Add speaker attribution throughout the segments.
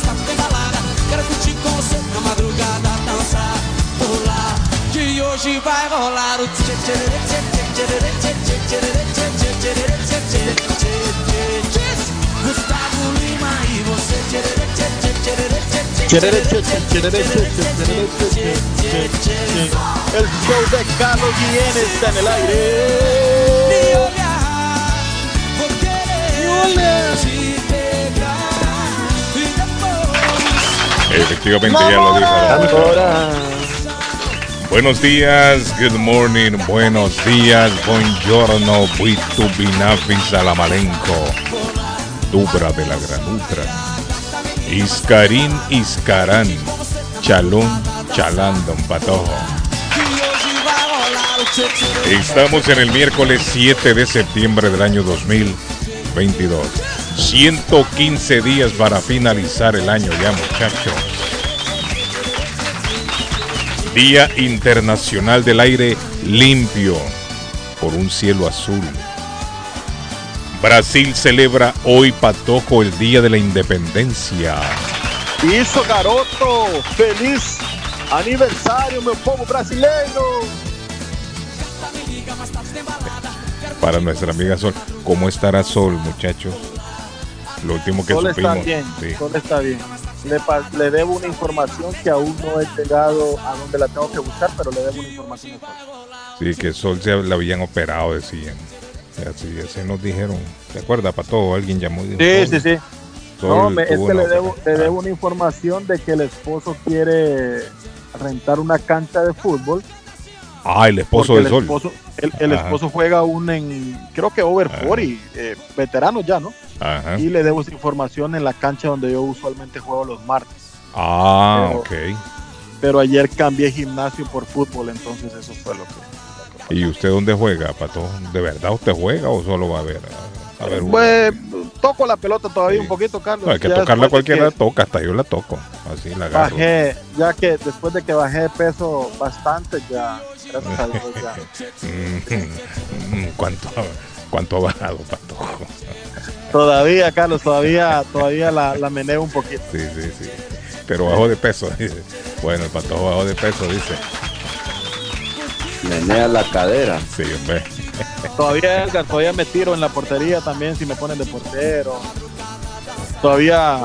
Speaker 1: Tarde, tem balada. Quero curtir com você na madrugada, dançar, pular. Que hoje vai rolar o tchê tchê tchê tchê tchê tchê tchê tchê tchê Gustavo Lima e você tchê tchê tchê tchê tchê
Speaker 2: El show de Carlos Guillén está en el aire.
Speaker 1: Me
Speaker 3: Efectivamente ya lo dijo. Buenos días, good morning, buenos días, buongiorno, buitu binafi salamalenco, dubra de la granutra, iscarín, iscarán, chalón, chalán, don patojo. Estamos en el miércoles 7 de septiembre del año 2022. 115 días para finalizar el año ya, muchachos. Día Internacional del Aire Limpio por un cielo azul. Brasil celebra hoy, Patojo, el Día de la Independencia.
Speaker 2: Isso, garoto! Feliz aniversário, meu povo brasileiro!
Speaker 3: Para nuestra amiga Sol. ¿Cómo estará Sol, muchachos? Lo último que
Speaker 2: Sol está
Speaker 3: supimos.
Speaker 2: bien,
Speaker 3: sí.
Speaker 2: Sol está bien. Le, le debo una información que aún no he llegado a donde la tengo que buscar, pero le debo una información.
Speaker 3: Sí, que Sol se la habían operado, decían. Así, así nos dijeron. ¿Te acuerdas, Pato? Alguien llamó y dijo,
Speaker 2: Sí, sí, sí.
Speaker 3: Sol
Speaker 2: No, es que le debo, le debo una información de que el esposo quiere rentar una cancha de fútbol.
Speaker 3: Ah, el esposo
Speaker 2: porque
Speaker 3: de
Speaker 2: el
Speaker 3: Sol.
Speaker 2: Esposo, el, el esposo juega un en, creo que over
Speaker 3: Ajá.
Speaker 2: 40, eh, veteranos ya, ¿no?
Speaker 3: Ajá.
Speaker 2: Y le debo esa información en la cancha donde yo usualmente juego los martes.
Speaker 3: Ah,
Speaker 2: Pero-
Speaker 3: ok.
Speaker 2: Pero ayer cambié gimnasio por fútbol, entonces eso fue lo que...
Speaker 3: ¿Y usted dónde juega, Pato? ¿De verdad usted juega o solo va a ver? A, ver uno?
Speaker 2: Pues toco la pelota todavía
Speaker 3: Sí.
Speaker 2: un poquito, Carlos.
Speaker 3: No, hay que
Speaker 2: Ya
Speaker 3: tocarla cualquiera
Speaker 2: que
Speaker 3: toca, hasta yo la toco. Así la agarro.
Speaker 2: Bajé, ya que después de que bajé de peso bastante, ya, gracias a Dios, ya.
Speaker 3: Mm, mm, ¿Cuánto, ¿Cuánto ha bajado, Pato?
Speaker 2: Todavía, Carlos, todavía, todavía la, la meneo un poquito.
Speaker 3: Sí, sí, sí. Pero bajó de peso, dice. Bueno, el Pato bajó de peso, dice.
Speaker 4: Menea la cadera.
Speaker 3: Sí, hombre.
Speaker 2: Todavía, Edgar, todavía me tiro en la portería también si me ponen de portero. Todavía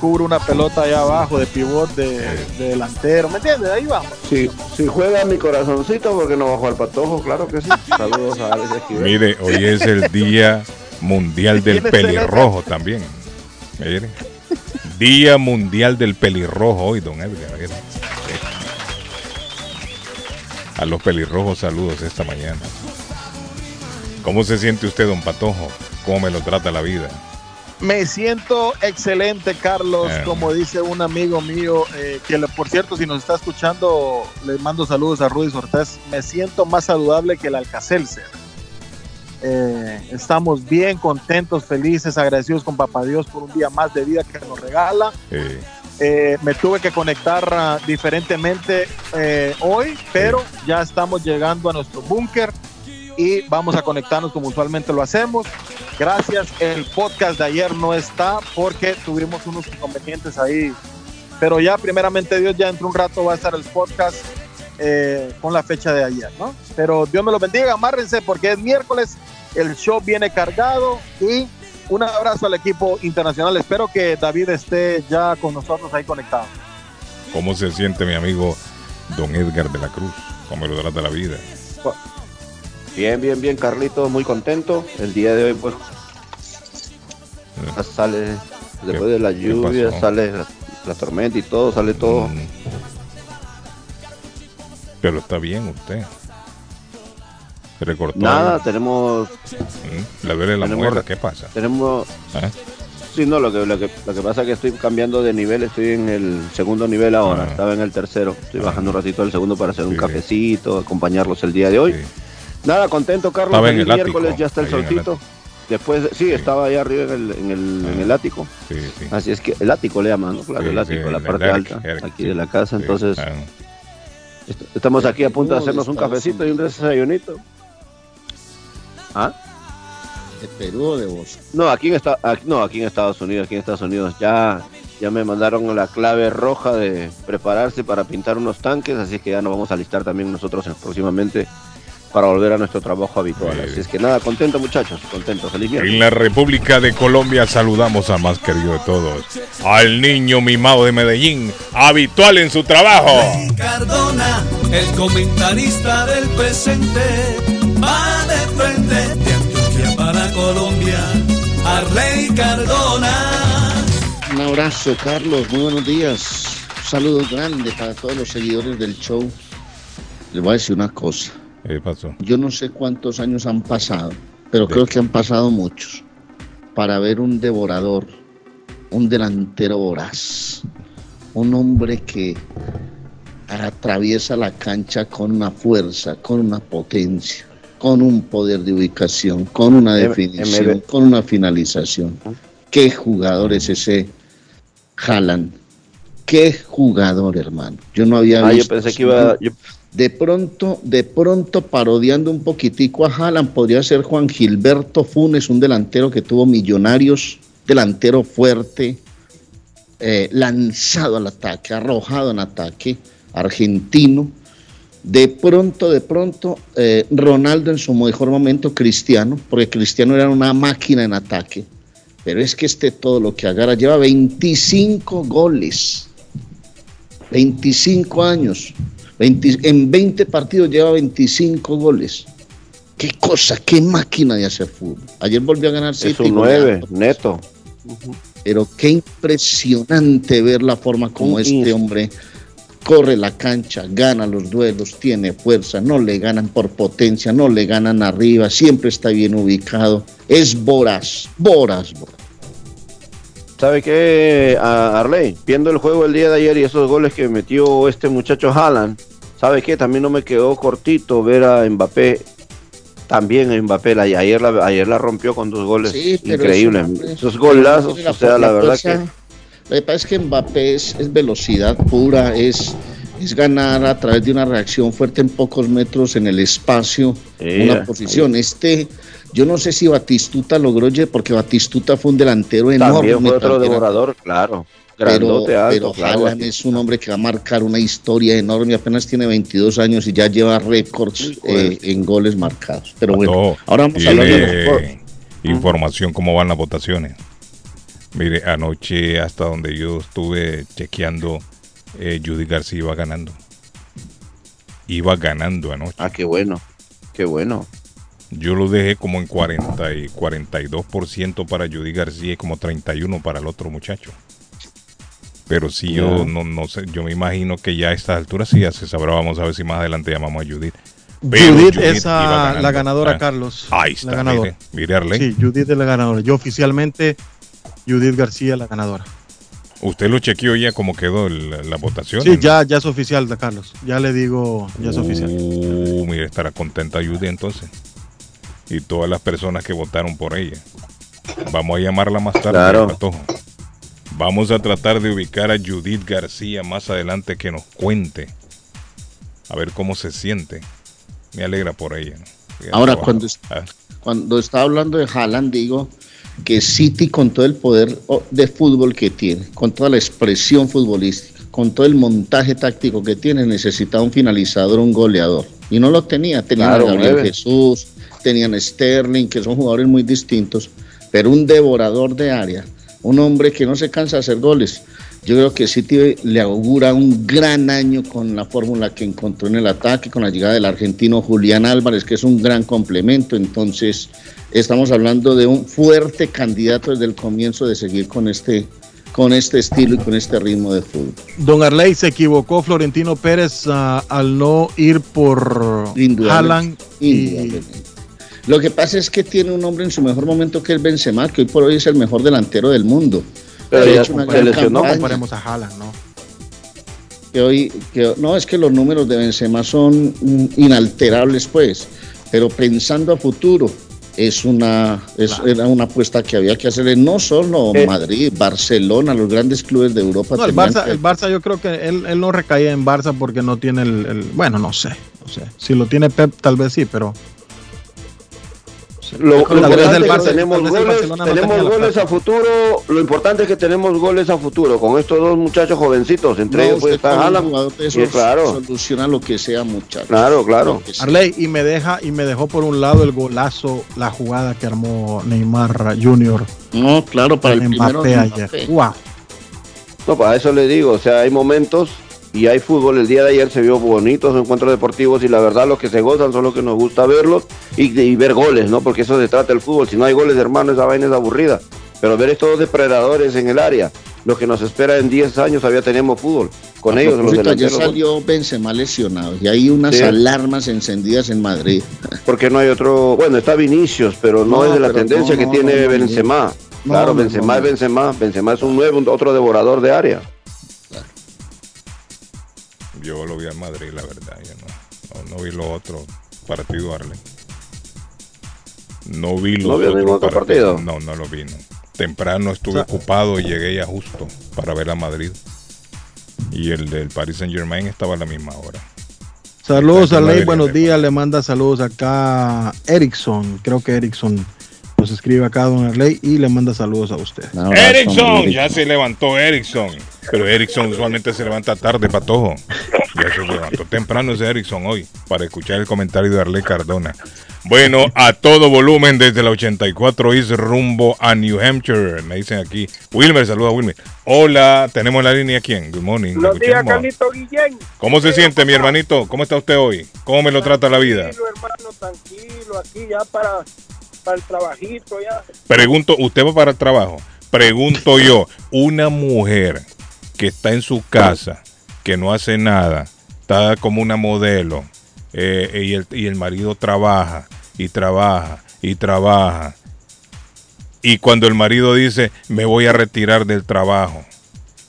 Speaker 2: cubro una pelota allá abajo de pivot de, de delantero. ¿Me entiendes? Ahí vamos.
Speaker 4: Si, si juega mi corazoncito, porque no bajo al patojo, claro que sí. Saludos a Alex Esquivel.
Speaker 3: Mire, hoy es el Día Mundial del
Speaker 2: ¿Quién es el
Speaker 3: Pelirrojo también. Mire. Día Mundial del Pelirrojo hoy, don Edgar. mire. A los pelirrojos saludos esta mañana. ¿Cómo se siente usted, don Patojo? ¿Cómo me lo trata la vida?
Speaker 2: Me siento excelente, Carlos.
Speaker 3: Eh.
Speaker 2: Como dice un amigo mío, eh, que por cierto, si nos está escuchando, le mando saludos a Rudy Ortez. Me siento más saludable que el Alcacelser. Eh, estamos bien, contentos, felices, agradecidos con Papá Dios por un día más de vida que nos regala.
Speaker 3: Eh,
Speaker 2: Eh, me tuve que conectar ah, diferentemente eh, hoy, pero ya estamos llegando a nuestro búnker y vamos a conectarnos como usualmente lo hacemos. Gracias, el podcast de ayer no está porque tuvimos unos inconvenientes ahí, pero ya primeramente Dios, ya dentro de un rato va a estar el podcast eh, con la fecha de ayer, ¿no? Pero Dios me lo bendiga, amárrense porque es miércoles, el show viene cargado y un abrazo al equipo internacional. Espero que David esté ya con nosotros ahí conectado.
Speaker 3: ¿Cómo se siente mi amigo don Edgar de la Cruz? ¿Cómo lo trata la vida?
Speaker 4: Bien, bien, bien, Carlito, muy contento. El día de hoy, pues,
Speaker 3: Eh,
Speaker 4: sale, después de la lluvia, sale la, la tormenta y todo, sale todo.
Speaker 3: Mm. Pero está bien usted. Recortó.
Speaker 4: Nada, tenemos,
Speaker 3: Mm, Le duele la
Speaker 4: tenemos-
Speaker 3: muela, ¿qué pasa?
Speaker 4: tenemos,
Speaker 3: ¿Ah?
Speaker 4: sí, no, lo que, lo que, lo que pasa es que estoy cambiando de nivel, estoy en el segundo nivel ahora,
Speaker 3: Ah.
Speaker 4: estaba en el tercero, estoy
Speaker 3: Ah.
Speaker 4: bajando un ratito al segundo para hacer un cafecito, acompañarlos el día de hoy.
Speaker 3: Sí.
Speaker 4: Nada, contento, Carlos.
Speaker 3: En el ático,
Speaker 4: miércoles, ya está el
Speaker 3: ahí el
Speaker 4: solcito. Después, sí, estaba allá arriba en el, en el, en el
Speaker 3: Ah.
Speaker 4: ático.
Speaker 3: Sí, sí.
Speaker 4: Así es que el ático le llaman, ¿no? Claro, el ático, la
Speaker 3: el
Speaker 4: parte alta, aquí de la casa. Entonces,
Speaker 3: ah,
Speaker 4: estamos aquí a punto de hacernos un cafecito y un desayunito. ¿Ah?
Speaker 5: ¿De Perú o de vos?
Speaker 4: No, aquí en, esta, aquí- no, aquí en Estados Unidos, aquí en Estados Unidos ya, ya me mandaron la clave roja de prepararse para pintar unos tanques, así que ya nos vamos a listar también nosotros en- próximamente para volver a nuestro trabajo habitual. Así es que nada, contento muchachos, contento, feliz miércoles.
Speaker 3: En la República de Colombia saludamos al más querido de todos, al niño mimado de Medellín, habitual en su trabajo.
Speaker 1: Cardona, el comentarista del presente, va de frente de Antioquia para Colombia. Arley Cardona.
Speaker 5: Un abrazo, Carlos. Muy buenos días. Un saludo grande para todos los seguidores del show. Les voy a decir una cosa.
Speaker 3: ¿Qué pasó?
Speaker 5: Yo no sé cuántos años han pasado, pero creo que han pasado muchos para ver un devorador, un delantero voraz, un hombre que atraviesa la cancha con una fuerza, con una potencia, con un poder de ubicación, con una definición, con una finalización. ¿Qué jugador es ese Haaland? ¿Qué jugador, hermano? Yo no había
Speaker 4: Ah, yo
Speaker 5: visto.
Speaker 4: pensé que iba, yo-
Speaker 5: De pronto, de pronto, parodiando un poquitico a Haaland, podría ser Juan Gilberto Funes, un delantero que tuvo millonarios, delantero fuerte, eh, lanzado al ataque, arrojado en ataque, argentino. De pronto, de pronto, eh, Ronaldo en su mejor momento, Cristiano, porque Cristiano era una máquina en ataque. Pero es que este todo lo que agarra lleva 25 goles. 25 años. 20 en 20 partidos lleva 25 goles. Qué cosa, qué máquina de hacer fútbol. Ayer volvió a ganar
Speaker 4: es
Speaker 5: City,
Speaker 4: un 9,
Speaker 5: goleando.
Speaker 4: neto.
Speaker 5: Pero qué impresionante ver la forma como este hombre corre la cancha, gana los duelos, tiene fuerza, no le ganan por potencia, no le ganan arriba, siempre está bien ubicado. Es voraz, voraz, voraz.
Speaker 4: ¿Sabe qué, Arley? Viendo el juego el día de ayer y esos goles que metió este muchacho Haaland, ¿sabe qué? También no me quedó cortito ver a Mbappé. También a Mbappé, la, ayer, la, ayer la rompió con dos goles
Speaker 5: Sí,
Speaker 4: increíbles.
Speaker 5: eso,
Speaker 4: Esos golazos, o sea, la verdad que...
Speaker 5: Lo que pasa es que Mbappé es, es velocidad pura, es, es ganar a través de una reacción fuerte en pocos metros en el espacio,
Speaker 4: Sí,
Speaker 5: una posición. Este, yo no sé si Batistuta logró, porque Batistuta fue un delantero enorme.
Speaker 4: También fue otro devorador, claro.
Speaker 5: Pero,
Speaker 4: alto,
Speaker 5: pero
Speaker 4: claro.
Speaker 5: Haaland es un hombre que va a marcar una historia enorme, apenas tiene 22 años y ya lleva récords eh, en goles marcados. Pero bueno,
Speaker 3: No,
Speaker 5: ahora vamos a hablar de los
Speaker 3: información cómo van las votaciones. Mire, anoche hasta donde yo estuve chequeando, eh, Judy García iba ganando. Iba ganando anoche.
Speaker 4: Ah, qué bueno, qué bueno.
Speaker 3: Yo lo dejé como en 40 y 42% para Judy García y como 31 para el otro muchacho. Pero sí, yo no, no sé, yo me imagino que ya a estas alturas sí ya se sabrá. Vamos a ver si más adelante llamamos a Judith. Pero
Speaker 2: Judith
Speaker 3: Judith
Speaker 2: es la ganadora,
Speaker 3: Ah,
Speaker 2: Carlos.
Speaker 3: Ahí está,
Speaker 2: La ganadora.
Speaker 3: mire, mire.
Speaker 2: Sí, Judith es la ganadora. Yo oficialmente, Judith García la ganadora.
Speaker 3: ¿Usted lo chequeó ya cómo quedó el- la votación?
Speaker 2: Sí, ya, ya es oficial, Carlos. Ya le digo, ya es oficial.
Speaker 3: Uh, mire, estará contenta Judy entonces. Y todas las personas que votaron por ella. Vamos a llamarla más tarde,
Speaker 4: Claro.
Speaker 3: Vamos a tratar de ubicar a Judith García más adelante que nos cuente. A ver cómo se siente. Me alegra por ella.
Speaker 5: Ahora, cuando
Speaker 3: Ah,
Speaker 5: cuando estaba hablando de Haaland, digo que City con todo el poder oh, de fútbol que tiene, con toda la expresión futbolística, con todo el montaje táctico que tiene, necesitaba un finalizador, un goleador. Y no lo tenía, tenían
Speaker 4: Claro,
Speaker 5: a Gabriel. Jesús, tenían a Sterling, que son jugadores muy distintos, pero un devorador de área, un hombre que no se cansa de hacer goles. Yo creo que City le augura un gran año con la fórmula que encontró en el ataque, con la llegada del argentino Julián Álvarez, que es un gran complemento. Entonces, estamos hablando de un fuerte candidato desde el comienzo de seguir con este, con este estilo y con este ritmo de fútbol.
Speaker 2: Don Arley se equivocó Florentino Pérez ah, al no ir por. Haaland y.
Speaker 5: Lo que pasa es que tiene un hombre en su mejor momento que es Benzema, que hoy por hoy es el mejor delantero del mundo.
Speaker 4: Pero
Speaker 5: Ha
Speaker 4: ya
Speaker 5: hecho una
Speaker 4: se
Speaker 5: gran
Speaker 4: lesionó,
Speaker 5: campaña.
Speaker 2: comparemos a Haaland, ¿no?
Speaker 5: que hoy, que, no, es que los números de Benzema son mm, inalterables, pues, pero pensando a futuro, es una, es, era una apuesta que había que hacerle no solo
Speaker 4: Eh.
Speaker 5: Madrid, Barcelona, los grandes clubes de Europa.
Speaker 2: No, el Barça,
Speaker 5: que-
Speaker 2: el Barça yo creo que él, él no recaía en Barça porque no tiene el, el- bueno, no sé, no sé. Si lo tiene Pep tal vez sí, pero
Speaker 4: Lo, importante
Speaker 2: Barça-
Speaker 4: tenemos goles, tenemos goles a futuro. Lo importante es que tenemos goles a futuro con estos dos muchachos jovencitos. Entre
Speaker 5: no,
Speaker 4: ellos puede estar Haaland. claro,
Speaker 5: soluciona lo que sea, muchachos.
Speaker 4: Claro, claro.
Speaker 2: Arley y me deja y me dejó por un lado el golazo, la jugada que armó Neymar Jr.
Speaker 5: No, claro, para el primero.
Speaker 2: Ayer.
Speaker 4: No, para eso le digo, o sea, hay momentos y hay fútbol. El día de ayer se vio bonitos encuentros deportivos y la verdad los que se gozan son los que nos gusta verlos y, y ver goles, ¿no? Porque eso se trata el fútbol. Si no hay goles, hermano, esa vaina es aburrida. Pero ver estos depredadores en el área, lo que nos espera en 10 años, todavía tenemos fútbol. Con
Speaker 5: A
Speaker 4: ellos, los delanteros.
Speaker 5: salió Benzema lesionado y hay unas
Speaker 4: Sí.
Speaker 5: alarmas encendidas en Madrid.
Speaker 4: Porque no hay otro, bueno, está Vinicius, pero no,
Speaker 5: No,
Speaker 4: es de la tendencia
Speaker 5: no,
Speaker 4: que
Speaker 5: no,
Speaker 4: tiene Benzema. claro, Benzema es. Benzema. Benzema es un nuevo, otro devorador de área.
Speaker 3: Yo lo vi al Madrid, la verdad. Yo no, no, no vi los otros partidos, Arlen. No vi los
Speaker 4: ¿No vio
Speaker 3: otros
Speaker 4: otro partido?
Speaker 3: No, no lo vi. no. Temprano estuve
Speaker 2: O sea-
Speaker 3: ocupado y llegué ya justo para ver a Madrid. Y el del Paris Saint Germain estaba a la misma hora.
Speaker 2: Saludos a Ley, buenos días, le manda saludos acá Erickson, creo que Erickson nos escribe acá Don Arley y le manda saludos a usted.
Speaker 5: Abrazo,
Speaker 3: Erickson, ya se levantó Erickson. Pero Erickson usualmente se levanta tarde, patojo. Ya se levantó temprano ese Erickson hoy para escuchar el comentario de Arley Cardona. Bueno, a todo volumen desde la 84 East rumbo a New Hampshire. Me dicen aquí. Wilmer, saluda a Wilmer. Hola, tenemos la línea quién? Good morning.
Speaker 6: Buenos días. Carlito Guillén.
Speaker 3: ¿Cómo se siente, mi hermanito? ¿Cómo está usted hoy? ¿Cómo me lo trata la vida?
Speaker 6: Tranquilo, hermano, tranquilo, aquí ya para, para el trabajito ya.
Speaker 3: Pregunto, ¿usted va para el trabajo? Pregunto yo, una mujer que está en su casa, que no hace nada, está como una modelo, eh, y, el, y el marido trabaja, y trabaja, y trabaja, y cuando el marido dice, me voy a retirar del trabajo,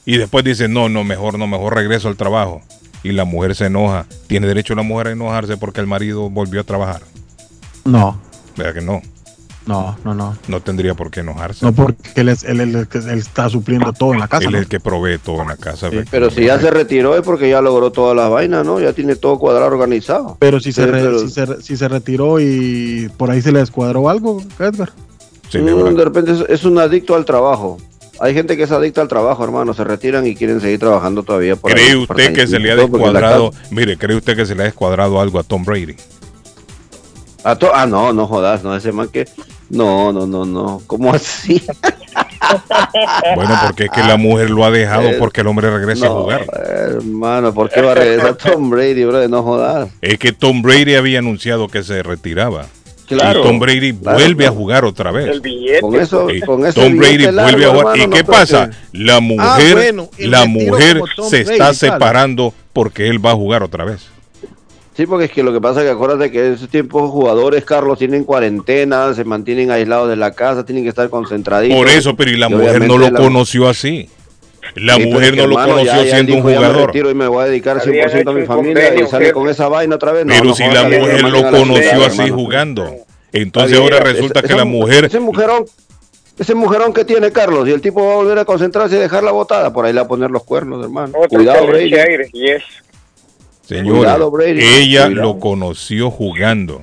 Speaker 3: y después dice, no, no, mejor no, mejor regreso al trabajo, y la mujer se enoja, ¿tiene derecho la mujer a enojarse porque el marido volvió a trabajar?
Speaker 2: No,
Speaker 3: ¿Verdad que no?
Speaker 2: No, no, no.
Speaker 3: No tendría por qué enojarse.
Speaker 2: No porque él, es, él, él- él está supliendo todo en la casa.
Speaker 3: Él
Speaker 2: ¿no?
Speaker 3: es el que provee todo en la casa.
Speaker 2: Sí,
Speaker 4: Pero si ya se retiró es porque ya logró todas las vainas, ¿no? Ya tiene todo cuadrado organizado.
Speaker 2: Pero si se, re-
Speaker 4: pero-
Speaker 2: si, se, re- si se retiró y por ahí se le descuadró algo, Edgar.
Speaker 3: Sí,
Speaker 4: Mm,
Speaker 3: de
Speaker 4: repente es, es un adicto al trabajo. Hay gente que es adicta al trabajo, hermano. Se retiran y quieren seguir trabajando todavía. por
Speaker 3: ¿Cree
Speaker 4: ahí,
Speaker 3: usted
Speaker 4: por
Speaker 3: que se le ha descuadrado?
Speaker 4: casa-
Speaker 3: Mire, ¿cree usted que se le ha descuadrado algo a Tom Brady?
Speaker 4: A to- ah, no, no jodas, no, ese man que. No, no, no, no. ¿Cómo así?
Speaker 3: Bueno, porque es que la mujer lo ha dejado
Speaker 4: Eh,
Speaker 3: porque el hombre regresa a jugar.
Speaker 4: hermano, ¿por qué va a regresar Tom Brady, bro? No jodas.
Speaker 3: Es que Tom Brady había anunciado que se retiraba.
Speaker 4: Claro.
Speaker 3: y Tom Brady
Speaker 4: claro,
Speaker 3: vuelve
Speaker 4: claro.
Speaker 3: a jugar otra vez.
Speaker 6: Billete.
Speaker 4: Con eso,
Speaker 3: Sí,
Speaker 4: con ese
Speaker 3: Tom Brady
Speaker 4: largo,
Speaker 3: vuelve a jugar.
Speaker 4: hermano,
Speaker 3: ¿Y
Speaker 4: no
Speaker 3: qué pasa?
Speaker 4: que-
Speaker 3: La mujer,
Speaker 2: bueno, el
Speaker 3: la mujer se
Speaker 2: Brady,
Speaker 3: está separando porque él va a jugar otra vez.
Speaker 4: Sí, porque es que lo que pasa es que acuérdate que en ese tiempo jugadores, Carlos, tienen cuarentena, se mantienen aislados de la casa, tienen que estar concentraditos.
Speaker 3: Por eso, pero y la
Speaker 4: Y
Speaker 3: mujer no lo
Speaker 4: la-
Speaker 3: conoció así. La
Speaker 4: Sí,
Speaker 3: mujer no lo
Speaker 4: hermano,
Speaker 3: conoció
Speaker 4: ya- ya
Speaker 3: siendo un
Speaker 4: dijo, ya me
Speaker 3: jugador.
Speaker 4: retiro y me voy a dedicar
Speaker 6: Habían
Speaker 4: 100% a mi familia y sale con esa vaina otra vez. No,
Speaker 3: Pero
Speaker 4: no
Speaker 3: si la mujer lo
Speaker 4: la
Speaker 3: conoció así
Speaker 4: hermano.
Speaker 3: jugando. Entonces ahora
Speaker 4: esa-
Speaker 3: resulta que
Speaker 4: esa
Speaker 3: la
Speaker 4: mu-
Speaker 3: mujer
Speaker 4: Ese mujerón, ese mujerón que tiene Carlos y el tipo va a volver a concentrarse y dejarla botada, por ahí le va a poner los cuernos, hermano.
Speaker 6: Otro
Speaker 4: Cuidado,
Speaker 6: que le
Speaker 3: Señora, ella
Speaker 4: cuidado.
Speaker 3: lo conoció jugando.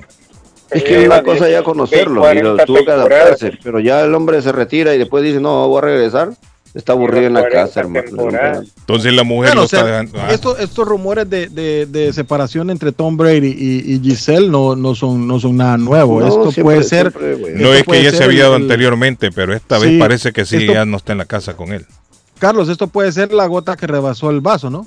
Speaker 4: Es que
Speaker 6: Eh,
Speaker 4: una
Speaker 6: de-
Speaker 4: cosa ya
Speaker 6: de
Speaker 4: conocerlo y lo
Speaker 6: 40
Speaker 4: tuvo que adaptarse, pero ya el hombre se retira y después dice, no, voy a regresar. Está aburrido en la
Speaker 6: 40
Speaker 4: casa, hermano.
Speaker 3: Entonces la mujer
Speaker 2: Bueno,
Speaker 3: lo
Speaker 2: o sea,
Speaker 3: está dejando. ah,
Speaker 2: estos, estos rumores de, de- de separación entre Tom Brady y, y Giselle no, no, son, no son nada nuevo.
Speaker 4: No,
Speaker 2: esto
Speaker 4: siempre-
Speaker 2: puede ser.
Speaker 4: siempre,
Speaker 3: no es que ya se había dado
Speaker 2: el-
Speaker 3: anteriormente, pero esta vez parece que sí,
Speaker 2: esto-
Speaker 3: ya no está en la casa con él.
Speaker 2: Carlos, esto puede ser la gota que rebasó el vaso, ¿no?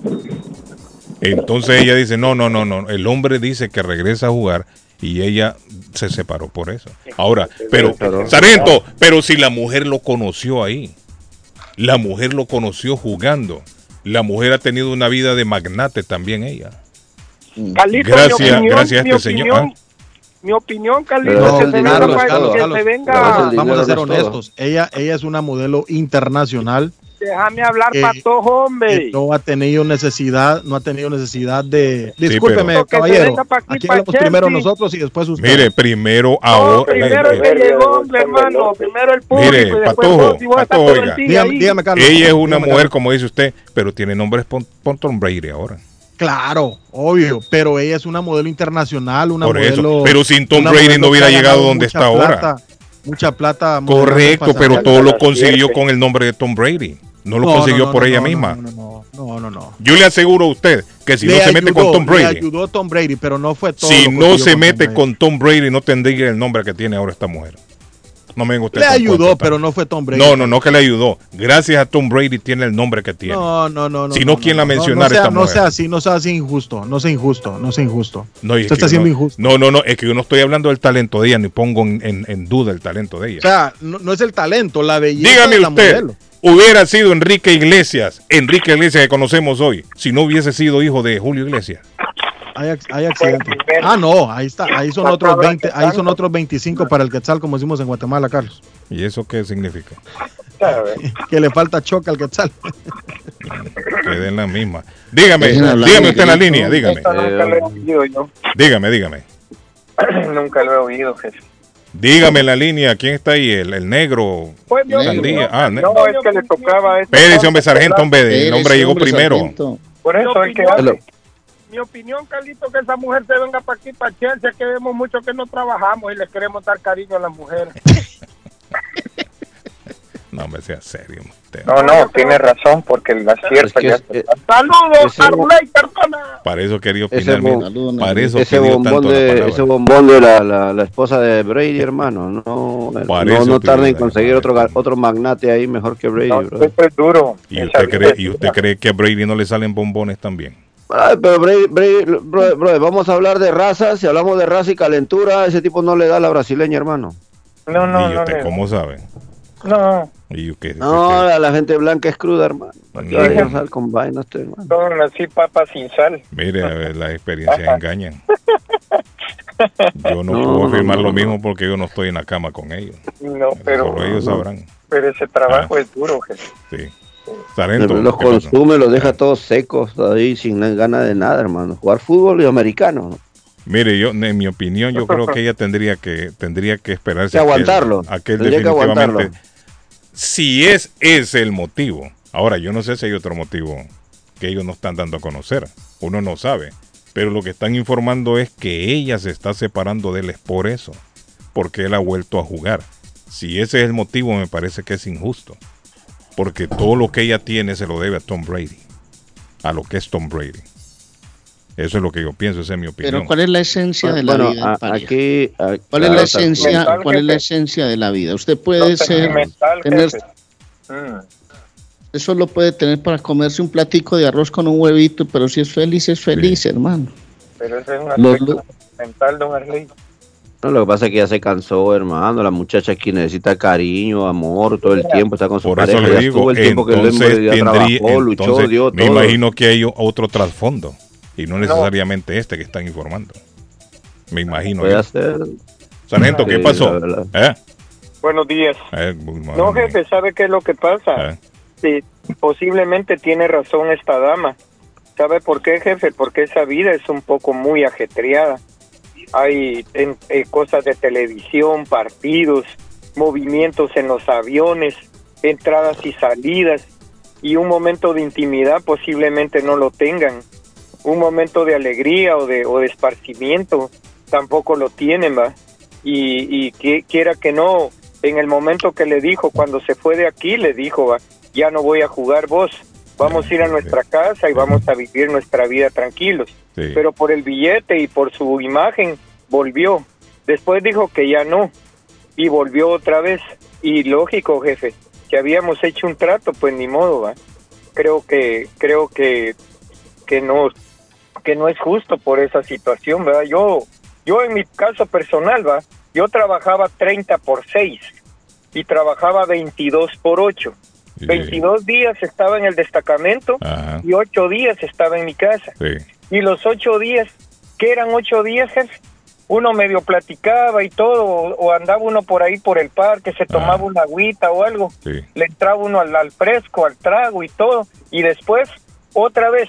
Speaker 3: Entonces ella dice, no, no, no, no. El hombre dice que regresa a jugar y ella se separó por eso. Ahora, pero, Sargento, pero si la mujer lo conoció ahí, la mujer lo conoció jugando, la mujer ha tenido una vida de magnate también ella.
Speaker 7: Carlito,
Speaker 3: Gracias,
Speaker 7: opinión,
Speaker 3: gracias a
Speaker 7: mi
Speaker 3: este señor.
Speaker 7: opinión,
Speaker 3: Ah.
Speaker 7: Mi opinión, Carlito,
Speaker 2: No,
Speaker 4: es el
Speaker 7: que se
Speaker 4: dinero,
Speaker 7: venga,
Speaker 4: todo.
Speaker 7: que
Speaker 2: Carlos,
Speaker 7: se venga.
Speaker 2: Vamos a ser honestos. Ella, ella es una modelo internacional
Speaker 7: Déjame hablar,
Speaker 2: Eh,
Speaker 7: patojo, hombre.
Speaker 2: que no ha tenido necesidad, no ha tenido necesidad de. Discúlpeme,
Speaker 7: pero- Que
Speaker 2: caballero.
Speaker 7: aquí,
Speaker 2: Aquí hablamos primero nosotros y después usted.
Speaker 3: Mire, primero
Speaker 7: No,
Speaker 3: ahora.
Speaker 7: primero el que llegó, hombre, hermano. Primero el público
Speaker 3: Mire,
Speaker 7: y después
Speaker 3: Patojo,
Speaker 7: vos, y vos estás
Speaker 3: Patojo, oiga.
Speaker 2: dígame, dígame, Carlos.
Speaker 3: Ella es una
Speaker 2: Dígame,
Speaker 3: mujer, como dice usted, pero tiene nombre es Pon- Pon Tom Brady ahora.
Speaker 2: Claro, obvio, pero ella es una modelo internacional, una
Speaker 3: Por eso,
Speaker 2: modelo.
Speaker 3: pero sin Tom Brady no hubiera
Speaker 2: que ha
Speaker 3: llegado donde está ahora.
Speaker 2: plata, Mucha plata.
Speaker 3: Correcto, pero todo lo consiguió con el nombre de Tom Brady. No lo
Speaker 2: No,
Speaker 3: consiguió
Speaker 2: no,
Speaker 3: por
Speaker 2: no,
Speaker 3: ella
Speaker 2: no,
Speaker 3: misma.
Speaker 2: No, no, no, no, no.
Speaker 3: Yo le aseguro a usted que si
Speaker 2: Le
Speaker 3: no se mete con Tom
Speaker 2: Le
Speaker 3: Brady,
Speaker 2: ayudó Tom Brady, pero no fue todo.
Speaker 3: si no se mete
Speaker 2: Tom
Speaker 3: con Tom Brady, no tendría el nombre que tiene ahora esta mujer. No me usted
Speaker 2: Le ayudó, pero no fue Tom Brady.
Speaker 3: No, no, no que le ayudó. Gracias a Tom Brady tiene el nombre que tiene.
Speaker 2: No, no, no.
Speaker 3: Si no, ¿quién la mencionara
Speaker 2: no, sea,
Speaker 3: esta
Speaker 2: no
Speaker 3: mujer?
Speaker 2: sea así, no sea así injusto, no sea injusto, no sea injusto.
Speaker 3: No,
Speaker 2: Usted está siendo
Speaker 3: no,
Speaker 2: injusto.
Speaker 3: No, no, no, es que yo no estoy hablando del talento de ella, ni pongo en, en- en duda el talento de ella.
Speaker 2: O sea, no, no es el talento, la belleza
Speaker 3: Dígame
Speaker 2: de la
Speaker 3: usted,
Speaker 2: modelo.
Speaker 3: Hubiera sido Enrique Iglesias, Enrique Iglesias que conocemos hoy, si no hubiese sido hijo de Julio Iglesias.
Speaker 2: Hay, hay accidente. Ah, no, ahí está, ahí son otros 20, ahí son otros 25 para el Quetzal, como decimos en Guatemala, Carlos.
Speaker 3: ¿Y eso qué significa?
Speaker 2: Que le falta choque al Quetzal.
Speaker 3: Quede en la misma. Dígame, dígame usted en la línea, dígame.
Speaker 7: Esto nunca lo he oído yo.
Speaker 3: Dígame, dígame.
Speaker 7: nunca lo he oído, jefe.
Speaker 3: Dígame la línea, ¿quién está ahí? ¿El, el negro?
Speaker 7: Pues, yo-
Speaker 3: Sandía. Ah, ne-
Speaker 7: no, es que le tocaba a este
Speaker 3: Espérese, hombre, sargento, hombre. El hombre llegó
Speaker 5: hombre,
Speaker 3: primero.
Speaker 5: sargento.
Speaker 7: Por eso el que
Speaker 4: Hello.
Speaker 7: Mi opinión, Carlito, que esa mujer se venga para aquí, para Chelsea, que vemos mucho que no trabajamos y le queremos dar cariño a las mujeres.
Speaker 3: No, hombre, sea serio. usted.
Speaker 7: No, no, tiene razón, porque la
Speaker 4: Es que es- eh,
Speaker 7: ¡Saludos, Arley, perdona!
Speaker 3: Para eso quería
Speaker 4: Ese
Speaker 3: opinar. Para eso
Speaker 4: ese bombón de ese bombón de la, la, la esposa de Brady, hermano. No,
Speaker 3: Para
Speaker 4: no, no tarda en conseguir otro otro magnate ahí mejor que Brady,
Speaker 7: No, es duro.
Speaker 3: ¿Y usted, cree, ¿Y usted cree que a Brady no le salen bombones también?
Speaker 4: Ay, pero Brady, Brady- bro, bro, vamos a hablar de razas. Si hablamos de raza y calentura, ese tipo no le da a la brasileña, hermano.
Speaker 7: No, no,
Speaker 3: ¿Y
Speaker 7: no.
Speaker 3: usted cómo sabe?
Speaker 7: No,
Speaker 3: ¿Y qué-
Speaker 4: No,
Speaker 3: qué-
Speaker 4: la, la gente blanca es cruda, hermano. ¿Para qué
Speaker 3: No.
Speaker 4: usar con vaina este, hermano?
Speaker 7: son así papas sin sal.
Speaker 3: Mire, a ver, las experiencias engañan. Yo no,
Speaker 4: No,
Speaker 3: puedo
Speaker 4: no,
Speaker 3: afirmar
Speaker 4: no,
Speaker 3: lo
Speaker 4: no.
Speaker 3: mismo porque yo no estoy en la cama con ellos.
Speaker 7: No, pero,
Speaker 3: Solo ellos sabrán.
Speaker 7: pero ese trabajo
Speaker 3: Ah.
Speaker 7: es duro, jefe.
Speaker 3: Sí. Sargento,
Speaker 4: los consume, los deja todos secos ahí sin ganas de nada, hermano. Jugar fútbol y americano. ¿no?
Speaker 3: Mire, yo, en mi opinión, yo creo que ella tendría que tendría que esperarse
Speaker 4: Que
Speaker 3: a aquel-
Speaker 4: aguantarlo.
Speaker 3: a aquel
Speaker 4: Tendría que
Speaker 3: definitivamente.
Speaker 4: aguantarlo.
Speaker 3: Si es ese el motivo. Ahora, yo no sé si hay otro motivo que ellos no están dando a conocer. Uno no sabe. Pero lo que están informando es que ella se está separando de él es por eso. Porque él ha vuelto a jugar. Si ese es el motivo, me parece que es injusto. Porque todo lo que ella tiene se lo debe a Tom Brady. A lo que es Tom Brady. Eso es lo que yo pienso, esa es mi opinión.
Speaker 5: Pero ¿cuál es la esencia de la
Speaker 4: Bueno,
Speaker 5: vida? en
Speaker 4: a-
Speaker 5: pareja?
Speaker 4: aquí. a-
Speaker 5: ¿Cuál es la esencia?
Speaker 7: Mental,
Speaker 5: ¿Cuál es la esencia de la vida? Usted puede
Speaker 7: No,
Speaker 5: ser, tener.
Speaker 7: Mm.
Speaker 5: eso lo puede tener para comerse un platico de arroz con un huevito, pero si es feliz, es feliz, hermano.
Speaker 7: Pero ese es un aspecto mental, don Arley.
Speaker 4: No, lo que pasa es que ya se cansó, hermano. La muchacha aquí necesita cariño, amor, todo el tiempo está con su
Speaker 3: Por eso
Speaker 4: pareja.
Speaker 3: le
Speaker 4: ya
Speaker 3: digo,
Speaker 4: estuvo el tiempo que
Speaker 3: tendría,
Speaker 4: trabajó, luchó,
Speaker 3: entonces
Speaker 4: dio
Speaker 3: me
Speaker 4: todo.
Speaker 3: imagino que hay otro trasfondo y no necesariamente este que están informando. Me imagino.
Speaker 4: Puede ser.
Speaker 3: Sargento, ¿qué
Speaker 4: Sí,
Speaker 3: pasó? ¿Eh?
Speaker 7: Buenos días.
Speaker 3: Eh,
Speaker 7: No, jefe, ¿sabe qué es lo que pasa?
Speaker 3: eh,
Speaker 7: Sí, posiblemente tiene razón esta dama. ¿Sabe por qué, jefe? Porque esa vida es un poco muy ajetreada. Hay en- eh, cosas de televisión, partidos, movimientos en los aviones, entradas y salidas, y un momento de intimidad posiblemente no lo tengan. Un momento de alegría o de, o de esparcimiento tampoco lo tienen, ¿va? Y, y que, quiera que no, en el momento que le dijo, cuando se fue de aquí, le dijo, "Va, ya no voy a jugar vos, vamos a ir a nuestra casa y vamos a vivir nuestra vida tranquilos.
Speaker 3: sí.
Speaker 7: Pero por el billete y por su imagen, volvió. Después dijo que ya no, y volvió otra vez. Y lógico, jefe, si habíamos hecho un trato, pues ni modo, va. Creo que, creo que, que no, que no es justo por esa situación, ¿verdad? Yo, yo en mi caso personal, va, yo trabajaba 30 por 6 y trabajaba 22 por 8. 22 días estaba en el destacamento
Speaker 3: Ajá.
Speaker 7: y 8 días estaba en mi casa.
Speaker 3: Sí.
Speaker 7: Y los 8 días, ¿qué eran 8 días, jefe? Uno medio platicaba y todo, o, andaba uno por ahí por el parque, se tomaba una agüita o algo,
Speaker 3: Sí.
Speaker 7: le entraba uno al, al fresco, al trago y todo, y después otra vez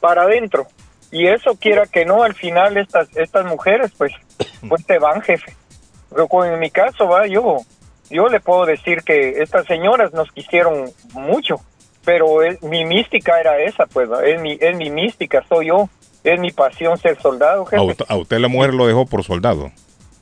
Speaker 7: para adentro. Y eso quiera que no, al final estas estas mujeres pues pues te van, jefe. En mi caso, va, yo yo le puedo decir que estas señoras nos quisieron mucho, pero es- mi mística era esa, pues, va, es mi es mi mística, soy yo, es mi pasión ser soldado,
Speaker 3: A
Speaker 7: jefe.
Speaker 3: usted, a usted la mujer lo dejó por soldado.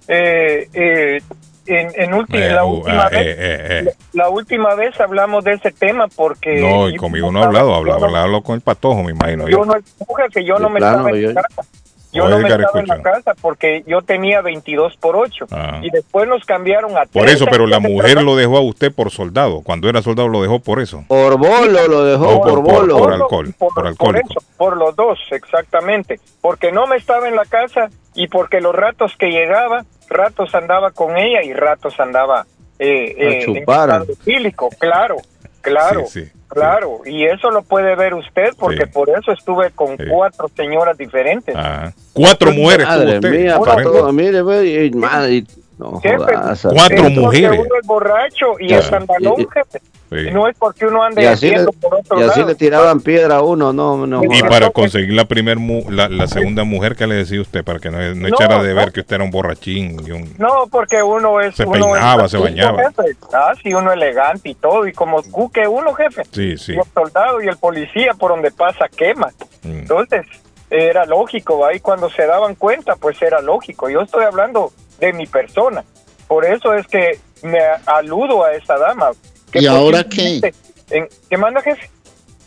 Speaker 7: Eh, eh, en, en ulti-
Speaker 3: Eh,
Speaker 7: la
Speaker 3: uh,
Speaker 7: última
Speaker 3: ah,
Speaker 7: vez
Speaker 3: eh, eh, eh.
Speaker 7: la, la última vez hablamos de ese tema porque
Speaker 3: No, y conmigo no ha hablado, habla-
Speaker 7: yo no-
Speaker 3: hablado con el patojo, me imagino.
Speaker 7: yo
Speaker 3: Yo.
Speaker 7: no, jefe, yo no me
Speaker 4: plano,
Speaker 7: estaba en
Speaker 4: yo-
Speaker 7: la casa. Yo no me estaba en la casa porque yo tenía 22 por 8
Speaker 3: Ah.
Speaker 7: y después nos cambiaron a
Speaker 3: Por
Speaker 7: 30
Speaker 3: eso, pero la mujer lo dejó a usted por soldado. Cuando era soldado lo dejó por eso.
Speaker 4: Por bolo lo dejó, por,
Speaker 3: por-
Speaker 4: bolo.
Speaker 3: por alcohol,
Speaker 7: por, eso, por los dos, exactamente. Porque no me estaba en la casa y porque los ratos que llegaba, ratos andaba con ella y ratos andaba eh, eh, en
Speaker 4: chupar.
Speaker 7: estado etílico, claro, claro.
Speaker 3: Sí, sí,
Speaker 7: Claro, y eso lo puede ver usted porque
Speaker 3: Sí.
Speaker 7: por eso estuve con
Speaker 3: Sí.
Speaker 7: cuatro señoras diferentes.
Speaker 3: Ah. Cuatro mujeres
Speaker 4: Madre
Speaker 3: usted.
Speaker 4: mía,
Speaker 7: Una
Speaker 4: para
Speaker 7: vez-
Speaker 4: todo, mire, ve, y, madre, no
Speaker 7: Jefe,
Speaker 4: jodas,
Speaker 3: Cuatro
Speaker 7: Es
Speaker 3: mujeres.
Speaker 7: uno es borracho y
Speaker 4: Ya.
Speaker 7: jefe.
Speaker 3: Sí.
Speaker 7: No es porque uno ande
Speaker 4: Y así, le,
Speaker 7: haciendo por otro
Speaker 4: y así
Speaker 7: lado.
Speaker 4: le tiraban piedra a uno, no, no
Speaker 3: Y
Speaker 4: jodas.
Speaker 3: para conseguir la primer mu- la, la segunda mujer que le decía usted, para que no, no
Speaker 7: No,
Speaker 3: echara de
Speaker 7: no.
Speaker 3: ver que usted era un borrachín. y un-
Speaker 7: No, porque uno es.
Speaker 3: Se
Speaker 7: uno
Speaker 3: peinaba,
Speaker 7: es-
Speaker 3: se bañaba.
Speaker 7: jefe. Ah, sí, uno elegante y todo. Y como cuque uno, jefe.
Speaker 3: Sí, sí.
Speaker 7: Y el soldado y el policía por donde pasa quema.
Speaker 3: Mm.
Speaker 7: Entonces, era lógico. Ahí cuando se daban cuenta, pues era lógico. Yo estoy hablando de mi persona. Por eso es que me aludo a esa dama. que
Speaker 8: ¿Y ahora
Speaker 7: posiblemente- en- ¿Qué manda, jefe?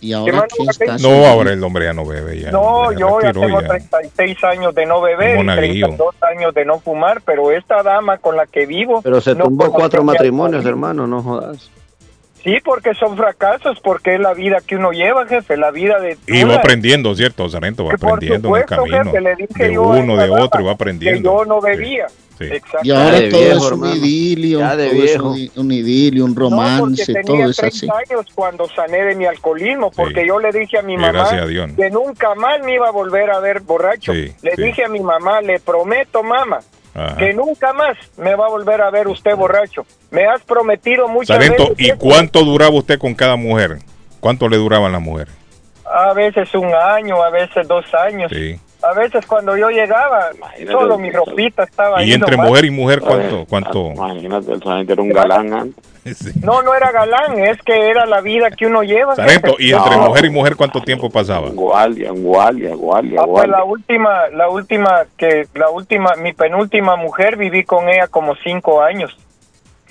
Speaker 8: ¿Y ahora
Speaker 7: manda
Speaker 8: qué está
Speaker 3: No, ahora el hombre ya no bebe. Ya,
Speaker 7: No,
Speaker 3: ya
Speaker 7: yo ya tengo
Speaker 3: ya.
Speaker 7: 36 años de no beber y
Speaker 3: Monaguillo.
Speaker 7: 32 años de no fumar, pero esta dama con la que vivo...
Speaker 4: Pero se
Speaker 7: no
Speaker 4: tumbó cuatro matrimonios, hermano, no jodas.
Speaker 7: Sí, porque son fracasos, porque es la vida que uno lleva, jefe, la vida de...
Speaker 3: Y va aprendiendo, ¿cierto, Sargento? Va
Speaker 7: que
Speaker 3: aprendiendo en el
Speaker 7: supuesto,
Speaker 3: camino.
Speaker 7: jefe, le dije
Speaker 3: De
Speaker 7: yo
Speaker 3: uno, de otro, y va
Speaker 7: Que
Speaker 3: aprendiendo.
Speaker 7: yo no
Speaker 3: Sí,
Speaker 7: bebía.
Speaker 3: sí.
Speaker 7: Exacto.
Speaker 8: Y ahora
Speaker 4: de
Speaker 8: todo
Speaker 4: viejo,
Speaker 8: es un
Speaker 4: hermano.
Speaker 8: idilio,
Speaker 4: Ya de
Speaker 8: todo es un, un idilio, un
Speaker 7: No,
Speaker 8: romance,
Speaker 7: tenía
Speaker 8: todo es
Speaker 7: 30
Speaker 8: así.
Speaker 7: años cuando sané de mi alcoholismo, porque
Speaker 3: Sí.
Speaker 7: yo le dije a mi mamá
Speaker 3: a Dios.
Speaker 7: que nunca más me iba a volver a ver borracho.
Speaker 3: Sí,
Speaker 7: le
Speaker 3: sí.
Speaker 7: dije a mi mamá, le prometo, mamá,
Speaker 3: Ajá.
Speaker 7: que nunca más me va a volver a ver usted borracho. Me has prometido muchas
Speaker 3: Sargento,
Speaker 7: veces.
Speaker 3: ¿y cuánto duraba usted con cada mujer? ¿Cuánto le duraban las mujeres?
Speaker 7: A veces un año, a veces dos años.
Speaker 3: Sí.
Speaker 7: A veces cuando yo llegaba,
Speaker 9: Imagínate,
Speaker 7: solo mi ropita estaba ahí.
Speaker 3: Y entre
Speaker 7: nomás.
Speaker 3: mujer y mujer, ¿cuánto? cuánto?
Speaker 9: Imagínate, el sargento era un galán antes.
Speaker 3: Sí.
Speaker 7: No, no era galán, es que era la vida que uno lleva.
Speaker 3: Sargento. ¿y entre
Speaker 9: No.
Speaker 3: mujer y mujer cuánto tiempo pasaba?
Speaker 9: Guardia, guardia, guardia,
Speaker 7: Ah, pues la última, la última, que la última, mi penúltima mujer viví con ella como cinco años.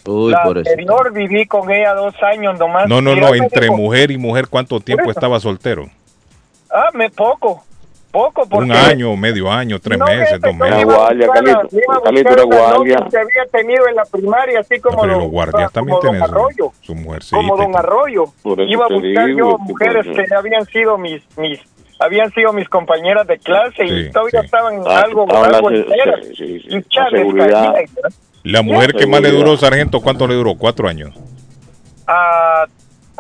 Speaker 4: Uy,
Speaker 7: la
Speaker 4: por eso.
Speaker 7: anterior viví con ella dos años nomás.
Speaker 3: No, no, no, entre
Speaker 7: dijo,
Speaker 3: mujer y mujer, ¿cuánto tiempo estaba soltero?
Speaker 7: Ah, me poco, poco porque
Speaker 3: Un año, medio año, tres
Speaker 7: No,
Speaker 3: meses, dos meses.
Speaker 7: iba a
Speaker 9: guardia, Calito. Calito era
Speaker 7: la
Speaker 9: guardia.
Speaker 7: que había tenido en la primaria, así como
Speaker 3: Pero
Speaker 7: don,
Speaker 3: los guardias también
Speaker 7: como don
Speaker 3: tienen
Speaker 7: Arroyo,
Speaker 3: su, su mujercita.
Speaker 7: como don
Speaker 3: y.
Speaker 7: Arroyo. Iba a buscar
Speaker 9: digo,
Speaker 7: yo mujeres que habían sido mis, mis, habían sido mis compañeras de clase y
Speaker 3: Sí,
Speaker 7: todavía
Speaker 3: sí.
Speaker 7: estaban
Speaker 9: Ah,
Speaker 7: algo, algo enteras.
Speaker 9: sí, sí, sí,
Speaker 7: Y
Speaker 9: la
Speaker 7: chale,
Speaker 9: seguridad.
Speaker 7: caía, ¿verdad?
Speaker 3: La mujer que más le duró, Sargento, ¿cuánto le duró? Cuatro años.
Speaker 7: Ah,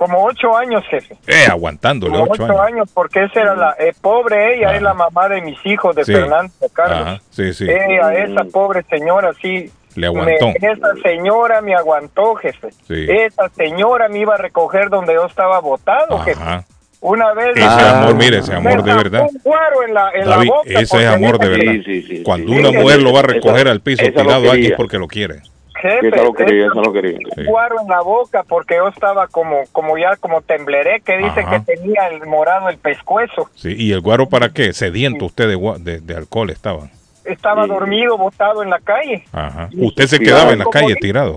Speaker 7: como ocho años, jefe.
Speaker 3: Eh, aguantándole
Speaker 7: Como
Speaker 3: ocho
Speaker 7: ocho
Speaker 3: años.
Speaker 7: años, porque esa era la eh, pobre ella,
Speaker 3: Ajá.
Speaker 7: es la mamá de mis hijos, de
Speaker 3: Sí.
Speaker 7: Fernando de Carlos.
Speaker 3: Ajá, sí, sí.
Speaker 7: Ella, esa pobre señora, sí.
Speaker 3: Le aguantó.
Speaker 7: me- esa señora me aguantó, jefe.
Speaker 3: Sí.
Speaker 7: Esa señora me iba a recoger donde yo estaba botado, jefe.
Speaker 3: Ajá.
Speaker 7: Una vez.
Speaker 3: Ese
Speaker 4: Ah.
Speaker 3: amor, mire, ese amor de verdad.
Speaker 7: sacó Un guaro en la, en la
Speaker 3: David,
Speaker 7: boca
Speaker 3: ese es amor de verdad.
Speaker 9: Sí, sí, sí,
Speaker 3: Cuando
Speaker 9: sí.
Speaker 3: una mujer lo va a
Speaker 9: esa-
Speaker 3: recoger al piso tirado
Speaker 9: quería.
Speaker 3: es porque lo quiere.
Speaker 7: Jefe,
Speaker 9: Esa lo quería,
Speaker 7: esa-
Speaker 9: lo quería.
Speaker 3: Sí.
Speaker 7: un guaro en la boca porque yo estaba como como ya como tembleré que dicen
Speaker 3: Ajá.
Speaker 7: que tenía el morado el pescuezo
Speaker 3: Sí, ¿Y el guaro para qué? Sediento usted de, gua- de, de alcohol estaba.
Speaker 7: estaba
Speaker 9: Sí.
Speaker 7: dormido botado en la calle
Speaker 3: Ajá.
Speaker 7: Y-
Speaker 3: Usted se
Speaker 9: Sí,
Speaker 3: quedaba en la calle
Speaker 7: dice-
Speaker 3: tirado.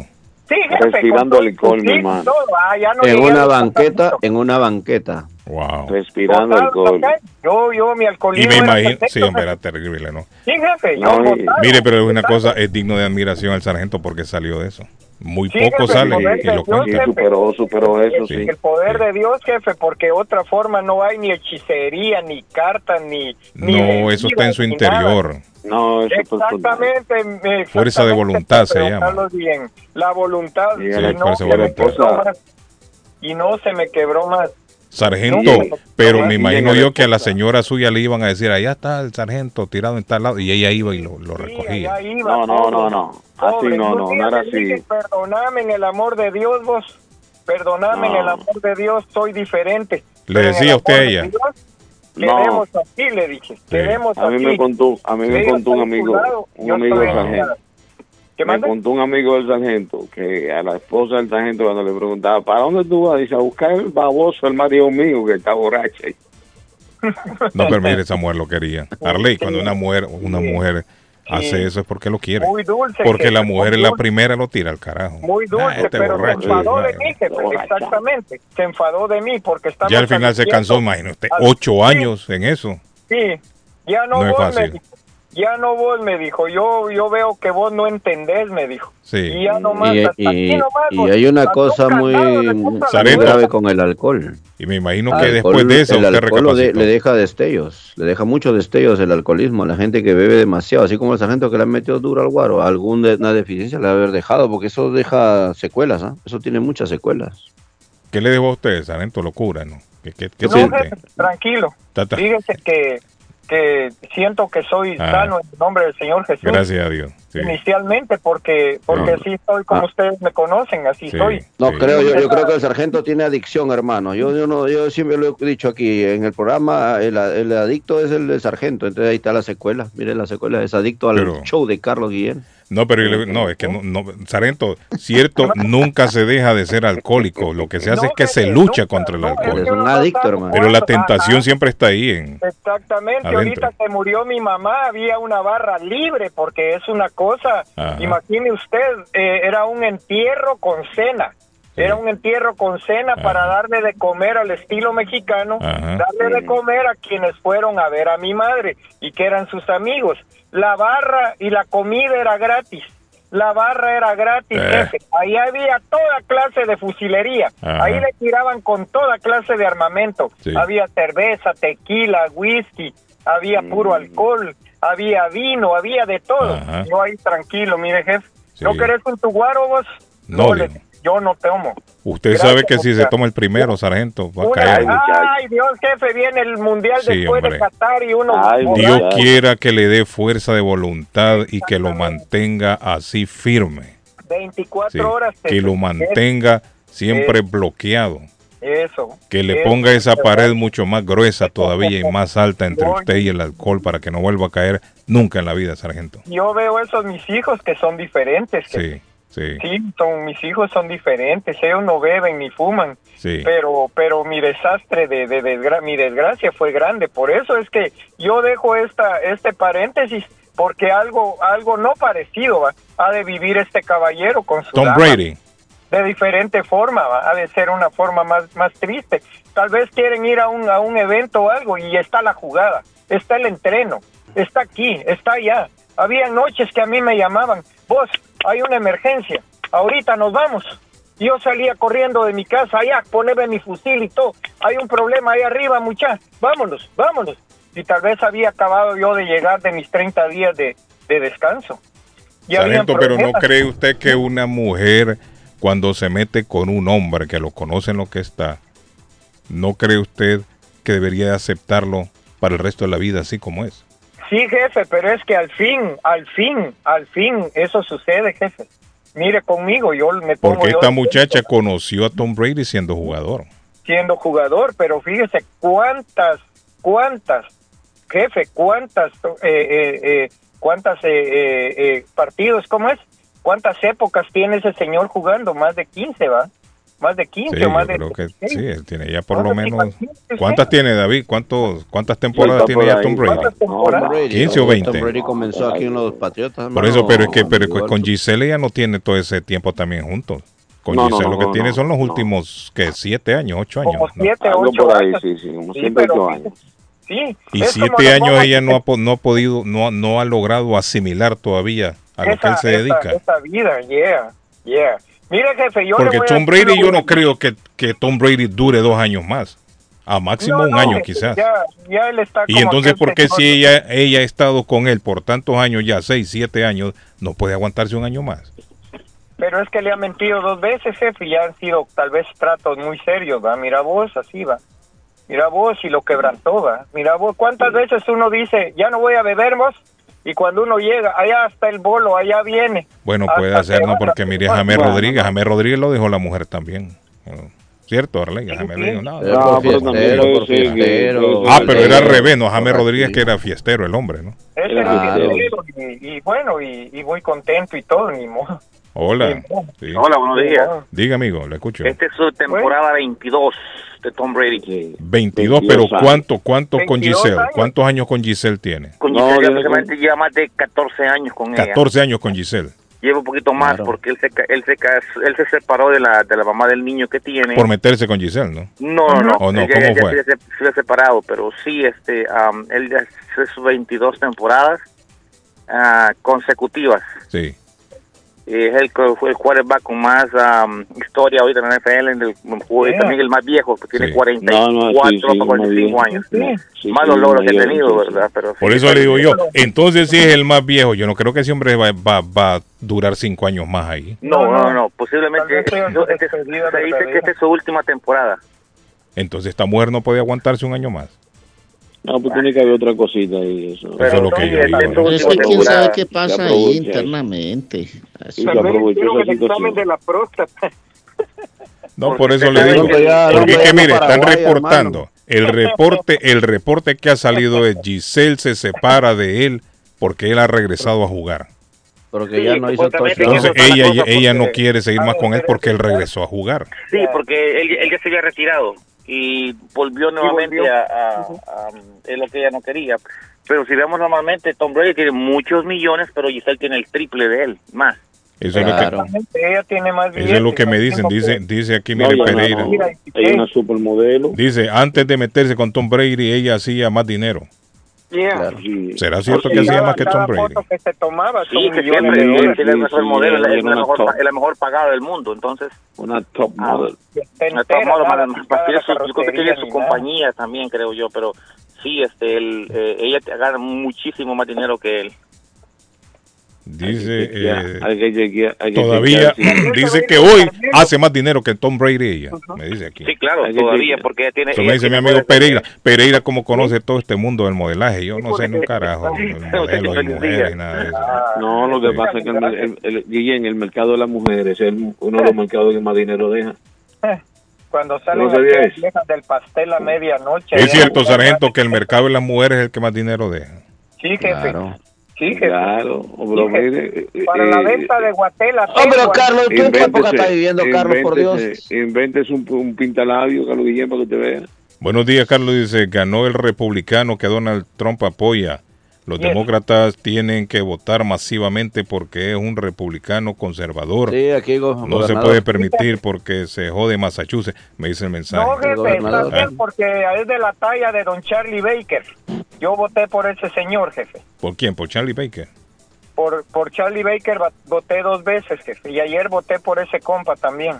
Speaker 7: sí jefe
Speaker 9: Respirando alcohol, mi hermano.
Speaker 7: Ah, no
Speaker 4: En una banqueta, en una banqueta.
Speaker 3: Wow.
Speaker 9: Respirando
Speaker 7: en
Speaker 9: alcohol.
Speaker 7: yo yo mi
Speaker 3: Y
Speaker 7: alcoholismo
Speaker 3: me
Speaker 7: era
Speaker 3: imagino,
Speaker 7: perfecto,
Speaker 3: sí, hombre, era terrible, ¿no?
Speaker 7: sí jefe yo
Speaker 9: No, y-
Speaker 7: botado,
Speaker 3: Mire, pero es una cosa, es digno de admiración al sargento porque salió de eso. Muy
Speaker 7: Sí,
Speaker 3: poco
Speaker 7: jefe, poder
Speaker 3: y lo
Speaker 7: jefe.
Speaker 9: superó, superó eso,
Speaker 3: Sí.
Speaker 7: El poder de Dios, jefe, porque otra forma no hay ni hechicería, ni carta, ni... ni
Speaker 3: No, eso está en su
Speaker 7: nada.
Speaker 3: interior.
Speaker 9: No, eso es personal.
Speaker 7: Exactamente. eh,
Speaker 3: Fuerza de
Speaker 7: exactamente,
Speaker 3: voluntad se llama.
Speaker 7: Bien. La voluntad.
Speaker 9: Sí,
Speaker 7: y,
Speaker 3: la
Speaker 7: no,
Speaker 3: fuerza de
Speaker 7: se me
Speaker 3: voluntad.
Speaker 7: y no se me quebró más.
Speaker 3: Sargento, pero me
Speaker 7: no,
Speaker 3: imagino
Speaker 9: no,
Speaker 3: yo que a la señora suya le iban a decir, allá está el sargento tirado en tal lado, y ella iba y lo, recogía.
Speaker 7: iba,
Speaker 9: No, no, no, no. Así
Speaker 7: pobre.
Speaker 9: no, no, no era así.
Speaker 7: Perdoname en el amor de Dios, vos. Perdoname en el amor de Dios, soy diferente.
Speaker 3: ¿Le decía usted a
Speaker 7: de
Speaker 3: ella?
Speaker 9: No.
Speaker 7: Así, le dije. Quedemos
Speaker 9: A mí me contó, a mí me contó un amigo, un amigo sargento.
Speaker 7: Lado. ¿Qué
Speaker 9: Me contó un amigo del sargento que a la esposa del sargento cuando le preguntaba, ¿para dónde tú vas? Dice, a buscar el baboso, el marido mío que está borracho.
Speaker 3: No, pero mire, esa mujer lo quería. Arley, cuando una mujer, una mujer hace
Speaker 7: Sí.
Speaker 3: eso es porque lo quiere.
Speaker 7: Muy dulce.
Speaker 3: Porque la mujer es la primera lo tira al carajo.
Speaker 7: Muy dulce,
Speaker 3: este
Speaker 7: pero
Speaker 3: borracho,
Speaker 7: se enfadó de mí, jefe, exactamente. Se enfadó de mí porque estamos
Speaker 3: Ya al final se cansó, imagínate, usted, ocho
Speaker 7: sí,
Speaker 3: años en eso.
Speaker 7: Sí, ya no,
Speaker 3: No es fácil.
Speaker 7: Ya no vos, me dijo. Yo, yo veo que vos no entendés, me dijo.
Speaker 3: Sí.
Speaker 7: Y ya nomás,
Speaker 4: Y,
Speaker 7: hasta aquí
Speaker 4: y-
Speaker 7: nomás,
Speaker 4: y
Speaker 7: vos,
Speaker 4: hay una cosa muy,
Speaker 7: a
Speaker 4: grave con el alcohol.
Speaker 3: Y me imagino que
Speaker 4: Alcohol,
Speaker 3: después de eso
Speaker 4: el
Speaker 3: usted
Speaker 4: alcohol de- le deja destellos, le deja muchos destellos el alcoholismo a la gente que bebe demasiado, así como el sargento que le ha metido duro al guaro, alguna deficiencia le ha haber dejado, porque eso deja secuelas, ¿ah? eso tiene muchas secuelas.
Speaker 3: ¿Qué le dejó a usted, Sargento? Locura, ¿no? ¿Qué, qué, qué
Speaker 7: No,
Speaker 3: siente?
Speaker 7: jefe, tranquilo.
Speaker 3: Ta- ta-
Speaker 7: Fíjese que, que siento que soy
Speaker 3: Ah.
Speaker 7: sano en el nombre del Señor Jesús.
Speaker 3: Gracias a Dios. Sí.
Speaker 7: Inicialmente, porque porque
Speaker 4: No.
Speaker 7: así soy como
Speaker 4: Ah.
Speaker 7: ustedes me conocen, así
Speaker 3: Sí.
Speaker 7: soy.
Speaker 4: No
Speaker 3: Sí.
Speaker 4: creo, yo, yo creo que el sargento tiene adicción, hermano. Yo, yo no, yo siempre lo he dicho aquí en el programa, el, el adicto es el, sargento, entonces ahí está la secuela. Miren la secuela, es adicto al
Speaker 3: Pero-
Speaker 4: show de Carlos Guillén.
Speaker 3: No, pero no, es que no, no, Sargento, cierto, nunca se deja de ser alcohólico. Lo que se hace
Speaker 7: No,
Speaker 3: es que se lucha
Speaker 7: nunca,
Speaker 3: contra el alcohol.
Speaker 4: Es un adicto, hermano.
Speaker 3: Pero la tentación siempre está ahí. En,
Speaker 7: Exactamente,
Speaker 3: Adentro.
Speaker 7: ahorita que murió mi mamá había una barra libre porque es una cosa,
Speaker 3: Ajá.
Speaker 7: imagine usted, eh, era un entierro con cena, era un entierro con cena para darle de comer al estilo mexicano,
Speaker 3: Ajá.
Speaker 7: darle de comer a quienes fueron a ver a mi madre y que eran sus amigos. La barra y la comida era gratis. La barra era gratis,
Speaker 3: Eh.
Speaker 7: jefe. Ahí había toda clase de fusilería.
Speaker 3: Ajá.
Speaker 7: Ahí le tiraban con toda clase de armamento.
Speaker 3: Sí.
Speaker 7: Había cerveza, tequila, whisky, había puro alcohol, había vino, había de todo.
Speaker 3: Ajá.
Speaker 7: Yo ahí tranquilo, mire, jefe.
Speaker 3: Sí.
Speaker 7: ¿No querés un tu guaro vos?
Speaker 3: No.
Speaker 7: Yo no tomo.
Speaker 3: Usted
Speaker 7: Gracias,
Speaker 3: sabe que si se toma el primero, Sargento, va a caer.
Speaker 7: ay, Dios, jefe, viene el mundial
Speaker 3: Sí,
Speaker 7: después de
Speaker 3: hombre.
Speaker 7: Qatar y uno.
Speaker 9: Ay.
Speaker 3: Dios quiera que le dé fuerza de voluntad y que lo mantenga así firme.
Speaker 7: 24
Speaker 3: sí,
Speaker 7: horas.
Speaker 3: que lo mantenga siempre bloqueado.
Speaker 7: Eso.
Speaker 3: Que le
Speaker 7: Eso,
Speaker 3: ponga esa pared mucho más gruesa todavía y más alta entre usted y el alcohol para que no vuelva a caer nunca en la vida, sargento.
Speaker 7: Yo veo esos mis hijos que son diferentes.
Speaker 3: Sí, sí,
Speaker 7: Sí, son, mis hijos son diferentes, ellos no beben ni fuman,
Speaker 3: sí.
Speaker 7: pero pero mi desastre de, de, desgra- mi desgracia fue grande, por eso es que yo dejo esta este paréntesis porque algo algo no parecido ¿va? ha de vivir este caballero con su
Speaker 3: Tom
Speaker 7: dama,
Speaker 3: Brady.
Speaker 7: de diferente forma, ¿va? ha de ser una forma más más triste. Tal vez quieren ir a un a un evento o algo y está la jugada, está el entreno, está aquí, está allá. Había noches que a mí me llamaban, vos, hay una emergencia, ahorita nos vamos. Yo salía corriendo de mi casa, allá, poneme mi fusil y todo. Hay un problema ahí arriba, mucha. Vámonos, vámonos. Y tal vez había acabado yo de llegar de mis 30 días de, de descanso. Y
Speaker 3: Sargento, pero no cree usted que una mujer cuando se mete con un hombre que lo conoce en lo que está, no cree usted que debería de aceptarlo para el resto de la vida así como es?
Speaker 7: Sí, jefe, pero es que al fin, al fin, al fin, eso sucede, jefe. Mire conmigo, yo me pongo
Speaker 3: Porque
Speaker 7: yo
Speaker 3: esta muchacha conoció a Tom Brady siendo jugador.
Speaker 7: siendo jugador, pero fíjese cuántas, cuántas, jefe, cuántas, eh, eh, eh, cuántas eh, eh, eh, partidos, ¿cómo es? ¿Cuántas épocas tiene ese señor jugando? Más de 15, ¿va? Más de 15
Speaker 3: Sí,
Speaker 7: o más
Speaker 3: yo
Speaker 7: de
Speaker 3: creo que
Speaker 7: 16.
Speaker 3: sí, él tiene ya por lo
Speaker 7: ¿Cuántas
Speaker 3: menos. ¿Cuántas tiene David? ¿Cuántos, ¿Cuántas temporadas tiene ya. Tom Brady?
Speaker 7: ¿Cuántas temporadas?
Speaker 4: Brady,
Speaker 3: 15 o
Speaker 4: Tom
Speaker 3: 20.
Speaker 4: Brady comenzó aquí en los Patriotas.
Speaker 3: Por eso, pero es que, pero con Giselle ya no tiene todo ese tiempo también juntos. Con
Speaker 9: No,
Speaker 3: Giselle
Speaker 9: no,
Speaker 3: lo que
Speaker 9: no,
Speaker 3: tiene
Speaker 9: no,
Speaker 3: son los
Speaker 9: no.
Speaker 3: últimos, que siete años, ocho años.
Speaker 7: Como
Speaker 3: ¿no?
Speaker 7: 7,
Speaker 9: Algo
Speaker 7: 8
Speaker 9: por ahí,
Speaker 7: años.
Speaker 9: sí, sí, como
Speaker 7: Sí,
Speaker 9: 7,
Speaker 7: pero
Speaker 9: 8 años.
Speaker 7: Sí.
Speaker 3: Y siete años ella no ha, po- no ha podido, no, ha- no ha logrado asimilar todavía a lo que él se
Speaker 7: esa-
Speaker 3: dedica.
Speaker 7: Esa, vida, yeah, yeah. Mire, jefe, yo
Speaker 3: Porque Tom Brady, yo no creo que, que Tom Brady dure dos años más. A máximo
Speaker 7: No,
Speaker 3: un
Speaker 7: no,
Speaker 3: año quizás.
Speaker 7: Ya, ya él está
Speaker 3: Y
Speaker 7: como
Speaker 3: entonces, ¿por qué si ella, ella ha estado con él por tantos años, ya seis, siete años, no puede aguantarse un año más?
Speaker 7: Pero es que le ha mentido dos veces, jefe, y ya han sido tal vez tratos muy serios, ¿va? Mira vos, así va. Mira vos y lo quebrantó, ¿va? Mira vos, ¿cuántas veces uno dice, ya no voy a beber vos? Y cuando uno llega, allá está el bolo, allá viene.
Speaker 3: Bueno,
Speaker 7: Hasta
Speaker 3: puede hacer, ¿no? Porque mire,
Speaker 7: bueno,
Speaker 3: Rodríguez, James Rodríguez lo dejó la mujer también. ¿Cierto, Arley? Le dijo, no, no,
Speaker 4: por
Speaker 3: no,
Speaker 4: fiestero,
Speaker 3: no,
Speaker 4: por fiestero.
Speaker 3: Ah, pero era al revés, no, James
Speaker 4: por
Speaker 3: Rodríguez que era fiestero el hombre, ¿no?
Speaker 7: Ese
Speaker 4: Era
Speaker 7: fiestero y, y bueno, y, y muy contento y todo, ni modo.
Speaker 3: Hola. Sí.
Speaker 10: Hola, buenos días.
Speaker 3: Diga, amigo, le escucho.
Speaker 10: Esta es su temporada 22 de Tom Brady.
Speaker 3: 22,
Speaker 10: 22
Speaker 3: pero
Speaker 10: años.
Speaker 3: ¿cuánto, cuánto con
Speaker 10: 22
Speaker 3: Giselle?
Speaker 10: años.
Speaker 3: ¿Cuántos años con Giselle tiene?
Speaker 10: Con
Speaker 4: No,
Speaker 10: Giselle
Speaker 4: yo-
Speaker 10: aproximadamente lleva más de 14 años con ella.
Speaker 3: 14 años con Giselle.
Speaker 10: Lleva un poquito más
Speaker 3: Claro.
Speaker 10: porque él se, él, se, él se separó de la, de la mamá del niño que tiene.
Speaker 3: Por meterse con Giselle, ¿no?
Speaker 10: No, no, no.
Speaker 3: ¿O no?
Speaker 10: Ya-
Speaker 3: ¿Cómo
Speaker 10: ya
Speaker 3: fue?
Speaker 10: Se, se- se había separado, pero sí, este, am, él ya hace sus 22 temporadas ah, consecutivas.
Speaker 3: Sí.
Speaker 10: Es el, co- fue el quarterback con más am, historia ahorita en la NFL, en el, fue
Speaker 11: Yeah.
Speaker 10: también el más viejo, que tiene
Speaker 11: Sí.
Speaker 10: 44
Speaker 11: No, no, sí, sí,
Speaker 10: para 45
Speaker 11: más
Speaker 10: años.
Speaker 11: viejo. Sí,
Speaker 10: más
Speaker 11: sí,
Speaker 10: los logros que ha tenido. ¿verdad? Pero
Speaker 3: Por
Speaker 10: sí,
Speaker 3: eso le digo yo, entonces si es el más viejo, yo no creo que ese hombre va, va, va a durar cinco años más ahí.
Speaker 10: No, no, no, posiblemente. no, este- se dice que esta es su última temporada.
Speaker 3: Entonces esta mujer no puede aguantarse un año más.
Speaker 11: No, pues tiene que haber otra cosita ahí. Eso,
Speaker 3: Eso es lo que yo digo.
Speaker 5: Pero es que quién sabe qué pasa ahí internamente. Así.
Speaker 11: Tal vez hicieron el
Speaker 7: examen de la próstata.
Speaker 3: No, por eso le digo.
Speaker 5: bien que ya-
Speaker 3: Porque que mire, están reportando. El reporte, el reporte que ha salido es Giselle se separa de él porque él ha regresado a jugar.
Speaker 4: Porque ya no hizo.
Speaker 3: Entonces ella, ella no quiere seguir más con él porque él regresó a jugar.
Speaker 10: Sí, porque él, él ya se había retirado y volvió nuevamente
Speaker 7: volvió.
Speaker 10: A, a- a- es lo que ella no quería. Pero si vemos normalmente, Tom Brady tiene muchos millones, pero Giselle tiene el triple de él, más.
Speaker 3: Eso es lo que,
Speaker 7: Ella tiene más
Speaker 3: eso es lo que me dicen. Dice, dice aquí, mire,
Speaker 11: No, no,
Speaker 3: Pereira.
Speaker 11: no. Ella es una supermodelo.
Speaker 3: Dice, antes de meterse con Tom Brady, ella hacía más dinero.
Speaker 7: Yeah.
Speaker 3: ¿Será cierto que hacía
Speaker 7: cada-
Speaker 3: más que Tom Brady?
Speaker 7: foto que se tomaba
Speaker 10: Sí, que siempre
Speaker 7: de
Speaker 10: él es el mejor
Speaker 11: sí,
Speaker 10: modelo, es la
Speaker 11: una
Speaker 10: mejor,
Speaker 11: top.
Speaker 10: pa- es la mejor pagada del mundo. Entonces,
Speaker 11: Una top model.
Speaker 10: la top model,
Speaker 7: nada,
Speaker 10: más- más tiene su, yo creo que tiene su compañía también, creo yo, pero sí, este, él, eh, ella te gana muchísimo más dinero que él.
Speaker 3: Dice, eh,
Speaker 11: que que
Speaker 3: todavía dice que hoy hace más dinero que Tom Brady ella. Me dice aquí.
Speaker 10: Sí, claro, todavía, porque ella tiene...
Speaker 3: Eso
Speaker 10: ella
Speaker 3: me dice mi amigo Pereira. Pereira, como conoce todo este mundo del modelaje. Yo no sé ni un carajo. El modelo y mujeres y nada de eso.
Speaker 11: No, lo que pasa es que el, el, el- Guillén, el mercado de las mujeres es uno de los mercados que más dinero deja.
Speaker 7: Cuando salen
Speaker 11: No eso.
Speaker 7: viejas del pastel a medianoche.
Speaker 3: Es
Speaker 7: allá
Speaker 3: cierto,
Speaker 7: en-
Speaker 3: sargento, que el mercado de las mujeres es el que más dinero deja.
Speaker 7: Sí, jefe.
Speaker 4: Claro.
Speaker 7: Sí.
Speaker 11: Claro, pero mire, eh,
Speaker 7: Para la
Speaker 11: eh,
Speaker 7: venta de Guatela.
Speaker 4: Hombre,
Speaker 7: tengo
Speaker 4: Carlos, ¿tú en qué época estás viviendo, Carlos, por Dios?
Speaker 11: Invéntese un, un pintalabio, Carlos Guillén, para que usted vea.
Speaker 3: Buenos días, Carlos. Dice, ganó el republicano que Donald Trump apoya. Los
Speaker 7: Yes.
Speaker 3: demócratas tienen que votar masivamente porque es un republicano conservador.
Speaker 4: Sí, aquí go-
Speaker 3: No se puede permitir porque se jode Massachusetts, me dice el mensaje.
Speaker 7: No, jefe, está bien porque es de la talla de don Charlie Baker. Yo voté por ese señor, jefe.
Speaker 3: ¿Por quién? ¿Por Charlie Baker?
Speaker 7: Por, por Charlie Baker voté dos veces, jefe. Y ayer voté por ese compa también.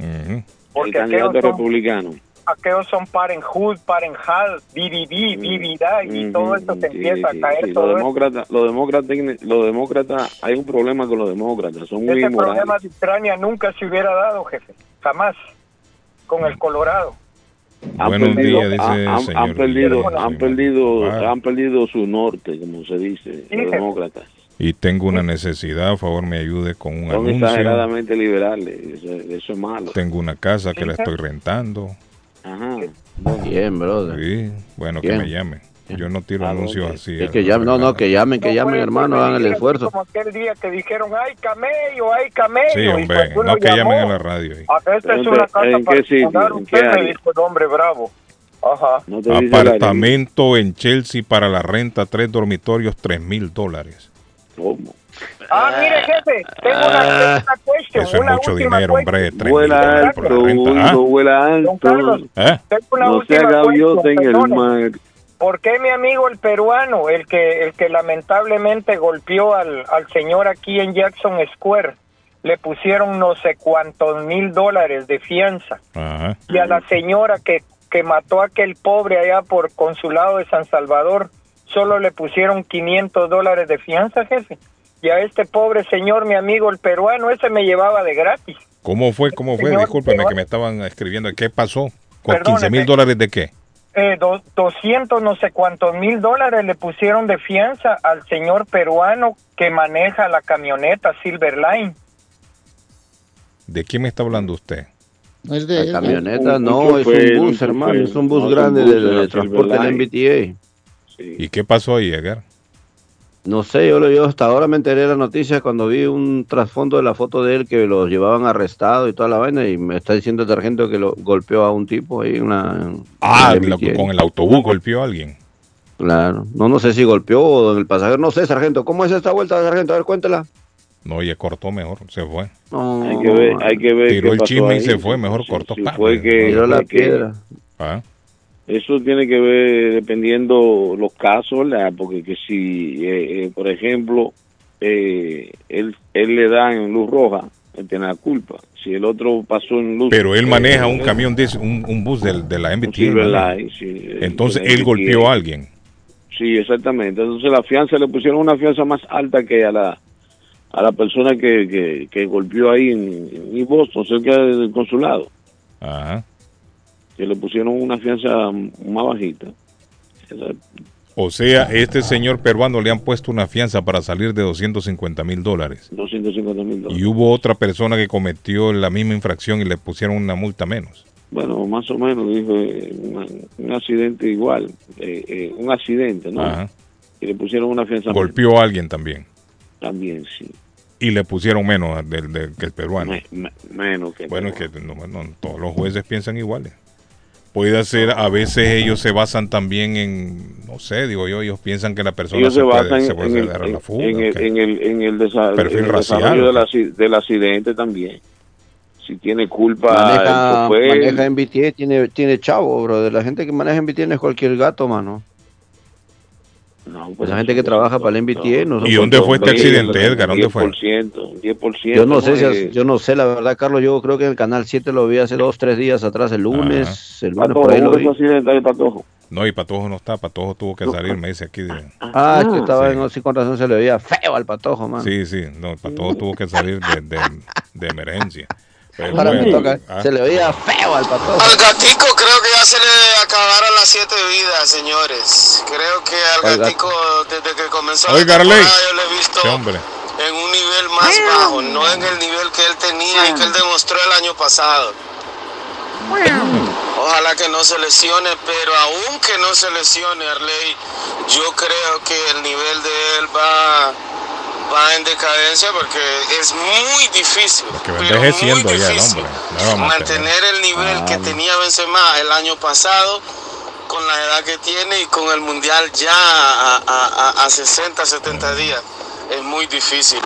Speaker 3: Ujú.
Speaker 11: El
Speaker 7: Porque
Speaker 11: candidato
Speaker 7: son,
Speaker 11: republicano.
Speaker 7: Aquellos son Parenthood, Parenthal, BBB, BBD, y todo esto se
Speaker 11: Sí,
Speaker 7: empieza
Speaker 11: sí,
Speaker 7: a caer.
Speaker 11: sí.
Speaker 7: todo
Speaker 11: Los demócratas, los demócratas, los demócratas, hay un problema con los demócratas, son muy
Speaker 7: Ese
Speaker 11: inmorales.
Speaker 7: problema de Ucrania nunca se hubiera dado, jefe. Jamás. Con el Colorado.
Speaker 11: Han
Speaker 3: Buenos
Speaker 11: perdido,
Speaker 3: días, dice
Speaker 11: han,
Speaker 3: señor
Speaker 11: han perdido, han perdido,
Speaker 3: Ah.
Speaker 11: han perdido su norte, como se dice,
Speaker 7: Sí,
Speaker 11: los demócratas.
Speaker 3: Y tengo una necesidad, a favor me ayude con un
Speaker 11: Son
Speaker 3: anuncio.
Speaker 11: exageradamente liberales, eso, eso es malo.
Speaker 3: Tengo una casa que la estoy rentando.
Speaker 11: Ajá.
Speaker 4: Bien, brother.
Speaker 3: Sí, bueno, que me llame. Yo no tiro
Speaker 11: ¿A
Speaker 3: anuncios así.
Speaker 4: Es
Speaker 3: a
Speaker 4: que
Speaker 3: la
Speaker 4: llamen, no, no, que llamen, que llamen,
Speaker 7: pueden
Speaker 4: hermano, hagan el esfuerzo.
Speaker 7: Como aquel día que dijeron, ay, camello, ay, camello.
Speaker 3: Sí, hombre,
Speaker 7: pues
Speaker 3: no que
Speaker 7: llamó.
Speaker 3: llamen a la radio. ahí.
Speaker 7: Ah, Esta es una casa
Speaker 11: ¿en qué sitio?
Speaker 7: particular,
Speaker 11: ¿En qué área?
Speaker 7: dijo el hombre bravo. Ajá.
Speaker 11: No.
Speaker 3: Apartamento en Chelsea para la renta, tres dormitorios, tres mil dólares.
Speaker 11: ¿Cómo?
Speaker 7: Ah, mire, jefe, tengo una, una question,
Speaker 3: Eso es
Speaker 7: una
Speaker 3: mucho
Speaker 7: última
Speaker 3: dinero, hombre. mil
Speaker 11: Vuela alto.
Speaker 3: ¿Ah?
Speaker 11: hijo, vuela
Speaker 7: Don Carlos,
Speaker 11: alto.
Speaker 3: ¿Eh?
Speaker 7: tengo una
Speaker 11: No se
Speaker 7: última
Speaker 11: gaviota en el mar.
Speaker 7: ¿Por qué mi amigo el peruano, el que el que lamentablemente golpeó al, al señor aquí en Jackson Square, le pusieron no sé cuántos mil dólares de fianza.
Speaker 3: Ajá.
Speaker 7: Y a la señora que, que mató a aquel pobre allá por consulado de San Salvador, solo le pusieron 500 dólares de fianza, jefe. Y a este pobre señor, mi amigo el peruano, ese me llevaba de gratis.
Speaker 3: ¿Cómo fue? ¿Cómo fue?
Speaker 7: Señor.
Speaker 3: que me estaban escribiendo. ¿Qué pasó? ¿Con
Speaker 7: Perdóneme.
Speaker 3: 15 mil dólares de qué?
Speaker 7: Eh, do- 200 no sé cuántos mil dólares le pusieron de fianza al señor peruano que maneja la camioneta Silverline.
Speaker 3: ¿De quién me está hablando usted?
Speaker 5: No es de
Speaker 4: La camioneta,
Speaker 11: Un- un
Speaker 4: no, es
Speaker 11: chofer,
Speaker 4: un
Speaker 11: un
Speaker 4: bus, hermano,
Speaker 11: chofer.
Speaker 4: es un bus
Speaker 11: No, es un
Speaker 4: grande
Speaker 11: bus
Speaker 4: de,
Speaker 11: de
Speaker 4: transporte del. MBTA.
Speaker 3: ¿Y qué pasó ahí, Edgar?
Speaker 4: No sé, yo, lo- yo hasta ahora me enteré de la noticia cuando vi un trasfondo de la foto de él que lo llevaban arrestado y toda la vaina y me está diciendo el sargento que lo golpeó a un tipo ahí una
Speaker 3: Ah,
Speaker 4: en
Speaker 3: la- con el autobús golpeó a alguien.
Speaker 4: Claro, no, no sé si golpeó o el pasajero, no sé, sargento, ¿cómo es esta vuelta, sargento? A ver, cuéntela.
Speaker 3: No, ya cortó mejor, se fue.
Speaker 4: No,
Speaker 11: Hay que ver, hay que ver
Speaker 3: Tiró
Speaker 11: qué
Speaker 3: el
Speaker 11: pasó
Speaker 3: chisme y se fue, mejor
Speaker 11: si-
Speaker 3: cortó.
Speaker 11: si
Speaker 3: pa,
Speaker 11: fue que,
Speaker 4: tiró la piedra.
Speaker 3: Ah,
Speaker 11: Eso tiene que ver dependiendo los casos, ¿verdad? porque que si, eh, eh, por ejemplo, eh, él, él le da en luz roja, él tiene la culpa. Si el otro pasó en luz...
Speaker 3: Pero él maneja un camión, de, un, un bus del- de, la MBT.
Speaker 11: Silverline, sí, eh,
Speaker 3: Entonces él golpeó a alguien.
Speaker 11: Sí, exactamente. Entonces la fianza le pusieron una fianza más alta que a la a la persona que, que, que golpeó ahí en, en Boston, cerca del consulado,
Speaker 3: Ajá.
Speaker 11: Que le pusieron una fianza más bajita.
Speaker 3: O sea, este señor peruano le han puesto una fianza para salir de 250 mil dólares.
Speaker 11: 250 mil dólares.
Speaker 3: Y hubo otra persona que cometió la misma infracción y le pusieron una multa menos.
Speaker 11: Bueno, más o menos, dijo, eh, un, un accidente igual, eh, eh, un accidente, ¿no?
Speaker 3: Ajá.
Speaker 11: Y le pusieron una fianza
Speaker 3: Golpeó a alguien también.
Speaker 11: también, sí.
Speaker 3: Y le pusieron menos del, del- que el peruano.
Speaker 11: Me- me- menos que...
Speaker 3: Bueno, es que no, no, todos los jueces piensan iguales. Puede ser, a veces ellos se basan también en, no sé, digo yo, ellos piensan que la persona
Speaker 11: Ellos
Speaker 3: se,
Speaker 11: se
Speaker 3: puede,
Speaker 11: basan
Speaker 3: se
Speaker 11: en,
Speaker 3: puede
Speaker 11: en el,
Speaker 3: la
Speaker 11: en-
Speaker 3: fuga.
Speaker 11: en
Speaker 3: ¿o
Speaker 11: el, en el, en el desa-
Speaker 3: Perfil
Speaker 11: en el
Speaker 3: racial,
Speaker 11: desarrollo
Speaker 3: ¿o
Speaker 11: del, accidente también. Si tiene culpa
Speaker 4: Maneja,
Speaker 11: el chofer,
Speaker 4: maneja MBTA, tiene, tiene chavo, bro. De la gente que maneja MBTA no es cualquier gato, mano.
Speaker 11: No,
Speaker 4: Pues la gente que trabaja para el MBTA no son
Speaker 3: ¿Y dónde fue este accidente, Edgar? ¿Dónde fue?
Speaker 11: 10%, 10%.
Speaker 4: Yo no sé, si, yo no sé, la verdad, Carlos, yo creo que en el Canal 7 lo vi hace dos, tres días atrás, el lunes, el lunes
Speaker 11: Patojo,
Speaker 4: por ahí lo vi.
Speaker 11: accidente Patojo.
Speaker 3: No, y Patojo no está, Patojo tuvo que salir, me dice aquí. de-
Speaker 4: Ah, es que estaba
Speaker 3: Sí.
Speaker 4: en, sí, con razón se le veía feo al patojo, man.
Speaker 3: Sí, sí, no, Patojo tuvo que salir de, de- de emergencia. Pero
Speaker 4: Ahora me
Speaker 3: bueno,
Speaker 4: toca,
Speaker 3: ah,
Speaker 4: se le veía feo al patojo.
Speaker 12: Al gatico creo que ya se le acabaron las siete vidas, señores. Creo que al
Speaker 4: Al gat-
Speaker 12: gatico desde que comenzó
Speaker 3: Oiga,
Speaker 12: la temporada yo lo he visto
Speaker 3: hombre.
Speaker 12: en un nivel más bajo, no en el nivel que él tenía y que él demostró el año pasado. Ojalá que no se lesione, pero aún que no se lesione, Arley, yo creo que el nivel de él va, va en decadencia porque es muy difícil.
Speaker 3: Que va
Speaker 12: pero
Speaker 3: envejeciendo
Speaker 12: muy
Speaker 3: ya el
Speaker 12: difícil
Speaker 3: hombre. No va a mantener.
Speaker 12: el nivel que tenía Benzema el año pasado con la edad que tiene y con el mundial ya a, a- a- a 60, 70 días. Es muy difícil.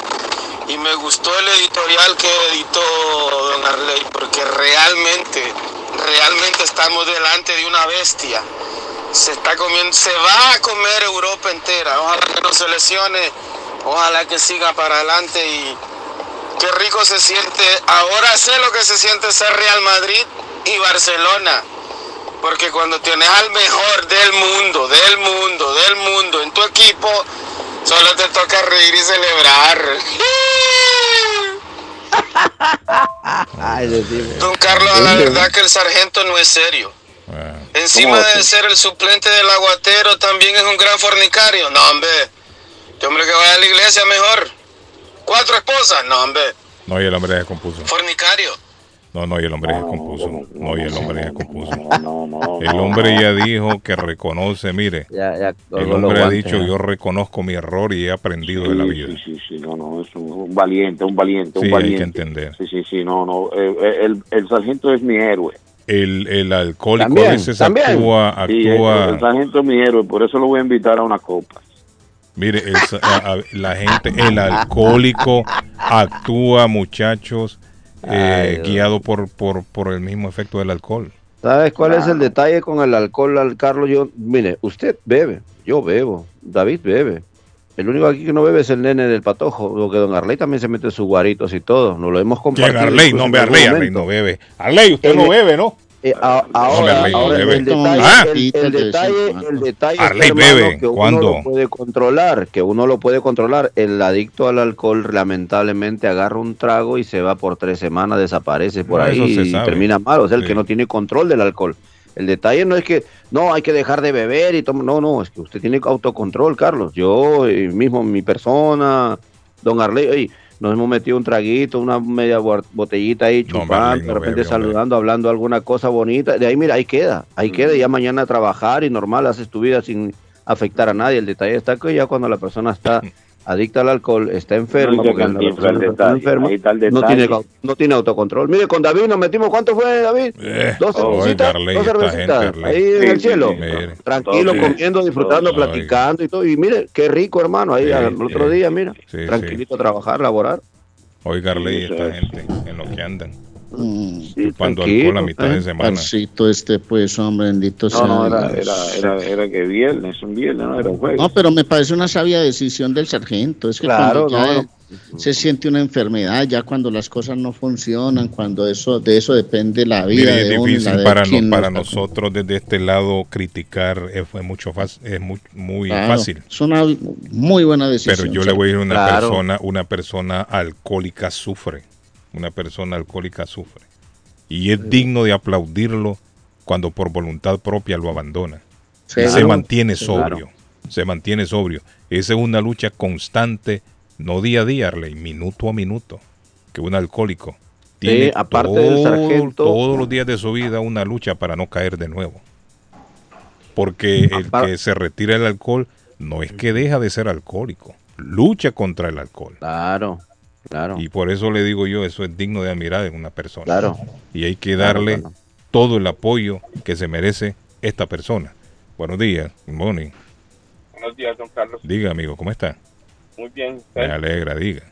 Speaker 12: Y me gustó el editorial que editó Don Arley porque realmente, realmente estamos delante de una bestia. Se está comiendo, se va a comer Europa entera. Ojalá que no se lesione, ojalá que siga para adelante y qué rico se siente. Ahora sé lo que se siente ser Real Madrid y Barcelona. Porque cuando tienes al mejor del mundo, del mundo, del mundo en tu equipo, solo te toca reír y celebrar. Don Carlos, la verdad que el sargento no es serio. Encima
Speaker 11: ¿Cómo
Speaker 12: de ser el suplente del aguatero, también es un gran fornicario. No, hombre. Este hombre que vaya a la iglesia mejor. Cuatro esposas. No, hombre.
Speaker 3: No, y el hombre se compuso.
Speaker 12: Fornicario.
Speaker 3: No, no, y el hombre se compuso. No, y el hombre se compuso.
Speaker 11: No, no,
Speaker 3: El hombre ya dijo que reconoce, mire,
Speaker 4: Ya, ya,
Speaker 3: el hombre ha dicho, yo reconozco mi error y he aprendido de la
Speaker 11: Sí,
Speaker 3: vida.
Speaker 11: Sí, sí, sí, no, no, es un, un valiente, un valiente,
Speaker 3: Sí,
Speaker 11: un
Speaker 3: hay
Speaker 11: valiente.
Speaker 3: que entender.
Speaker 11: Sí, sí, sí, no, no, eh, el, el sargento es mi héroe.
Speaker 3: El, el alcohólico
Speaker 4: También,
Speaker 3: a veces
Speaker 4: también.
Speaker 3: actúa,
Speaker 11: Sí, el,
Speaker 3: actúa,
Speaker 11: el sargento es mi héroe, por eso lo voy a invitar a una copa.
Speaker 3: Mire, el sa- a- a- la gente, el alcohólico actúa, muchachos, eh,
Speaker 4: Ay,
Speaker 3: guiado por, por, por el mismo efecto del alcohol.
Speaker 4: ¿Sabes cuál es el detalle con el alcohol, al Carlos? Yo, mire, usted bebe, yo bebo, David bebe. El único aquí que no bebe es el nene del patojo. Lo que don Arley también se mete sus guaritos y todo. Nos lo hemos
Speaker 3: ¿Quién
Speaker 4: compartido.
Speaker 3: Arley?
Speaker 4: incluso
Speaker 3: No, Arley, Arley no bebe. Arley, usted
Speaker 4: El-
Speaker 3: no bebe, ¿no?
Speaker 4: Eh, a- ahora,
Speaker 3: no
Speaker 4: ahora el detalle,
Speaker 3: Ah.
Speaker 4: el, el detalle, el detalle está,
Speaker 3: Arley
Speaker 4: hermano,
Speaker 3: bebe.
Speaker 4: que uno
Speaker 3: ¿Cuándo?
Speaker 4: lo puede controlar, que uno lo puede controlar. El adicto al alcohol lamentablemente agarra un trago y se va por tres semanas, desaparece por
Speaker 3: Ah, eso
Speaker 4: ahí
Speaker 3: se
Speaker 4: y
Speaker 3: sabe.
Speaker 4: termina mal. O sea, el
Speaker 3: Sí.
Speaker 4: que no tiene control del alcohol. El detalle no es que no hay que dejar de beber y tomar, no, no, es que usted tiene autocontrol, Carlos. Yo eh, mismo, mi persona, don Arley, ey, nos hemos metido un traguito, una media botellita ahí chupando, de repente saludando, hablando alguna cosa bonita. De ahí, mira, ahí queda, ahí queda, y ya mañana a trabajar y normal, haces tu vida sin afectar a nadie. El detalle está que ya cuando la persona está adicta al alcohol, está enferma,
Speaker 11: No,
Speaker 4: porque está enferma, no tiene, au- no tiene autocontrol. Mire, con David nos metimos, ¿cuánto fue, David?
Speaker 3: Eh,
Speaker 4: Dos
Speaker 3: oiga,
Speaker 4: cervecitas, dos cervecitas,
Speaker 3: gente,
Speaker 4: ahí en
Speaker 11: Sí,
Speaker 4: el
Speaker 11: sí,
Speaker 4: cielo,
Speaker 11: sí,
Speaker 4: tranquilo,
Speaker 11: Todo,
Speaker 4: comiendo, disfrutando, platicando y todo. Y mire, qué rico, hermano, ahí al otro día, mira,
Speaker 3: Sí,
Speaker 4: tranquilito a trabajar, laborar.
Speaker 3: Oiga, Arley,
Speaker 11: eso
Speaker 3: esta
Speaker 11: es.
Speaker 3: gente en lo que andan.
Speaker 5: Mm,
Speaker 4: tranquilo,
Speaker 3: alcohol a mitad de
Speaker 4: eh.
Speaker 3: semana.
Speaker 5: Parcito este, pues, hombre, bendito sea
Speaker 11: No, no, era, era, era, era que viernes, un viernes, no era un jueves.
Speaker 5: No, pero me parece una sabia decisión del sargento. Es que
Speaker 4: Claro,
Speaker 5: cuando ya
Speaker 4: no,
Speaker 5: se siente una enfermedad, ya cuando las cosas no funcionan, cuando eso de eso depende la vida
Speaker 3: Mire, es
Speaker 5: de uno la
Speaker 3: difícil
Speaker 5: de
Speaker 3: para, no-
Speaker 5: quien
Speaker 3: para nosotros desde este lado criticar es, fue mucho fácil, es muy, muy
Speaker 5: Claro,
Speaker 3: fácil.
Speaker 5: Es una muy buena decisión.
Speaker 3: Pero yo le voy a decir una
Speaker 4: Claro.
Speaker 3: persona, una persona alcohólica sufre, una persona alcohólica sufre. Y es digno de aplaudirlo cuando por voluntad propia lo abandona.
Speaker 5: Sí,
Speaker 3: y se mantiene sobrio, se mantiene sobrio. Esa es una lucha constante, no día a día, Arley, minuto a minuto, que un alcohólico tiene
Speaker 4: aparte del sargento-
Speaker 3: todos los días de su vida una lucha para no caer de nuevo. Porque el que se retira del alcohol no es que deja de ser alcohólico, lucha contra el alcohol.
Speaker 4: Claro, claro.
Speaker 3: Y por eso le digo yo, eso es digno de admirar en una persona.
Speaker 4: Claro.
Speaker 3: Y hay que darle
Speaker 4: claro.
Speaker 3: todo el apoyo que se merece esta persona. Buenos días, morning.
Speaker 13: Buenos días, don Carlos.
Speaker 3: Diga, amigo, ¿cómo está?
Speaker 13: Muy bien.
Speaker 3: Me
Speaker 13: ¿usted?
Speaker 3: alegra, diga.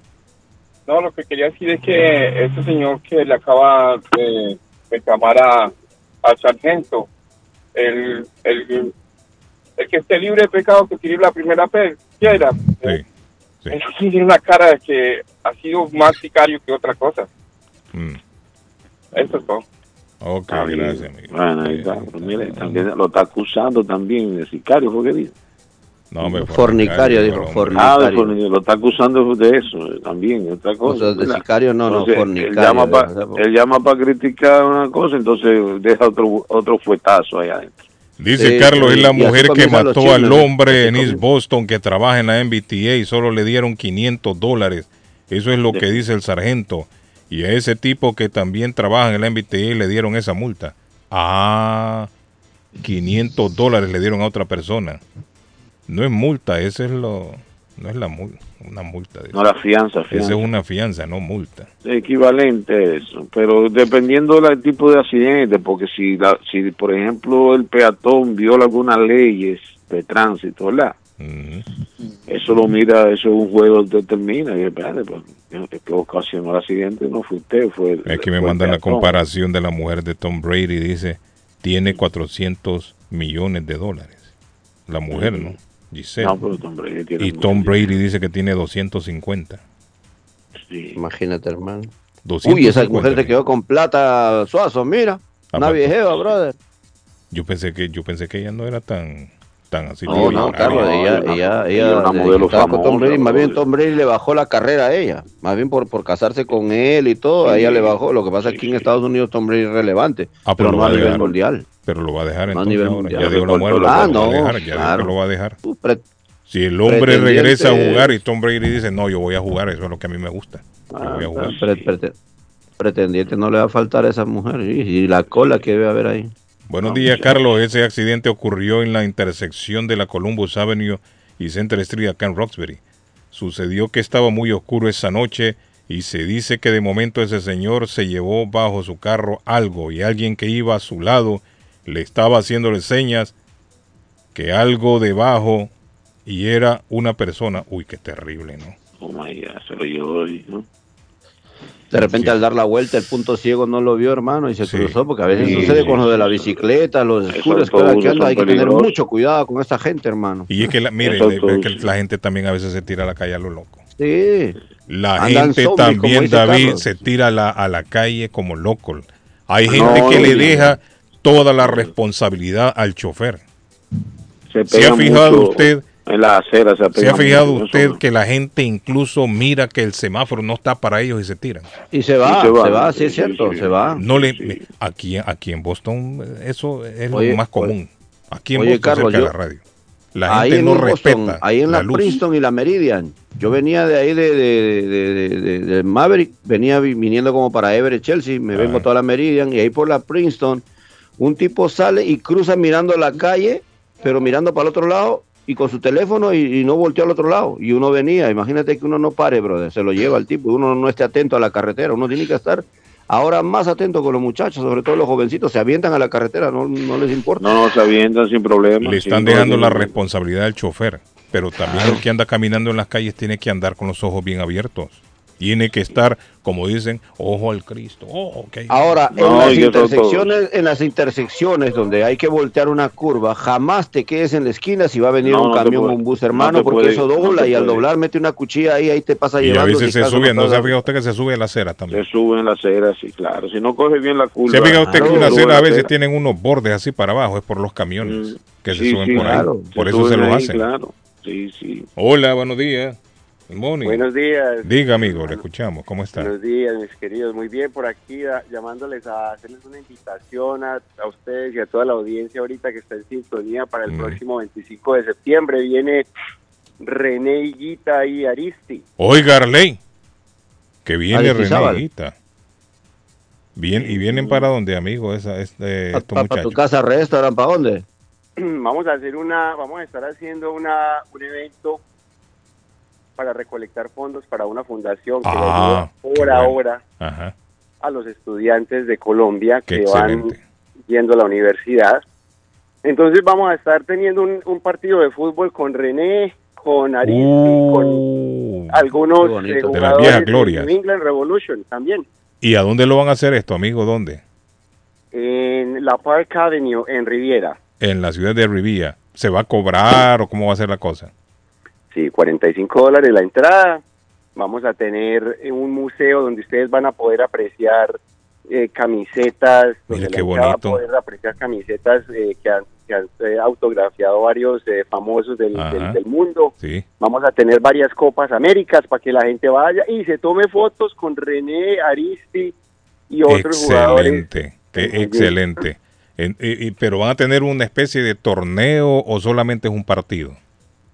Speaker 13: No, lo que quería decir es que este señor que le acaba de reclamar a, al sargento, el, el, el que esté libre de pecado que tire la primera piedra,
Speaker 3: Sí, sí.
Speaker 13: él tiene una cara de que ha sido más sicario que otra cosa.
Speaker 3: Mm.
Speaker 13: Eso es todo.
Speaker 3: Ok,
Speaker 11: bien.
Speaker 3: gracias, amigo.
Speaker 11: Bueno, ahí está. Pero mire, también lo está acusando también de sicario, ¿fue que dijo?
Speaker 3: No, hombre,
Speaker 4: Fornicario, dijo,
Speaker 3: hombre.
Speaker 4: fornicario.
Speaker 11: Ah, fornicario, lo está acusando de eso eh, también, otra cosa.
Speaker 4: O sea, de sicario no, no,
Speaker 11: Entonces,
Speaker 4: fornicario.
Speaker 11: Él llama, pa-
Speaker 4: de verdad,
Speaker 11: él llama para criticar una cosa, entonces deja otro otro fuetazo ahí adentro.
Speaker 3: Dice
Speaker 4: Sí,
Speaker 3: Carlos,
Speaker 4: sí,
Speaker 3: es la mujer que mató al hombre en East. Boston que trabaja en la MBTA y solo le dieron 500 dólares. Eso es lo que dice el sargento. Y a ese tipo que también trabaja en la MBTA le dieron esa multa. Ah, 500 dólares le dieron a otra persona. No es multa, ese es lo... No es la multa, una multa. de
Speaker 11: No la fianza,
Speaker 3: Esa es una fianza, no multa.
Speaker 11: equivalente a eso, pero dependiendo del tipo de accidente, porque si, la, si por ejemplo el peatón viola algunas leyes de tránsito, ¿verdad? Eso lo mira, eso es un juego determina, y espérate, pues, el que ocasionó el accidente no fue usted, fue el-
Speaker 3: Aquí me mandan la comparación de la mujer de Tom Brady. Dice, tiene 400 millones de dólares. La mujer, ¿no? Giselle.
Speaker 11: No, pero Tom Brady tiene
Speaker 3: y Tom Brady dice que tiene 250.
Speaker 4: Imagínate, hermano.
Speaker 3: 250
Speaker 4: Uy, esa mujer te quedó con plata suazo, mira.
Speaker 3: Ah,
Speaker 4: Una
Speaker 3: pues.
Speaker 4: viejeva, brother.
Speaker 3: Yo pensé que yo pensé que ella no era tan así.
Speaker 4: No, no. Carlos, ella, ella, ella,
Speaker 11: una modelo
Speaker 4: Tom Brady, más bien
Speaker 11: brother.
Speaker 4: Tom Brady le bajó la carrera a ella, más bien por, por casarse con él y todo, a ella le bajó. Lo que pasa es que en Estados Unidos Tom Brady es relevante,
Speaker 3: Ah,
Speaker 4: pero
Speaker 3: lo
Speaker 4: no
Speaker 3: va
Speaker 4: a nivel
Speaker 3: dejar.
Speaker 4: mundial.
Speaker 3: Pero lo va a dejar
Speaker 4: No a
Speaker 3: entonces
Speaker 4: nivel
Speaker 3: ahora.
Speaker 4: mundial.
Speaker 3: Ya dijo la mujer, lo,
Speaker 4: Ah,
Speaker 3: va a
Speaker 4: no,
Speaker 3: dejar, ya dijo
Speaker 4: claro.
Speaker 3: que lo va a dejar.
Speaker 4: Uh,
Speaker 3: Si el hombre regresa a jugar y Tom Brady dice, no, yo voy a jugar, eso es lo que a mí me gusta. Yo
Speaker 4: Ah,
Speaker 3: voy a jugar.
Speaker 4: pre- prete- pretendiente no le va a faltar a esa mujer y, y la cola que debe haber ahí.
Speaker 3: Buenos días, Carlos. Ese accidente ocurrió en la intersección de la Columbus Avenue y Center Street acá en Roxbury. Sucedió que estaba muy oscuro esa noche y se dice que de momento ese señor se llevó bajo su carro algo y alguien que iba a su lado le estaba haciéndole señas que algo debajo y era una persona. Uy, qué terrible, ¿no?
Speaker 11: Oh my God, se lo llevó ahí, ¿no?
Speaker 4: De repente al dar la vuelta el punto ciego no lo vio, hermano, y se cruzó, porque a veces
Speaker 3: Sí.
Speaker 4: sucede con lo de la bicicleta, los scooters, que ahora que anda, hay que tener mucho cuidado con esta gente, hermano.
Speaker 3: Y es que, la, mire, que la gente también a veces se tira a la calle a lo loco.
Speaker 4: Sí.
Speaker 3: La
Speaker 4: Andan
Speaker 3: gente
Speaker 4: zombies,
Speaker 3: también, David,
Speaker 4: Carlos.
Speaker 3: se tira a la, a la calle como loco. Hay
Speaker 9: No,
Speaker 3: gente que le deja toda la responsabilidad al chofer.
Speaker 9: Se
Speaker 3: ¿Se ha fijado
Speaker 9: mucho
Speaker 3: usted?
Speaker 9: En la acera se,
Speaker 3: ¿Se ha fijado usted que la gente incluso mira que el semáforo no está para ellos y se tiran?
Speaker 4: Y se va,
Speaker 9: Y
Speaker 4: se
Speaker 9: se
Speaker 4: va,
Speaker 9: va,
Speaker 4: sí es cierto,
Speaker 9: sí.
Speaker 4: se va.
Speaker 3: No le aquí aquí en Boston eso es
Speaker 4: Oye,
Speaker 3: lo más común. Aquí en
Speaker 4: Oye,
Speaker 3: Boston
Speaker 4: Carlos,
Speaker 3: cerca de
Speaker 4: yo-
Speaker 3: la radio. La
Speaker 4: ahí
Speaker 3: gente
Speaker 4: en
Speaker 3: no
Speaker 4: Boston,
Speaker 3: respeta
Speaker 4: ahí en la. Princeton y la Meridian. Yo venía de ahí de, de, de- de- de- de Maverick, venía vi- viniendo como para Everett, Chelsea, me vengo toda la Meridian y ahí por la Princeton, un tipo sale y cruza mirando la calle, pero mirando para el otro lado y con su teléfono y, y no volteó al otro lado. Y uno venía, imagínate que uno no pare, brother, se lo lleva el tipo y uno no esté atento a la carretera, uno tiene que estar ahora más atento con los muchachos, sobre todo los jovencitos, se avientan a la carretera, no, no les importa.
Speaker 9: No, no, se avientan sin problema.
Speaker 3: Le están dejando la responsabilidad al chofer, pero también el que anda caminando en las calles tiene que andar con los ojos bien abiertos. Tiene que estar, como dicen, ojo al Cristo. Oh.
Speaker 4: Ahora, en,
Speaker 9: No,
Speaker 4: las
Speaker 9: y
Speaker 4: intersecciones, en las intersecciones donde hay que voltear una curva, jamás te quedes en la esquina si va a venir
Speaker 9: No,
Speaker 4: un
Speaker 9: no
Speaker 4: camión o un bus,
Speaker 9: no
Speaker 4: hermano, porque
Speaker 9: puede-
Speaker 4: eso dobla y al doblar mete una cuchilla ahí, ahí te pasa
Speaker 3: y a
Speaker 4: llevando.
Speaker 3: veces
Speaker 4: si
Speaker 3: se
Speaker 4: acaso
Speaker 3: sube, ¿no se fijado usted que se sube la acera también?
Speaker 9: Se suben las aceras, sí, claro. Si no coge bien la curva.
Speaker 3: ¿Se ha fijado usted que una
Speaker 9: sube
Speaker 3: acera
Speaker 9: la
Speaker 3: a veces
Speaker 9: acera.
Speaker 3: tienen unos bordes así para abajo? Es por los camiones que se
Speaker 9: Sí,
Speaker 3: suben
Speaker 9: sí,
Speaker 3: por ahí.
Speaker 9: claro,
Speaker 3: Por
Speaker 9: se
Speaker 3: eso se los hacen.
Speaker 9: Claro, sí, sí.
Speaker 3: Hola, buenos días. Good morning.
Speaker 14: Buenos días.
Speaker 3: Diga, amigo, le escuchamos. ¿Cómo está?
Speaker 14: Buenos días, mis queridos. Muy bien, por aquí a- llamándoles a hacerles una invitación a, a ustedes y a toda la audiencia ahorita que está en sintonía para el
Speaker 3: Mm.
Speaker 14: próximo 25 de septiembre. Viene René Higuita y Aristi.
Speaker 3: Oiga, Arley, que viene. Reneguita. Bien, ¿Y vienen para dónde, amigo, esa, este, estos
Speaker 4: ¿Para tu casa, restaurante, para dónde?
Speaker 14: Vamos a hacer una, vamos a estar haciendo una, un evento para recolectar fondos para una fundación que
Speaker 3: Ah,
Speaker 14: ayuda por ahora a los estudiantes de Colombia
Speaker 3: Qué
Speaker 14: que van yendo a la universidad. Entonces vamos a estar teniendo un, un partido de fútbol con René, con con algunos
Speaker 3: Uh, bonito.
Speaker 14: eh,
Speaker 3: De
Speaker 14: de
Speaker 3: glorias.
Speaker 14: New England Revolution también.
Speaker 3: ¿Y a dónde lo van a hacer esto, amigo? ¿Dónde?
Speaker 14: En la Park Avenue, en Riviera.
Speaker 3: En la ciudad de Rivilla. ¿Se va a cobrar o cómo va a ser la cosa?
Speaker 14: Sí, 45 dólares la entrada. Vamos a tener eh, un museo donde ustedes van a poder apreciar eh, camisetas, donde
Speaker 3: qué
Speaker 14: la gente va a
Speaker 3: bonito.
Speaker 14: poder apreciar camisetas eh, que han, que han, eh, autografiado varios eh, famosos del,
Speaker 3: Ajá.
Speaker 14: del- del mundo.
Speaker 3: Sí.
Speaker 14: Vamos a tener varias Copas Américas para que la gente vaya y se tome fotos con René, Aristi y otros jugadores.
Speaker 3: Excelente, qué excelente. Pero van a tener una especie de torneo o solamente es un partido?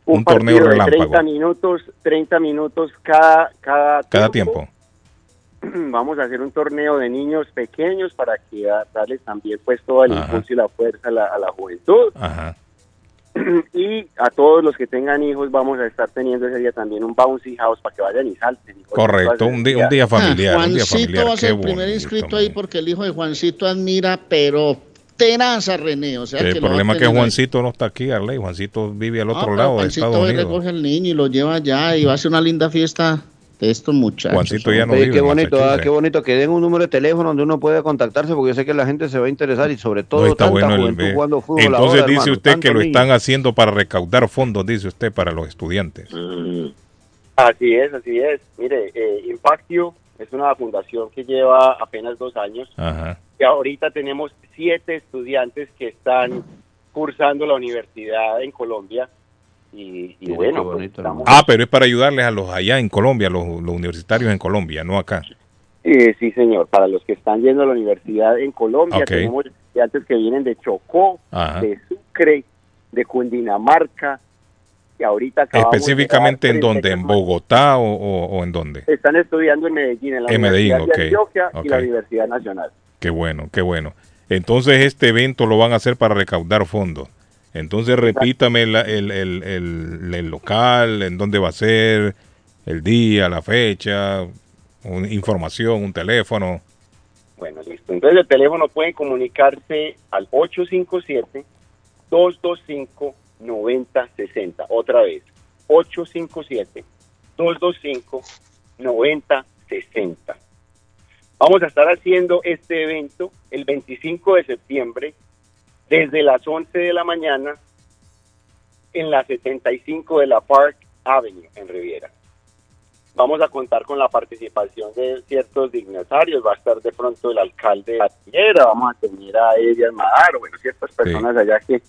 Speaker 14: Un,
Speaker 3: torneo
Speaker 14: partido de
Speaker 3: relámpago.
Speaker 14: 30 minutos, 30 minutos cada, cada,
Speaker 3: Cada tiempo.
Speaker 14: Vamos a hacer un torneo de niños pequeños para que darles también pues todo el
Speaker 3: Ajá.
Speaker 14: impulso y la fuerza a la, a la juventud.
Speaker 3: Ajá.
Speaker 14: y a todos los que tengan hijos vamos a estar teniendo ese día también un bouncy house para que vayan y salten. y
Speaker 3: Correcto, un día, un día familiar. un día
Speaker 8: Juancito
Speaker 3: familiar.
Speaker 8: va a ser el primer inscrito ahí porque el hijo de Juancito admira, pero tenaz a René. O sea,
Speaker 3: El
Speaker 8: que
Speaker 3: problema es que
Speaker 8: ahí.
Speaker 3: Juancito no está aquí, Arley. Juancito vive al
Speaker 8: Ah,
Speaker 3: otro
Speaker 8: pero
Speaker 3: lado de
Speaker 8: Juancito
Speaker 3: Estados Unidos.
Speaker 8: recoge al niño y lo lleva allá y va a hacer una linda fiesta de estos muchachos.
Speaker 3: Juancito ya no vive
Speaker 4: qué bonito, ah, qué bonito que den un número de teléfono donde uno puede contactarse porque yo sé que la gente se va a interesar y sobre todo
Speaker 3: No está
Speaker 4: tanta
Speaker 3: bueno el
Speaker 4: juventud
Speaker 3: ve-
Speaker 4: jugando fútbol
Speaker 3: Entonces
Speaker 4: ahora,
Speaker 3: dice
Speaker 4: hermano,
Speaker 3: usted que lo están haciendo para recaudar fondos, dice usted, para los estudiantes.
Speaker 14: Así es, así es. Mire, eh, Impactio es una fundación que lleva apenas dos años.
Speaker 3: Ajá.
Speaker 14: Y ahorita tenemos siete estudiantes que están cursando la universidad en Colombia. Y, y bueno, pues, estamos-
Speaker 3: Ah, pero es para ayudarles a los allá en Colombia, los, los universitarios en Colombia, no acá.
Speaker 14: Eh, sí, señor. Para los que están yendo a la universidad en Colombia, tenemos estudiantes que vienen de Chocó,
Speaker 3: Ajá.
Speaker 14: de Sucre, de Cundinamarca, ahorita acabamos de
Speaker 3: Específicamente en dónde, en Bogotá o, o- o en dónde.
Speaker 14: Están estudiando en Medellín, en la
Speaker 3: En Medellín,
Speaker 14: Universidad de
Speaker 3: ok,
Speaker 14: Antioquia y la. Universidad Nacional.
Speaker 3: Qué bueno, qué bueno. Entonces este evento lo van a hacer para recaudar fondos. Entonces repítame la- el, el- el- el local, en dónde va a ser, el día, la fecha, un- información, un teléfono.
Speaker 14: Bueno, listo. Entonces el teléfono pueden comunicarse al 857-225-9060. Otra vez, 857-225-9060. Vamos a estar haciendo este evento el 25 de septiembre desde las 11 de la mañana en la 75 de la Park Avenue en Riviera. Vamos a contar con la participación de ciertos dignatarios, va a estar de pronto el alcalde de la Riviera, vamos a tener a Elias Madaro, bueno, ciertas personas allá que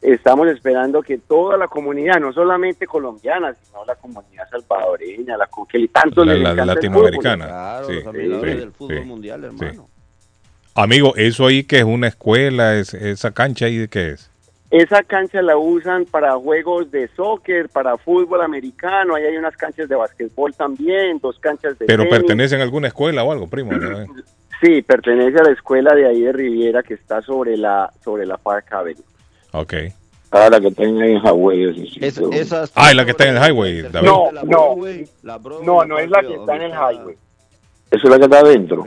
Speaker 14: estamos esperando que toda la comunidad, no solamente colombiana, sino la comunidad salvadoreña, la que tanto
Speaker 3: La- la
Speaker 14: encanta el
Speaker 3: latinoamericana.
Speaker 14: fútbol.
Speaker 3: Claro, Sí, los
Speaker 14: Sí,
Speaker 3: del
Speaker 4: fútbol
Speaker 3: sí,
Speaker 4: mundial,
Speaker 3: sí.
Speaker 4: hermano.
Speaker 3: Amigo, eso ahí que es una escuela, es, esa cancha ahí de qué es.
Speaker 14: Esa cancha la usan para juegos de soccer, para fútbol americano, ahí hay unas canchas de basquetbol también, dos canchas de
Speaker 3: Pero
Speaker 14: tenis.
Speaker 3: pertenecen a alguna escuela o algo, primo. ¿no?
Speaker 14: Sí, pertenece a la escuela de ahí de Riviera que está sobre la sobre la Park Avenue.
Speaker 3: Ok.
Speaker 11: Ah, la que tenga en Hawái. ese sitio.
Speaker 3: Ah, y la que está en el highway, David.
Speaker 14: No, no, no, no es la que está en el highway.
Speaker 11: Esa es la que está adentro.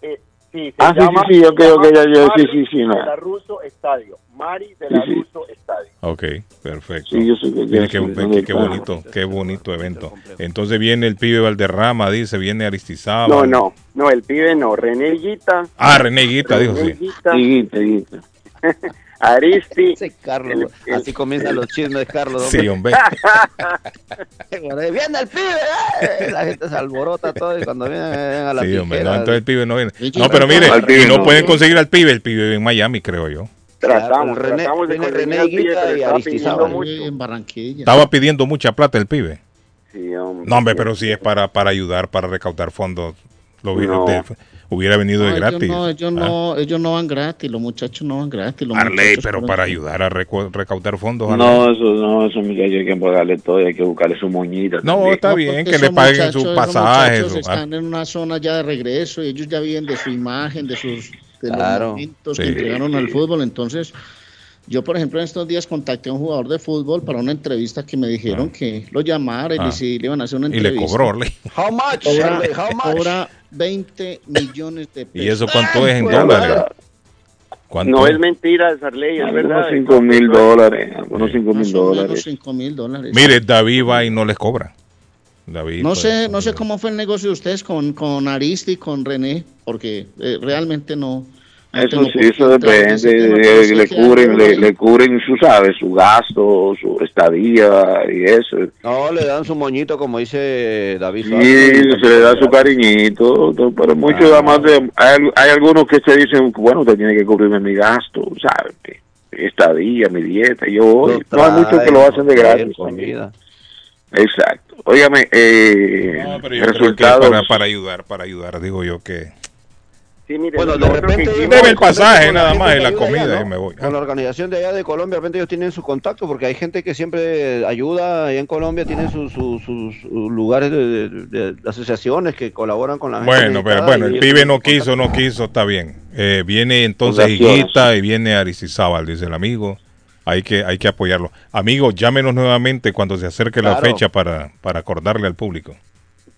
Speaker 14: Eh, sí, se
Speaker 11: Ah, sí,
Speaker 14: llama,
Speaker 11: sí, sí, yo
Speaker 14: se
Speaker 11: creo que ya- ya- sí, sí, sí, no.
Speaker 14: de la Russo Estadio. Mari de la
Speaker 11: Sí, sí.
Speaker 14: Russo Estadio.
Speaker 3: Ok, perfecto.
Speaker 11: Sí, yo sé que-
Speaker 3: Mire
Speaker 11: ya
Speaker 3: qué, qué- qué
Speaker 11: está.
Speaker 3: bonito, qué bonito evento. Entonces viene el pibe Valderrama, dice, viene Aristizábal.
Speaker 14: No, no, no, el pibe no, René Guita.
Speaker 3: Ah, René Guita, dijo sí.
Speaker 14: Guita,
Speaker 11: Guita, Guita.
Speaker 14: Aristi.
Speaker 4: Carlos, así comienzan los chismes, Carlos.
Speaker 3: Sí, hombre.
Speaker 4: viene el pibe, eh, la gente se alborota todo y cuando vienen vienen a la
Speaker 3: Sí, hombre, no, entonces el pibe no viene.
Speaker 4: Sí,
Speaker 3: No, pero mire,
Speaker 4: pibe
Speaker 3: y no
Speaker 4: no.
Speaker 3: pueden conseguir al pibe, el pibe vive en Miami, creo yo.
Speaker 14: Tratamos,
Speaker 4: René-
Speaker 14: tratamos de
Speaker 4: viene René
Speaker 14: al pibe,
Speaker 4: Guita
Speaker 14: pero
Speaker 4: y
Speaker 14: estaba
Speaker 4: Aristizábal.
Speaker 5: En Barranquilla.
Speaker 3: Estaba pidiendo mucha plata el pibe.
Speaker 14: Sí, hombre.
Speaker 3: No, hombre, pero si es para, para ayudar, para recaudar fondos, lo hubiera,
Speaker 14: No.
Speaker 3: de- hubiera venido de
Speaker 5: No,
Speaker 3: gratis.
Speaker 5: Ellos no, ellos,
Speaker 3: Ah.
Speaker 5: no, ellos no van gratis, los muchachos no van gratis. Los
Speaker 3: Arley, pero para ayudar a recu- recaudar fondos.
Speaker 11: No,
Speaker 3: Arley.
Speaker 11: eso no, eso muchachos hay que pagarle todo, hay que buscarle su moñita.
Speaker 3: No,
Speaker 11: también.
Speaker 3: está bien, que le
Speaker 5: esos
Speaker 3: paguen sus
Speaker 5: esos
Speaker 3: pasajes. ah,
Speaker 5: están en una zona ya de regreso y ellos ya viven de su imagen, de sus de
Speaker 4: Claro.
Speaker 5: los momentos
Speaker 3: Sí.
Speaker 5: que entregaron al fútbol. Entonces, yo, por ejemplo, en estos días contacté a un jugador de fútbol para una entrevista que me dijeron que lo llamara y
Speaker 3: Ah.
Speaker 5: le, si le iban a hacer una
Speaker 3: Y le
Speaker 5: entrevista.
Speaker 3: cobró, Arley.
Speaker 4: How much?
Speaker 5: Cobra,
Speaker 4: how much?
Speaker 5: cobra 20 millones de pesos.
Speaker 3: ¿Y eso cuánto es en dólares? ¿Cuánto
Speaker 14: No
Speaker 3: es?
Speaker 14: es mentira, Sarley, es
Speaker 11: Algunos
Speaker 14: verdad.
Speaker 11: 5 mil dólares, algunos 5
Speaker 5: Más
Speaker 11: mil
Speaker 5: o menos
Speaker 11: dólares.
Speaker 5: 5 mil dólares.
Speaker 3: Mire, David va y no les cobra. David.
Speaker 5: No
Speaker 3: pues,
Speaker 5: sé, no sé cómo fue el negocio de ustedes con, con Aristi y con René, porque eh, realmente no.
Speaker 11: Eso sí, eso depende, le cubren, le, cubren su, ¿sabes? Su gasto, su estadía y eso.
Speaker 4: No, le dan su moñito, como dice David.
Speaker 11: Sí,
Speaker 4: Suárez.
Speaker 11: se le da su cariñito, pero muchos además de, hay, hay algunos que se dicen, bueno, usted tiene que cubrirme mi gasto, ¿sabes? Mi estadía, mi dieta, yo voy. No hay muchos que lo hacen de gratis.
Speaker 4: comida.
Speaker 11: Exacto. Óigame, eh,
Speaker 3: No, pero yo creo que
Speaker 11: resultados.
Speaker 3: para, para ayudar, para ayudar, digo yo que...
Speaker 14: Sí, mire,
Speaker 4: Bueno, de repente
Speaker 14: que
Speaker 3: Debe el pasaje
Speaker 4: con la
Speaker 3: nada más y la
Speaker 4: allá,
Speaker 3: comida
Speaker 4: ¿no?
Speaker 3: y me voy.
Speaker 4: Con la organización de allá de Colombia, de repente ellos tienen su contacto, porque hay gente que siempre ayuda allá en Colombia, tienen sus sus- sus lugares de, de- de asociaciones que colaboran con la gente.
Speaker 3: Bueno, pero bueno, el pibe no
Speaker 4: su
Speaker 3: quiso, no quiso, está bien. Eh, viene entonces. Higuita y viene Aristizábal, dice el amigo. Hay que, hay que apoyarlo. Amigo, llámenos nuevamente cuando se acerque la fecha para, para acordarle al público.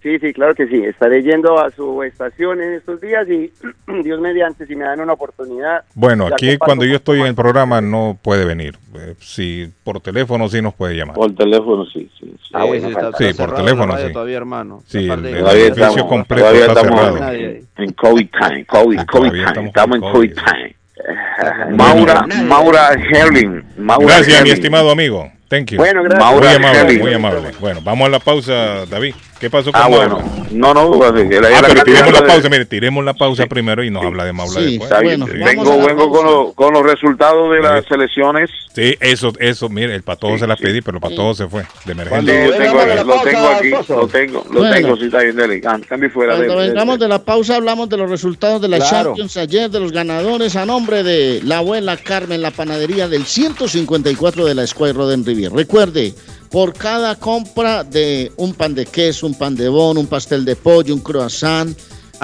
Speaker 14: Sí, sí, claro que sí. Estaré yendo a su estación en estos días y Dios mediante, si me dan una oportunidad.
Speaker 3: Bueno, aquí cuando yo estoy en el programa no puede venir. Eh, si por teléfono sí nos puede llamar.
Speaker 11: Por teléfono, sí, sí. sí.
Speaker 4: Ah, sí, está-
Speaker 3: Sí,
Speaker 4: está
Speaker 3: por teléfono, sí.
Speaker 4: Todavía, hermano.
Speaker 3: Sí, el- el
Speaker 11: Todavía
Speaker 3: edificio
Speaker 11: estamos,
Speaker 3: completo
Speaker 11: todavía
Speaker 3: está cerrado.
Speaker 11: En COVID time, COVID,
Speaker 3: todavía
Speaker 11: time,
Speaker 3: estamos
Speaker 11: estamos en COVID
Speaker 3: COVID,
Speaker 11: time. Maura, Maura Herling, Maura
Speaker 3: Gracias, mi estimado amigo. Thank you.
Speaker 14: Bueno, gracias.
Speaker 3: Muy
Speaker 11: Maura
Speaker 3: amable,
Speaker 11: Herling.
Speaker 3: muy amable. Bueno, vamos a la pausa, David. ¿Qué pasó con
Speaker 11: Ah,
Speaker 3: Maura?
Speaker 11: bueno, no, no, pues, la-
Speaker 3: Ah,
Speaker 11: la
Speaker 3: pero tiremos la
Speaker 11: cantidad de-
Speaker 3: pausa, mire, tiremos la pausa primero y nos habla de Maura
Speaker 5: Sí,
Speaker 3: después.
Speaker 11: Está bien.
Speaker 5: Bueno,
Speaker 11: vengo
Speaker 5: la
Speaker 11: vengo
Speaker 5: pausa.
Speaker 11: con, lo- con los resultados de las selecciones.
Speaker 3: Sí, eso, eso, mire, el patojo
Speaker 11: Sí,
Speaker 3: se las
Speaker 11: sí.
Speaker 3: pedí, pero el patojo se fue de
Speaker 11: Sí,
Speaker 3: emergencia.
Speaker 11: yo tengo,
Speaker 4: la
Speaker 11: lo
Speaker 4: pausa,
Speaker 11: tengo aquí, lo tengo, lo
Speaker 5: Bueno.
Speaker 11: tengo, sí, está bien, dele, cam- cambie fuera
Speaker 5: Cuando
Speaker 11: de, de-
Speaker 5: vengamos de la pausa hablamos de los resultados de la
Speaker 4: Claro.
Speaker 5: Champions ayer, de los ganadores a nombre de la abuela Carmen, la panadería del 154 de la Square Roden Recuerde, por cada compra de un pan de queso, un pan de bon, un pastel de pollo, un croissant,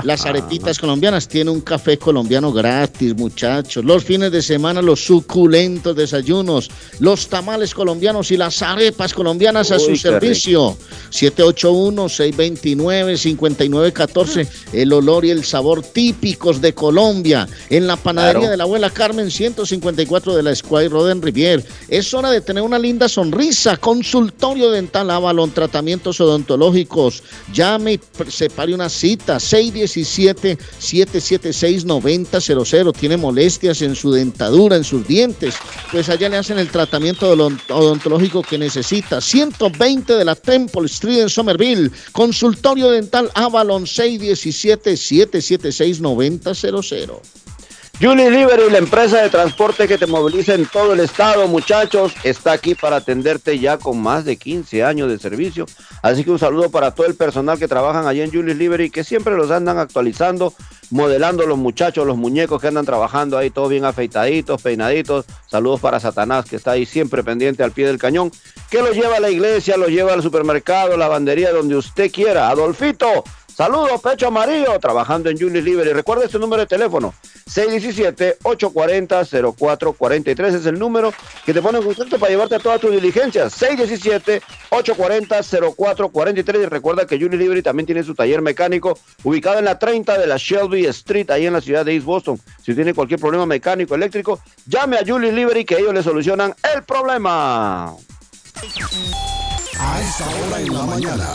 Speaker 5: las arepitas colombianas tiene un café colombiano gratis, muchachos. Los fines de semana, los suculentos desayunos, los tamales colombianos y las arepas colombianas a su servicio. 781-629-5914. El olor y el sabor típicos de Colombia. En la panadería
Speaker 4: Claro.
Speaker 5: de la abuela Carmen 154 de la Square Roden Rivier. Es hora de tener una linda sonrisa. Consultorio dental Avalon, tratamientos odontológicos. Llame y separe una cita. 610
Speaker 8: 617-776-9000. Tiene molestias en su dentadura, en sus dientes. Pues allá le hacen el tratamiento odontológico que necesita. 120 de la Temple Street en Somerville. Consultorio dental Avalon 617-776-9000.
Speaker 4: Julie Liberty, la empresa de transporte que te moviliza en todo el estado, muchachos, está aquí para atenderte ya con más de 15 años de servicio. Así que un saludo para todo el personal que trabajan allí en Julie Liberty, que siempre los andan actualizando, modelando los muchachos, los muñecos que andan trabajando ahí, todos bien afeitaditos, peinaditos. Saludos para Satanás, que está ahí siempre pendiente al pie del cañón, que los lleva a la iglesia, los lleva al supermercado, lavandería, donde usted quiera. Adolfito, Saludos, Pecho Amarillo, trabajando en Julie Liberty. Recuerda este número de teléfono, 617-840-0443. Es el número que te pone en contacto para llevarte a todas tus diligencias. 617-840-0443. Y recuerda que Liberty también tiene su taller mecánico ubicado en la 30 de la Shelby Street, ahí en la ciudad de East Boston. Si tiene cualquier problema mecánico, eléctrico, llame a Liberty que ellos le solucionan el problema.
Speaker 15: A esta hora en la mañana.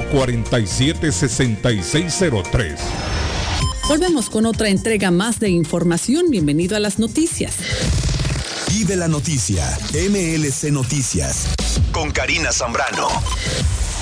Speaker 16: 447-6603.
Speaker 17: Volvemos con otra entrega más de información. Bienvenido a las noticias.
Speaker 18: Y de la noticia, MLC Noticias, con Karina Zambrano.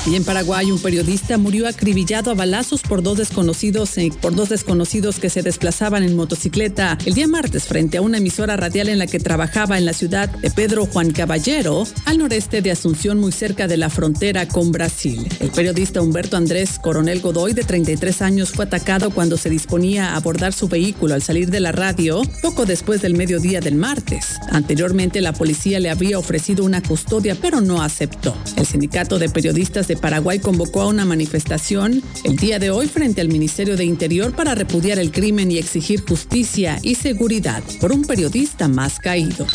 Speaker 17: Y en Paraguay, un periodista murió acribillado a balazos por dos desconocidos, eh, por dos desconocidos que se desplazaban en motocicleta el día martes frente a una emisora radial en la que trabajaba en la ciudad de Pedro Juan Caballero, al noreste de Asunción, muy cerca de la frontera con Brasil. El periodista Humberto Andrés Coronel Godoy, de 33 años, fue atacado cuando se disponía a abordar su vehículo al salir de la radio poco después del mediodía del martes. Anteriormente, la policía le había ofrecido una custodia, pero no aceptó. El sindicato de periodistas Paraguay convocó a una manifestación el día de hoy frente al Ministerio de Interior para repudiar el crimen y exigir justicia y seguridad por un periodista más caído.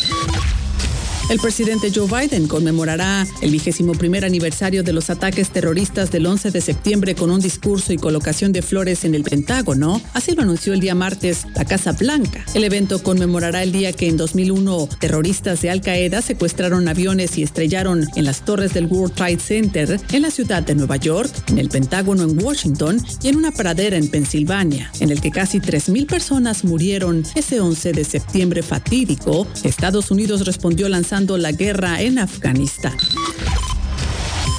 Speaker 17: El presidente Joe Biden conmemorará el vigésimo primer aniversario de los ataques terroristas del 11 de septiembre con un discurso y colocación de flores en el Pentágono. Así lo anunció el día martes la Casa Blanca. El evento conmemorará el día que en 2001 terroristas de Al Qaeda secuestraron aviones y estrellaron en las torres del World Trade Center en la ciudad de Nueva York, en el Pentágono en Washington y en una pradera en Pensilvania, en el que casi 3.000 personas murieron ese 11 de septiembre fatídico. Estados Unidos respondió lanzando la guerra en Afganistán.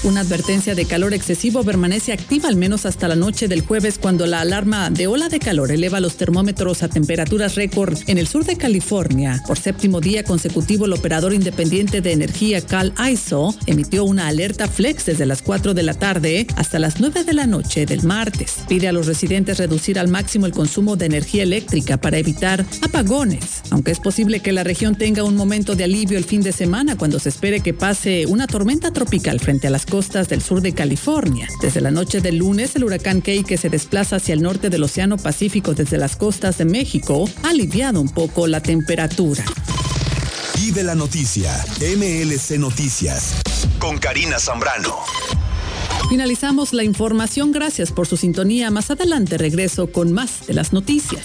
Speaker 17: Una advertencia de calor excesivo permanece activa al menos hasta la noche del jueves cuando la alarma de ola de calor eleva los termómetros a temperaturas récord en el sur de California. Por séptimo día consecutivo, el operador independiente de energía Cal ISO emitió una alerta flex desde las 4 de la tarde hasta las 9 de la noche del martes. Pide a los residentes reducir al máximo el consumo de energía eléctrica para evitar apagones, aunque es posible que la región tenga un momento de alivio el fin de semana cuando se espere que pase una tormenta tropical frente a las costas del sur de California. Desde la noche del lunes, el huracán Key, que se desplaza hacia el norte del Océano Pacífico desde las costas de México, ha aliviado un poco la temperatura.
Speaker 18: De la noticia, MLC Noticias, con Karina Zambrano.
Speaker 17: Finalizamos la información. Gracias por su sintonía. Más adelante regreso con más de las noticias.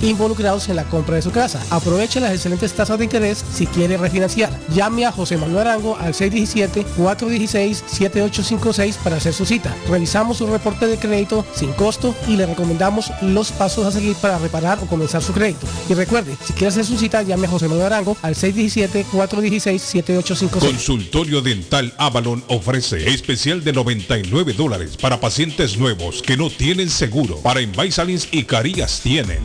Speaker 19: involucrados en la compra de su casa. Aproveche las excelentes tasas de interés si quiere refinanciar. Llame a José Manuel Arango al 617-416-7856 para hacer su cita. Revisamos su reporte de crédito sin costo y le recomendamos los pasos a seguir para reparar o comenzar su crédito. Y recuerde, si quiere hacer su cita, llame a José Manuel Arango al 617-416-7856.
Speaker 16: Consultorio Dental Avalon ofrece especial de 99 dólares para pacientes nuevos que no tienen seguro. Para Invisalins y Carías tienen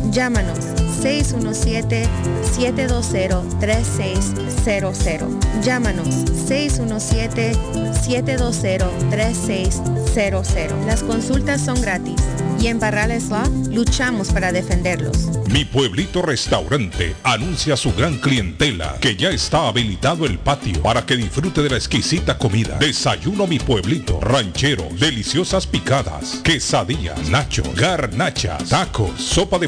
Speaker 20: Llámanos 617-720-3600. Llámanos 617-720-3600. Las consultas son gratis y en Barrales Law luchamos para defenderlos.
Speaker 16: Mi pueblito restaurante anuncia a su gran clientela que ya está habilitado el patio para que disfrute de la exquisita comida. Desayuno mi pueblito, ranchero, deliciosas picadas, quesadillas, nacho, garnachas, tacos, sopa de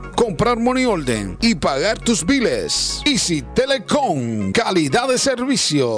Speaker 21: comprar money order y pagar tus biles. Easy Telecom, calidad de servicio.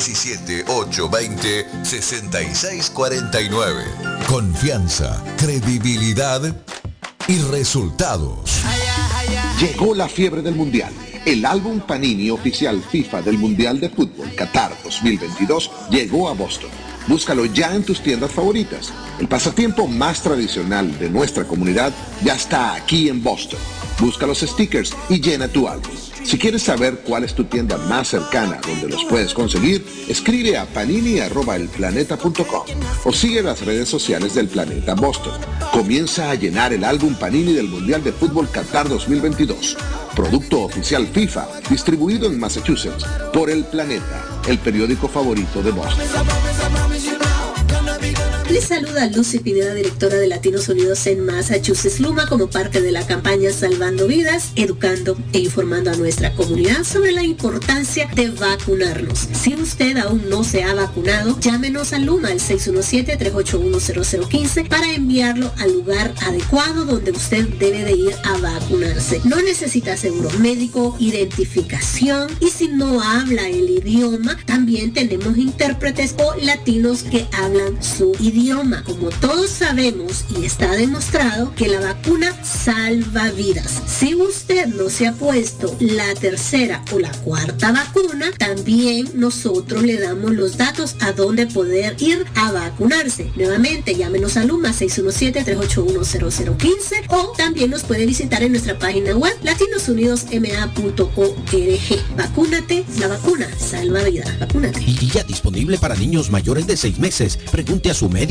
Speaker 22: 617-820-6649. Confianza, credibilidad y resultados.
Speaker 23: Llegó la fiebre del Mundial. El álbum Panini oficial FIFA del Mundial de Fútbol Qatar 2022 llegó a Boston. Búscalo ya en tus tiendas favoritas. El pasatiempo más tradicional de nuestra comunidad ya está aquí en Boston. Busca los stickers y llena tu álbum. Si quieres saber cuál es tu tienda más cercana donde los puedes conseguir, escribe a panini.elplaneta.com o sigue las redes sociales del Planeta Boston. Comienza a llenar el álbum Panini del Mundial de Fútbol Qatar 2022. Producto oficial FIFA, distribuido en Massachusetts por El Planeta, el periódico favorito de Boston.
Speaker 24: Les saluda Lucy Pineda, directora de Latinos Unidos en Massachusetts Luma, como parte de la campaña Salvando Vidas, educando e informando a nuestra comunidad sobre la importancia de vacunarnos. Si usted aún no se ha vacunado, llámenos a Luma al 617-381-0015 para enviarlo al lugar adecuado donde usted debe de ir a vacunarse. No necesita seguro médico, identificación y si no habla el idioma, también tenemos intérpretes o latinos que hablan su idioma. Como todos sabemos y está demostrado que la vacuna salva vidas. Si usted no se ha puesto la tercera o la cuarta vacuna, también nosotros le damos los datos a dónde poder ir a vacunarse. Nuevamente, llámenos a Luma 617-381-0015 o también nos puede visitar en nuestra página web latinosunidosma.org. Vacúnate, la vacuna salva vidas. Vacúnate.
Speaker 25: Y ya disponible para niños mayores de 6 meses. Pregunte a su médico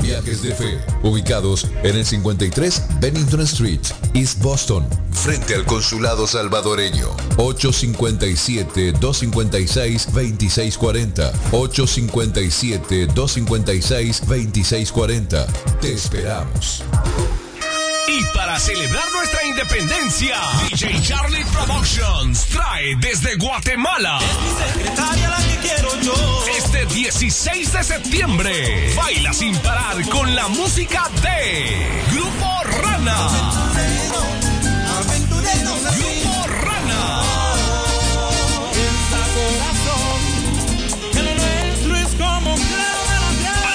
Speaker 22: Viajes de Fe, ubicados en el 53 Bennington Street, East Boston, frente al Consulado Salvadoreño. 857-256-2640. 857-256-2640. Te esperamos.
Speaker 26: Y para celebrar nuestra independencia, DJ Charlie Productions trae desde Guatemala. Este 16 de septiembre, baila sin parar con la música de Grupo Rana. Grupo Rana.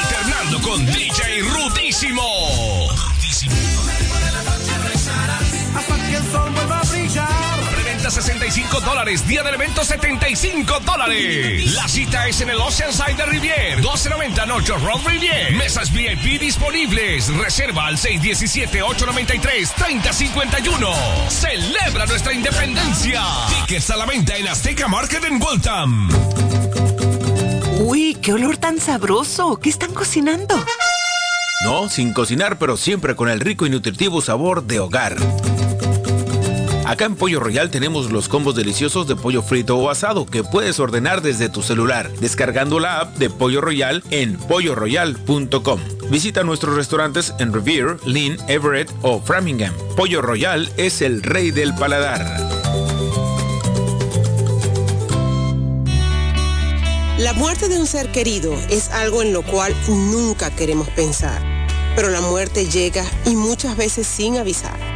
Speaker 26: Alternando con DJ Rutísimo. 65 dólares. Día del evento 75 dólares. La cita es en el Oceanside de Rivier. 1290 North Road Rivier. Mesas VIP disponibles. Reserva al 617-893-3051. Celebra nuestra independencia. Tickets a la venta en Azteca Market en Waltham.
Speaker 27: Uy, qué olor tan sabroso. ¿Qué están cocinando?
Speaker 28: No, sin cocinar, pero siempre con el rico y nutritivo sabor de hogar. Acá en Pollo Royal tenemos los combos deliciosos de pollo frito o asado que puedes ordenar desde tu celular, descargando la app de Pollo Royal en polloroyal.com. Visita nuestros restaurantes en Revere, Lynn, Everett o Framingham. Pollo Royal es el rey del paladar.
Speaker 29: La muerte de un ser querido es algo en lo cual nunca queremos pensar, pero la muerte llega y muchas veces sin avisar.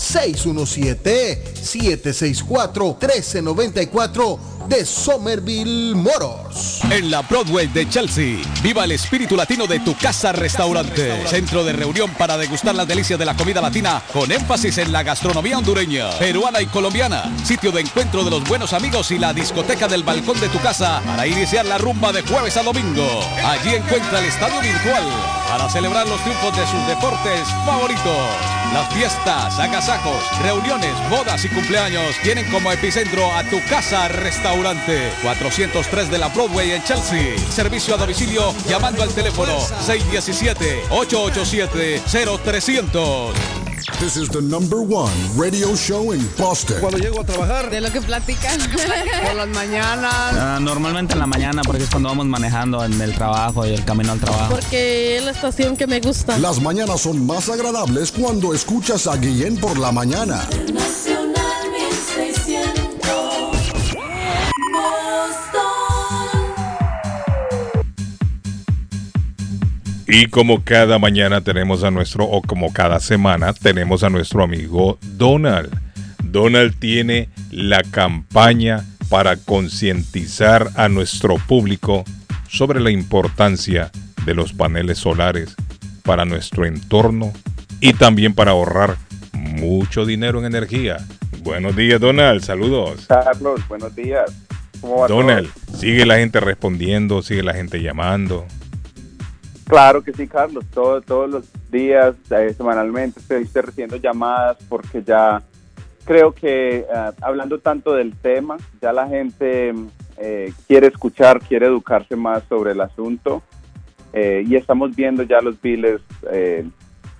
Speaker 30: 617-764-1394 de Somerville Motors.
Speaker 31: En la Broadway de Chelsea, viva el espíritu latino de tu casa restaurante. Centro de reunión para degustar las delicias de la comida latina con énfasis en la gastronomía hondureña, peruana y colombiana. Sitio de encuentro de los buenos amigos y la discoteca del balcón de tu casa para iniciar la rumba de jueves a domingo. Allí encuentra el estadio virtual para celebrar los triunfos de sus deportes favoritos. Las fiestas, agasajos, reuniones, bodas y cumpleaños tienen como epicentro a tu casa restaurante 403 de la Broadway en Chelsea. Servicio a domicilio llamando al teléfono 617-887-0300.
Speaker 15: This is the number one radio show in Boston.
Speaker 32: Cuando llego a trabajar.
Speaker 33: De lo que platican.
Speaker 32: Por las mañanas.
Speaker 34: Ah, normalmente en la mañana, porque es cuando vamos manejando en el trabajo y el camino al trabajo.
Speaker 33: Porque es la estación que me gusta.
Speaker 15: Las mañanas son más agradables cuando escuchas a Guillén por la mañana.
Speaker 35: Nacional 1600.
Speaker 16: Y como cada mañana tenemos a nuestro, o como cada semana, tenemos a nuestro amigo Donald. Donald tiene la campaña para concientizar a nuestro público sobre la importancia de los paneles solares para nuestro entorno y también para ahorrar mucho dinero en energía. Buenos días, Donald. Saludos.
Speaker 36: Carlos, buenos días. ¿Cómo va
Speaker 16: Donald,
Speaker 36: todo?
Speaker 16: sigue la gente respondiendo, sigue la gente llamando.
Speaker 36: Claro que sí, Carlos. Todo- todos los días, eh, semanalmente, estoy, estoy recibiendo llamadas porque ya creo que eh, hablando tanto del tema, ya la gente eh, quiere escuchar, quiere educarse más sobre el asunto eh, y estamos viendo ya los biles eh,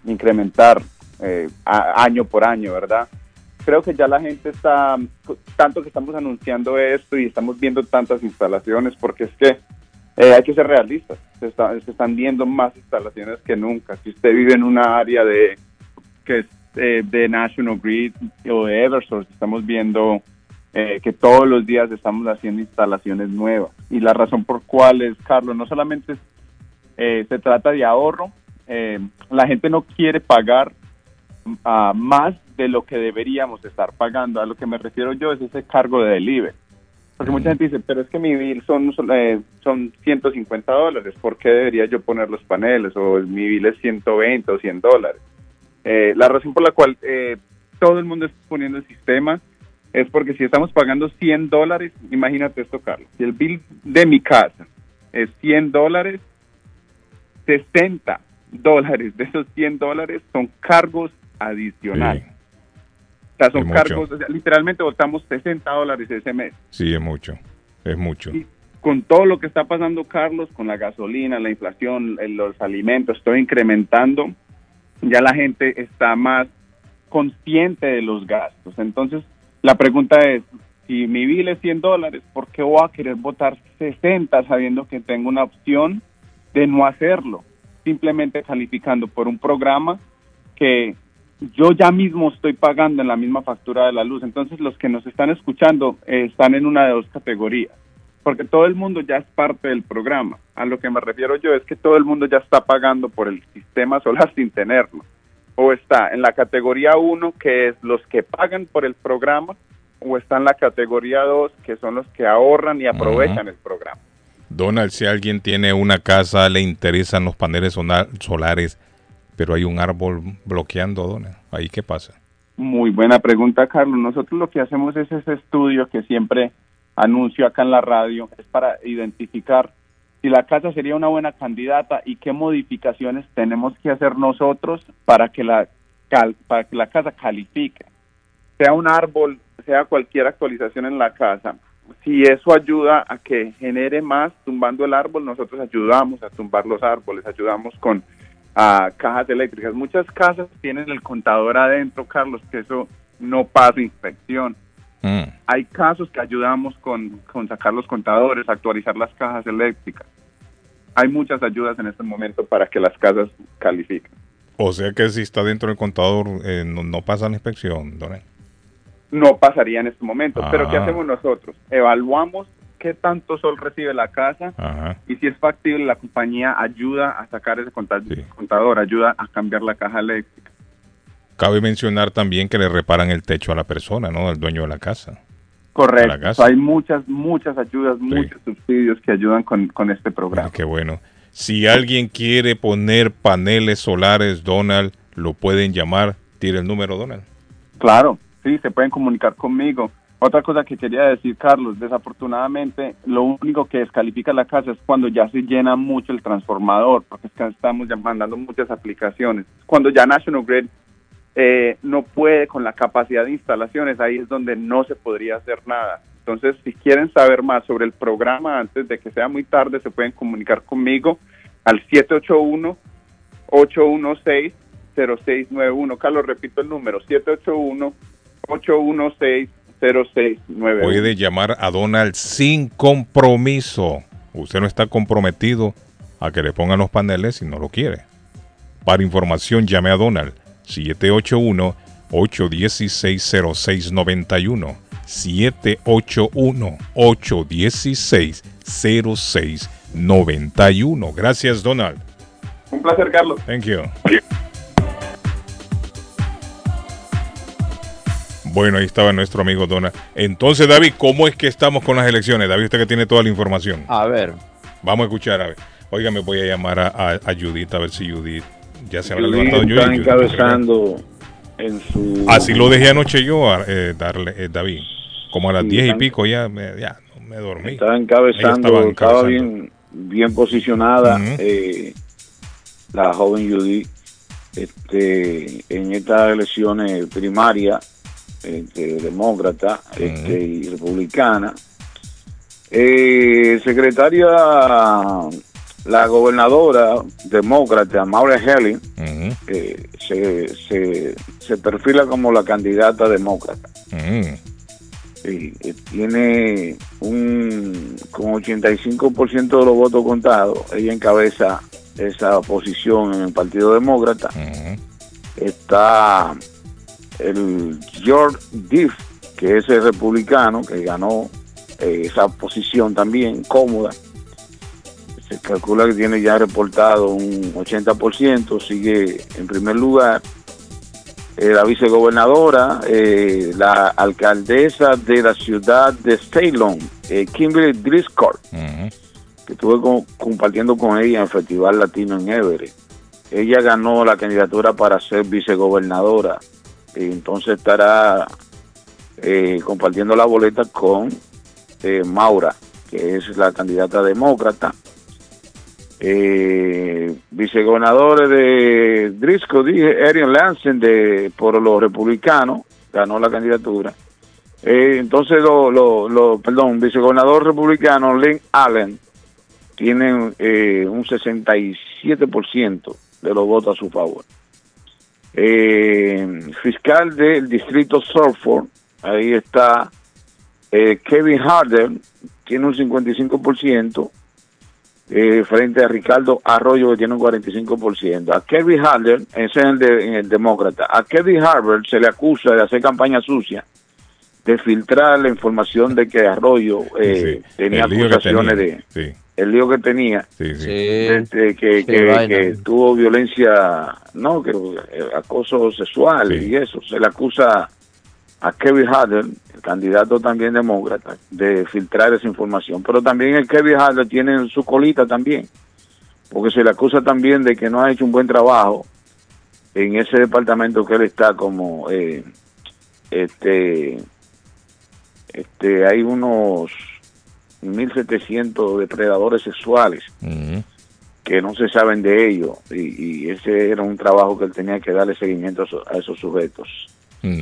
Speaker 36: incrementar eh, a- año por año, ¿verdad? Creo que ya la gente está, tanto que estamos anunciando esto y estamos viendo tantas instalaciones, porque es que eh, hay que ser realistas. Se, está- se están viendo más instalaciones que nunca. Si usted vive en una área de que eh, de National Grid o de Eversource, estamos viendo eh, que todos los días estamos haciendo instalaciones nuevas. Y la razón por cuál es, Carlos, no solamente eh, se trata de ahorro, eh, la gente no quiere pagar ah, más de lo que deberíamos estar pagando. A lo que me refiero yo es ese cargo de delivery. Porque mucha gente dice, pero es que mi bill son, eh, son 150 dólares, ¿por qué debería yo poner los paneles? O mi bill es 120 o 100 dólares. Eh, la razón por la cual eh, todo el mundo está poniendo el sistema es porque si estamos pagando 100 dólares, imagínate esto, Carlos, si el bill de mi casa es 100 dólares, 60 dólares de esos 100 dólares son cargos adicionales. O sea, son
Speaker 16: Es
Speaker 36: cargos, o sea, literalmente votamos 60 dólares ese mes.
Speaker 16: Sí, es mucho. Es mucho.
Speaker 36: Y, con todo lo que está pasando, Carlos, con la gasolina, la inflación, eh, los alimentos, estoy incrementando, ya la gente está más consciente de los gastos. Entonces, la pregunta es, si mi bill es 100 dólares, ¿por qué voy a querer votar 60 sabiendo que tengo una opción de no hacerlo? Simplemente calificando por un programa que yo ya mismo estoy pagando en la misma factura de la luz. Entonces, los que nos están escuchando eh, están en una de dos categorías porque todo el mundo ya es parte del programa. A lo que me refiero yo es que todo el mundo ya está pagando por el sistema solar sin tenerlo. O está en la categoría 1, que es los que pagan por el programa, o está en la categoría 2, que son los que ahorran y aprovechan el programa.
Speaker 3: Donald, si alguien tiene una casa, le interesan los paneles solar- solares, pero hay un árbol bloqueando, Donald, ¿ahí qué pasa?
Speaker 36: Muy buena pregunta, Carlos. Nosotros lo que hacemos es ese estudio que siempre anuncio acá en la radio, es para identificar si la casa sería una buena candidata y qué modificaciones tenemos que hacer nosotros para que la cal- para que la casa califique. Sea un árbol, sea cualquier actualización en la casa, si eso ayuda a que genere más tumbando el árbol, nosotros ayudamos a tumbar los árboles, ayudamos con cajas eléctricas. Muchas casas tienen el contador adentro, Carlos, que eso no pasa inspección.
Speaker 3: Mm.
Speaker 36: Hay casos que ayudamos con, con sacar los contadores, actualizar las cajas eléctricas. Hay muchas ayudas en este momento para que las casas califiquen.
Speaker 3: O sea que si está dentro del contador, eh, no, no pasa la inspección, Donald.
Speaker 36: No pasaría en este momento, pero ¿qué
Speaker 3: Ah.
Speaker 36: hacemos nosotros? Evaluamos qué tanto sol recibe la casa
Speaker 3: Ajá.
Speaker 36: y si es factible la compañía ayuda a sacar ese conta- contador, ayuda a cambiar la caja eléctrica.
Speaker 3: Cabe mencionar también que le reparan el techo a la persona, ¿no? Al dueño de la casa. La
Speaker 36: Correcto.
Speaker 3: casa.
Speaker 36: Hay muchas, muchas ayudas, muchos subsidios que ayudan con, con este programa.
Speaker 3: Ah, qué bueno. Si alguien quiere poner paneles solares, Donald, lo pueden llamar. Tire el número, Donald.
Speaker 36: Claro, sí, se pueden comunicar conmigo. Otra cosa que quería decir, Carlos, desafortunadamente lo único que descalifica la casa es cuando ya se llena mucho el transformador, porque es que estamos ya mandando muchas aplicaciones. Cuando ya National Grid eh, no puede con la capacidad de instalaciones, ahí es donde no se podría hacer nada. Entonces, si quieren saber más sobre el programa antes de que sea muy tarde, se pueden comunicar conmigo al 781-816-0691. Carlos, repito el número, 781-816-0691.
Speaker 3: Puede llamar a Donald sin compromiso. Usted no está comprometido a que le pongan los paneles si no lo quiere. Para información, llame a Donald 781-816-0691. 781-816-0691. Gracias, Donald.
Speaker 36: Un placer, Carlos.
Speaker 3: Thank you. Bueno, ahí estaba nuestro amigo Donald. Entonces, David, ¿cómo es que estamos con las elecciones? David, usted que tiene toda la información.
Speaker 11: A ver.
Speaker 3: Vamos a escuchar, a ver. Oiga, me voy a llamar a, a- a Judith a ver si Judith ya se habrá
Speaker 11: Judith
Speaker 3: levantado.
Speaker 11: está
Speaker 3: Judith,
Speaker 11: encabezando en su...
Speaker 3: Así lo dejé anoche yo, a- eh, darle, eh, David. Como a las diez y pico ya me, ya me dormí.
Speaker 11: Estaba encabezando,
Speaker 3: estaba encabezando.
Speaker 11: bien, bien posicionada eh, la joven Judy este, en estas elecciones primarias este, demócrata este, y republicana. Eh, secretaria, la gobernadora demócrata, Maura Helling, eh, se, se, se perfila como la candidata demócrata. Sí, eh, tiene un con 85% de los votos contados, ella encabeza esa posición en el Partido Demócrata. Está el George Diff, que es el republicano que ganó eh, esa posición también cómoda. Se calcula que tiene ya reportado un 80%, sigue en primer lugar. Eh, la vicegobernadora, eh, la alcaldesa de la ciudad de Ceylon, Kimberly Driscoll, que estuve con- compartiendo con ella en el Festival Latino en Everett. Ella ganó la candidatura para ser vicegobernadora, entonces estará eh, compartiendo la boleta con eh, Maura, que es la candidata demócrata. Eh, vicegobernadores de Driscoll, dije, Arian Lansen de, por los republicanos, ganó la candidatura. Eh, entonces, lo, lo, lo- perdón, vicegobernador republicano Lynn Allen tiene eh, un 67% de los votos a su favor. Eh, fiscal del distrito Surford, ahí está eh, Kevin Harder, tiene un 55%, eh, frente a Ricardo Arroyo, que tiene un 45%. A Kevin Harder, ese es el, de- el demócrata, a Kevin Harder se le acusa de hacer campaña sucia, de filtrar la información de que Arroyo eh, tenía
Speaker 3: lío que
Speaker 11: acusaciones
Speaker 3: tenía.
Speaker 11: de
Speaker 3: Sí,
Speaker 11: el lío que tenía
Speaker 3: sí, sí.
Speaker 11: este, que,
Speaker 3: Sí,
Speaker 11: que-
Speaker 3: vaina.
Speaker 11: que tuvo violencia, no, que eh, acoso sexual y eso. Se le acusa a Kevin Harder, el candidato también demócrata, de filtrar esa información. Pero también el Kevin Harder tiene su colita también, porque se le acusa también de que no ha hecho un buen trabajo en ese departamento que él está como, eh, este, este, hay unos 1.700 depredadores sexuales que no se saben de ello y, y ese era un trabajo que él tenía que darle seguimiento a, eso- a esos sujetos.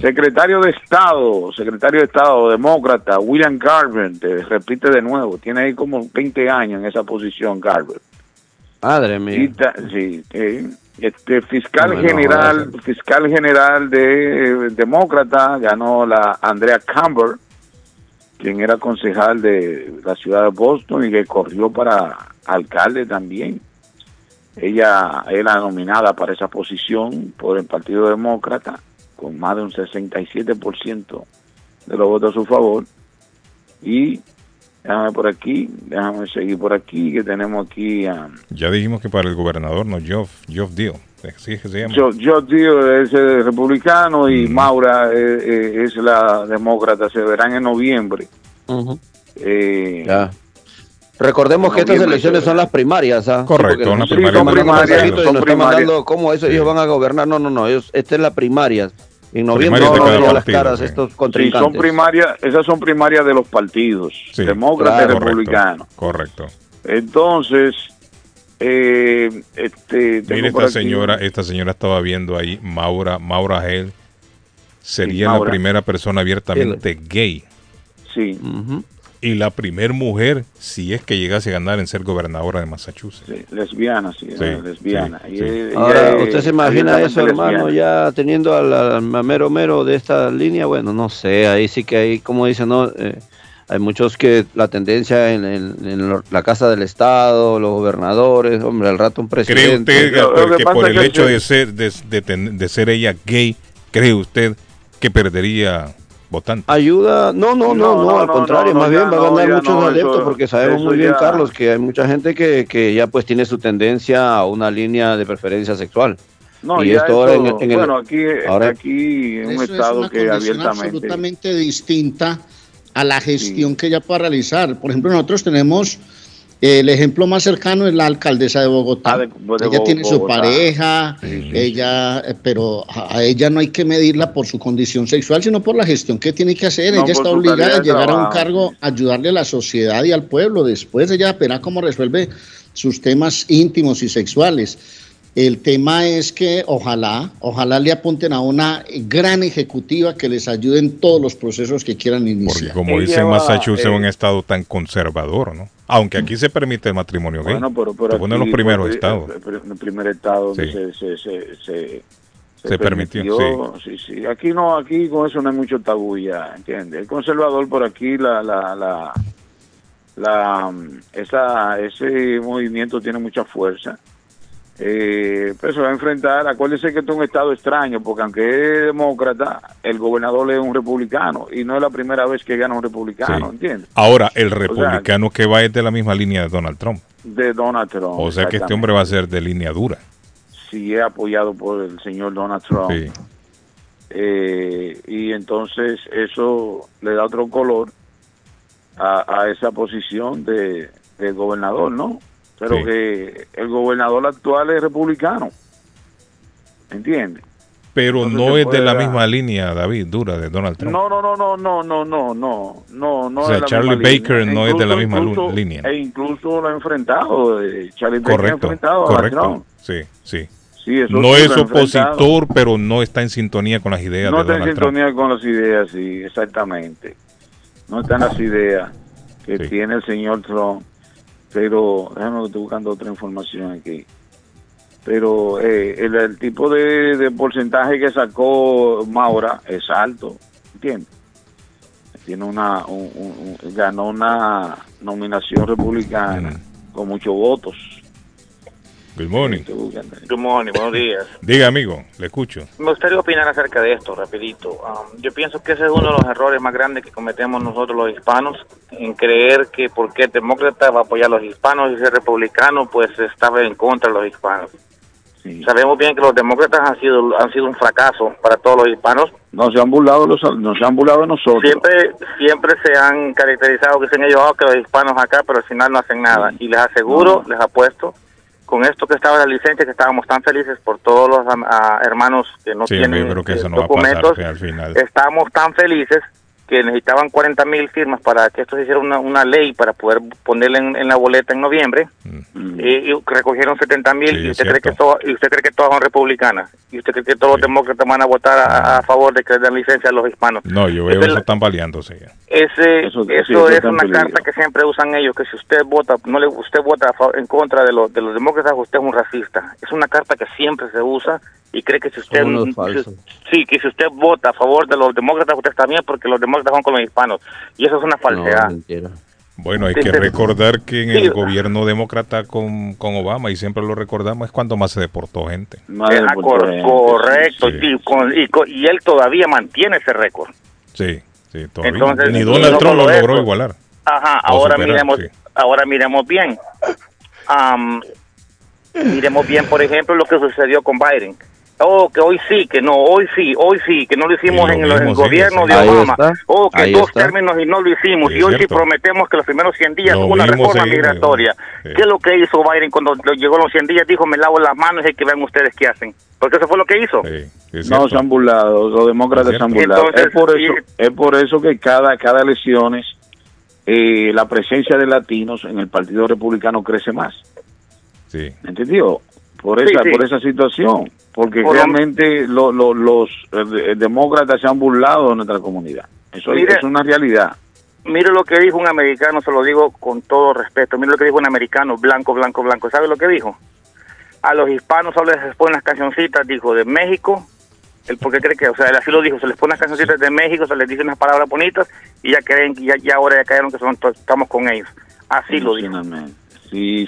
Speaker 11: Secretario de Estado, secretario de Estado demócrata, William Garber, te repite de nuevo, tiene ahí como 20 años en esa posición Garber.
Speaker 4: Madre mía.
Speaker 11: sí, eh, este fiscal
Speaker 4: Bueno,
Speaker 11: general, fiscal general de eh, demócrata ganó la Andrea Camber, quien era concejal de la ciudad de Boston y que corrió para alcalde también. Ella era nominada para esa posición por el Partido Demócrata con más de un 67% de los votos a su favor. Y déjame por aquí, déjame seguir por aquí, que tenemos aquí a
Speaker 3: Ya dijimos que para el gobernador, no, Geoff. Así es que se llama.
Speaker 11: Yo, yo tío, es el republicano y Maura eh, eh, es la demócrata. Se verán en noviembre. Eh,
Speaker 4: Ya. Recordemos que estas elecciones son las primarias, ¿ah?
Speaker 3: Correcto,
Speaker 4: está mandando
Speaker 3: Son primarias, son primarias.
Speaker 4: mandando cómo eso ellos van a gobernar. No, no, no, ellos, esta es la primarias. En noviembre a
Speaker 3: cada
Speaker 4: ver las caras
Speaker 3: sí.
Speaker 4: estos
Speaker 11: sí,
Speaker 4: contrincantes.
Speaker 11: son primarias, esas son primarias de los partidos,
Speaker 3: Sí,
Speaker 11: demócrata
Speaker 3: claro,
Speaker 11: y
Speaker 3: correcto,
Speaker 11: republicano.
Speaker 3: Correcto.
Speaker 11: Entonces, eh, este, tengo
Speaker 3: Mire, esta
Speaker 11: aquí-
Speaker 3: señora, esta señora estaba viendo ahí, Maura, Maura Hell, sería la
Speaker 11: Maura.
Speaker 3: primera persona abiertamente gay.
Speaker 11: Sí.
Speaker 3: Y la primer mujer, si es que llegase a ganar en ser gobernadora de Massachusetts.
Speaker 11: Sí, lesbiana, sí,
Speaker 3: Sí,
Speaker 11: lesbiana.
Speaker 3: sí,
Speaker 11: Y
Speaker 3: sí.
Speaker 11: ella-
Speaker 4: Ahora, ¿usted se imagina eso, hermano,
Speaker 11: lesbiana.
Speaker 4: ya teniendo al, al mero mero de esta línea? Bueno, no sé, ahí sí que hay, como dicen, ¿no? Eh, hay muchos que la tendencia en, en- en lo- la Casa del Estado, los gobernadores, hombre, al rato un
Speaker 3: ¿Cree
Speaker 4: presidente.
Speaker 3: usted que, por- que por el hecho de ser, de, de ten- de ser ella gay, cree usted que perdería votantes?
Speaker 4: Ayuda, no, no, no, no,
Speaker 3: No,
Speaker 4: al contrario,
Speaker 3: no,
Speaker 4: más bien va a ganar muchos
Speaker 3: no,
Speaker 4: adeptos
Speaker 3: eso-
Speaker 4: porque sabemos muy bien,
Speaker 11: ya-
Speaker 4: Carlos, que hay mucha gente que, que ya pues tiene su tendencia a una línea de preferencia sexual.
Speaker 11: No,
Speaker 4: y
Speaker 11: ya
Speaker 4: esto ahora en, en el,
Speaker 11: bueno, aquí,
Speaker 4: ahora-
Speaker 11: aquí en un
Speaker 5: Eso es
Speaker 11: estado
Speaker 5: una
Speaker 11: que abiertamente...
Speaker 5: absolutamente distinta a la gestión que ella pueda realizar. Por ejemplo, nosotros tenemos el ejemplo más cercano es la alcaldesa de Bogotá.
Speaker 11: de
Speaker 5: ella tiene su pareja, ella, eh, pero a ella no hay que medirla por su condición sexual, sino por la gestión que tiene que hacer.
Speaker 11: No,
Speaker 5: ella está obligada a llegar a un cargo, ayudarle a la sociedad y al pueblo. Después ella verá cómo resuelve sus temas íntimos y sexuales. El tema es que ojalá, ojalá le apunten a una gran ejecutiva que les ayude en todos los procesos que quieran iniciar.
Speaker 3: Como dice Massachusetts, es un estado tan conservador, ¿no? Aunque aquí se permite el matrimonio gay.
Speaker 11: Bueno, pero, pero
Speaker 3: en los
Speaker 11: aquí,
Speaker 3: primeros
Speaker 11: pues,
Speaker 3: estados.
Speaker 11: El, primer estado donde
Speaker 3: Sí.
Speaker 11: se, se, se, se,
Speaker 3: Se permitió,
Speaker 11: sí. sí, Aquí no, aquí con eso no hay mucho tabú ya, ¿entiendes? El conservador por aquí, la, la, la, la, mm, esa, ese movimiento tiene mucha fuerza. Eh, pero se va a enfrentar, acuérdese que esto es un estado extraño, porque aunque es demócrata, el gobernador es un republicano y no es la primera vez que gana un republicano,
Speaker 3: Sí.
Speaker 11: ¿entiendes?
Speaker 3: Ahora, el
Speaker 11: O sea,
Speaker 3: republicano que va es de la misma línea de Donald Trump.
Speaker 11: de Donald Trump.
Speaker 3: O sea que este hombre va a ser de línea dura.
Speaker 11: sí es apoyado por el señor Donald Trump.
Speaker 3: Sí.
Speaker 11: Eh, y entonces eso le da otro color a, a esa posición de, de gobernador, ¿no? Pero
Speaker 3: Sí.
Speaker 11: que el gobernador actual es republicano. ¿Entiendes?
Speaker 3: Pero
Speaker 11: Entonces
Speaker 3: no es de la
Speaker 11: dar-
Speaker 3: misma línea, David, dura de Donald Trump.
Speaker 11: No, no, no, no, no, no, no, no, no, no.
Speaker 3: O sea,
Speaker 11: es la
Speaker 3: Charlie
Speaker 11: línea.
Speaker 3: Baker no es de la misma
Speaker 11: incluso-
Speaker 3: línea.
Speaker 11: E incluso lo ha enfrentado. eh, Charlie Baker ha
Speaker 3: correcto,
Speaker 11: enfrentado a
Speaker 3: correcto.
Speaker 11: Trump.
Speaker 3: Sí, sí.
Speaker 11: Sí, eso
Speaker 3: no es opositor, pero no está en sintonía con las ideas
Speaker 11: No
Speaker 3: de
Speaker 11: está en
Speaker 3: Donald Trump.
Speaker 11: sintonía con las ideas, sí, exactamente. No están las ideas que tiene el señor Trump. Pero, déjame que estoy buscando otra información aquí. Pero eh, el, el tipo de, de porcentaje que sacó Maura es alto, ¿entiendes? Tiene una, un- un- un- ganó una nominación republicana con muchos votos.
Speaker 3: Good morning.
Speaker 10: Good morning, buenos días.
Speaker 3: Diga, amigo, le escucho.
Speaker 10: Me gustaría opinar acerca de esto, rapidito. Um, yo pienso que ese es uno de los errores más grandes que cometemos nosotros los hispanos, en creer que porque el demócrata va a apoyar a los hispanos y ser republicano, pues estaba en contra de los hispanos. Sabemos bien que los demócratas han sido han sido un fracaso para todos los hispanos.
Speaker 11: No se han burlado, los, no se han burlado de nosotros.
Speaker 10: Siempre siempre se han caracterizado que se han ellos "Ah, que los hispanos acá, pero al final no hacen nada. Y les aseguro, les apuesto, con esto que estaba en la licencia, que estábamos tan felices por todos los ah, hermanos que no
Speaker 3: Sí,
Speaker 10: tienen
Speaker 3: yo creo que
Speaker 10: eh,
Speaker 3: eso no va a pasar
Speaker 10: documentos,
Speaker 3: que al final.
Speaker 10: estábamos tan felices que necesitaban 40 mil firmas para que esto se hiciera una, una ley para poder ponerle en, en la boleta en noviembre y, y recogieron 70 mil
Speaker 3: Mm. Sí,
Speaker 10: y usted cree que todo- y usted cree que todas son republicanas y usted cree que todos los demócratas van a votar a, a favor de que le den licencia a los hispanos
Speaker 3: No, yo veo eso están baleándose ya.
Speaker 10: ese
Speaker 3: Eso-
Speaker 10: eso,
Speaker 3: sí, eso
Speaker 10: es una
Speaker 3: peligro.
Speaker 10: carta que siempre usan ellos que si usted vota no le usted vota en contra de los de los demócratas usted es un racista es una carta que siempre se usa y cree que si usted si- sí que si usted vota a favor de los demócratas usted está bien porque los demócratas van con los hispanos y eso es una falsedad
Speaker 3: Bueno, hay
Speaker 10: Sí,
Speaker 3: que
Speaker 10: sí.
Speaker 3: recordar que en
Speaker 10: Sí.
Speaker 3: el gobierno demócrata con, con Obama, y siempre lo recordamos, es cuando más se deportó gente.
Speaker 10: Ah, cor- correcto y, con- y, co- y él todavía mantiene ese récord
Speaker 3: Sí, sí, todavía.
Speaker 10: Entonces,
Speaker 3: Ni Donald Trump lo logró
Speaker 10: eso.
Speaker 3: igualar.
Speaker 10: Ajá, ahora
Speaker 3: superar,
Speaker 10: miremos,
Speaker 3: sí.
Speaker 10: ahora miremos bien. Am, miremos bien, por ejemplo, lo que sucedió con Biden. Oh, que hoy sí, que no, hoy sí, hoy sí, que no lo hicimos
Speaker 3: lo
Speaker 10: en el,
Speaker 3: sí,
Speaker 10: gobierno
Speaker 3: sí.
Speaker 10: de Obama.
Speaker 3: está,
Speaker 10: Oh, que
Speaker 3: ahí
Speaker 10: dos
Speaker 3: está.
Speaker 10: términos y no lo hicimos.
Speaker 3: Sí,
Speaker 10: y hoy sí
Speaker 3: cierto.
Speaker 10: prometemos que los primeros 100 días
Speaker 3: Lo
Speaker 10: hubo una reforma migratoria.
Speaker 3: sí.
Speaker 10: ¿Qué es lo que hizo Biden cuando lo- llegó a los 100 días? Dijo, me lavo las manos y que vean ustedes qué hacen. Porque eso fue lo que hizo.
Speaker 11: No se han burlado, los demócratas se han burlado.
Speaker 10: Entonces,
Speaker 11: es por eso,
Speaker 10: sí.
Speaker 11: es por eso que cada cada elecciones eh, la presencia de latinos en el Partido Republicano crece más.
Speaker 3: Sí.
Speaker 11: ¿Me entendió? Por
Speaker 10: Sí,
Speaker 11: esa
Speaker 10: sí.
Speaker 11: por esa situación, porque
Speaker 10: Por
Speaker 11: realmente lo- lo- los eh, demócratas se han burlado de nuestra comunidad. Eso
Speaker 10: Mire-
Speaker 11: es una realidad.
Speaker 10: Mire lo que dijo un americano, se lo digo con todo respeto. Mire lo que dijo un americano, blanco, blanco, blanco. ¿Sabe lo que dijo? A los hispanos solo les ponen las cancioncitas, dijo, de México. El porque cree que, o sea, él así lo dijo, se les ponen las cancioncitas de México, se les dice unas palabras bonitas y ya creen, ya, ya ahora ya cayeron que son, estamos con ellos. Así lo dijo.
Speaker 11: Sí.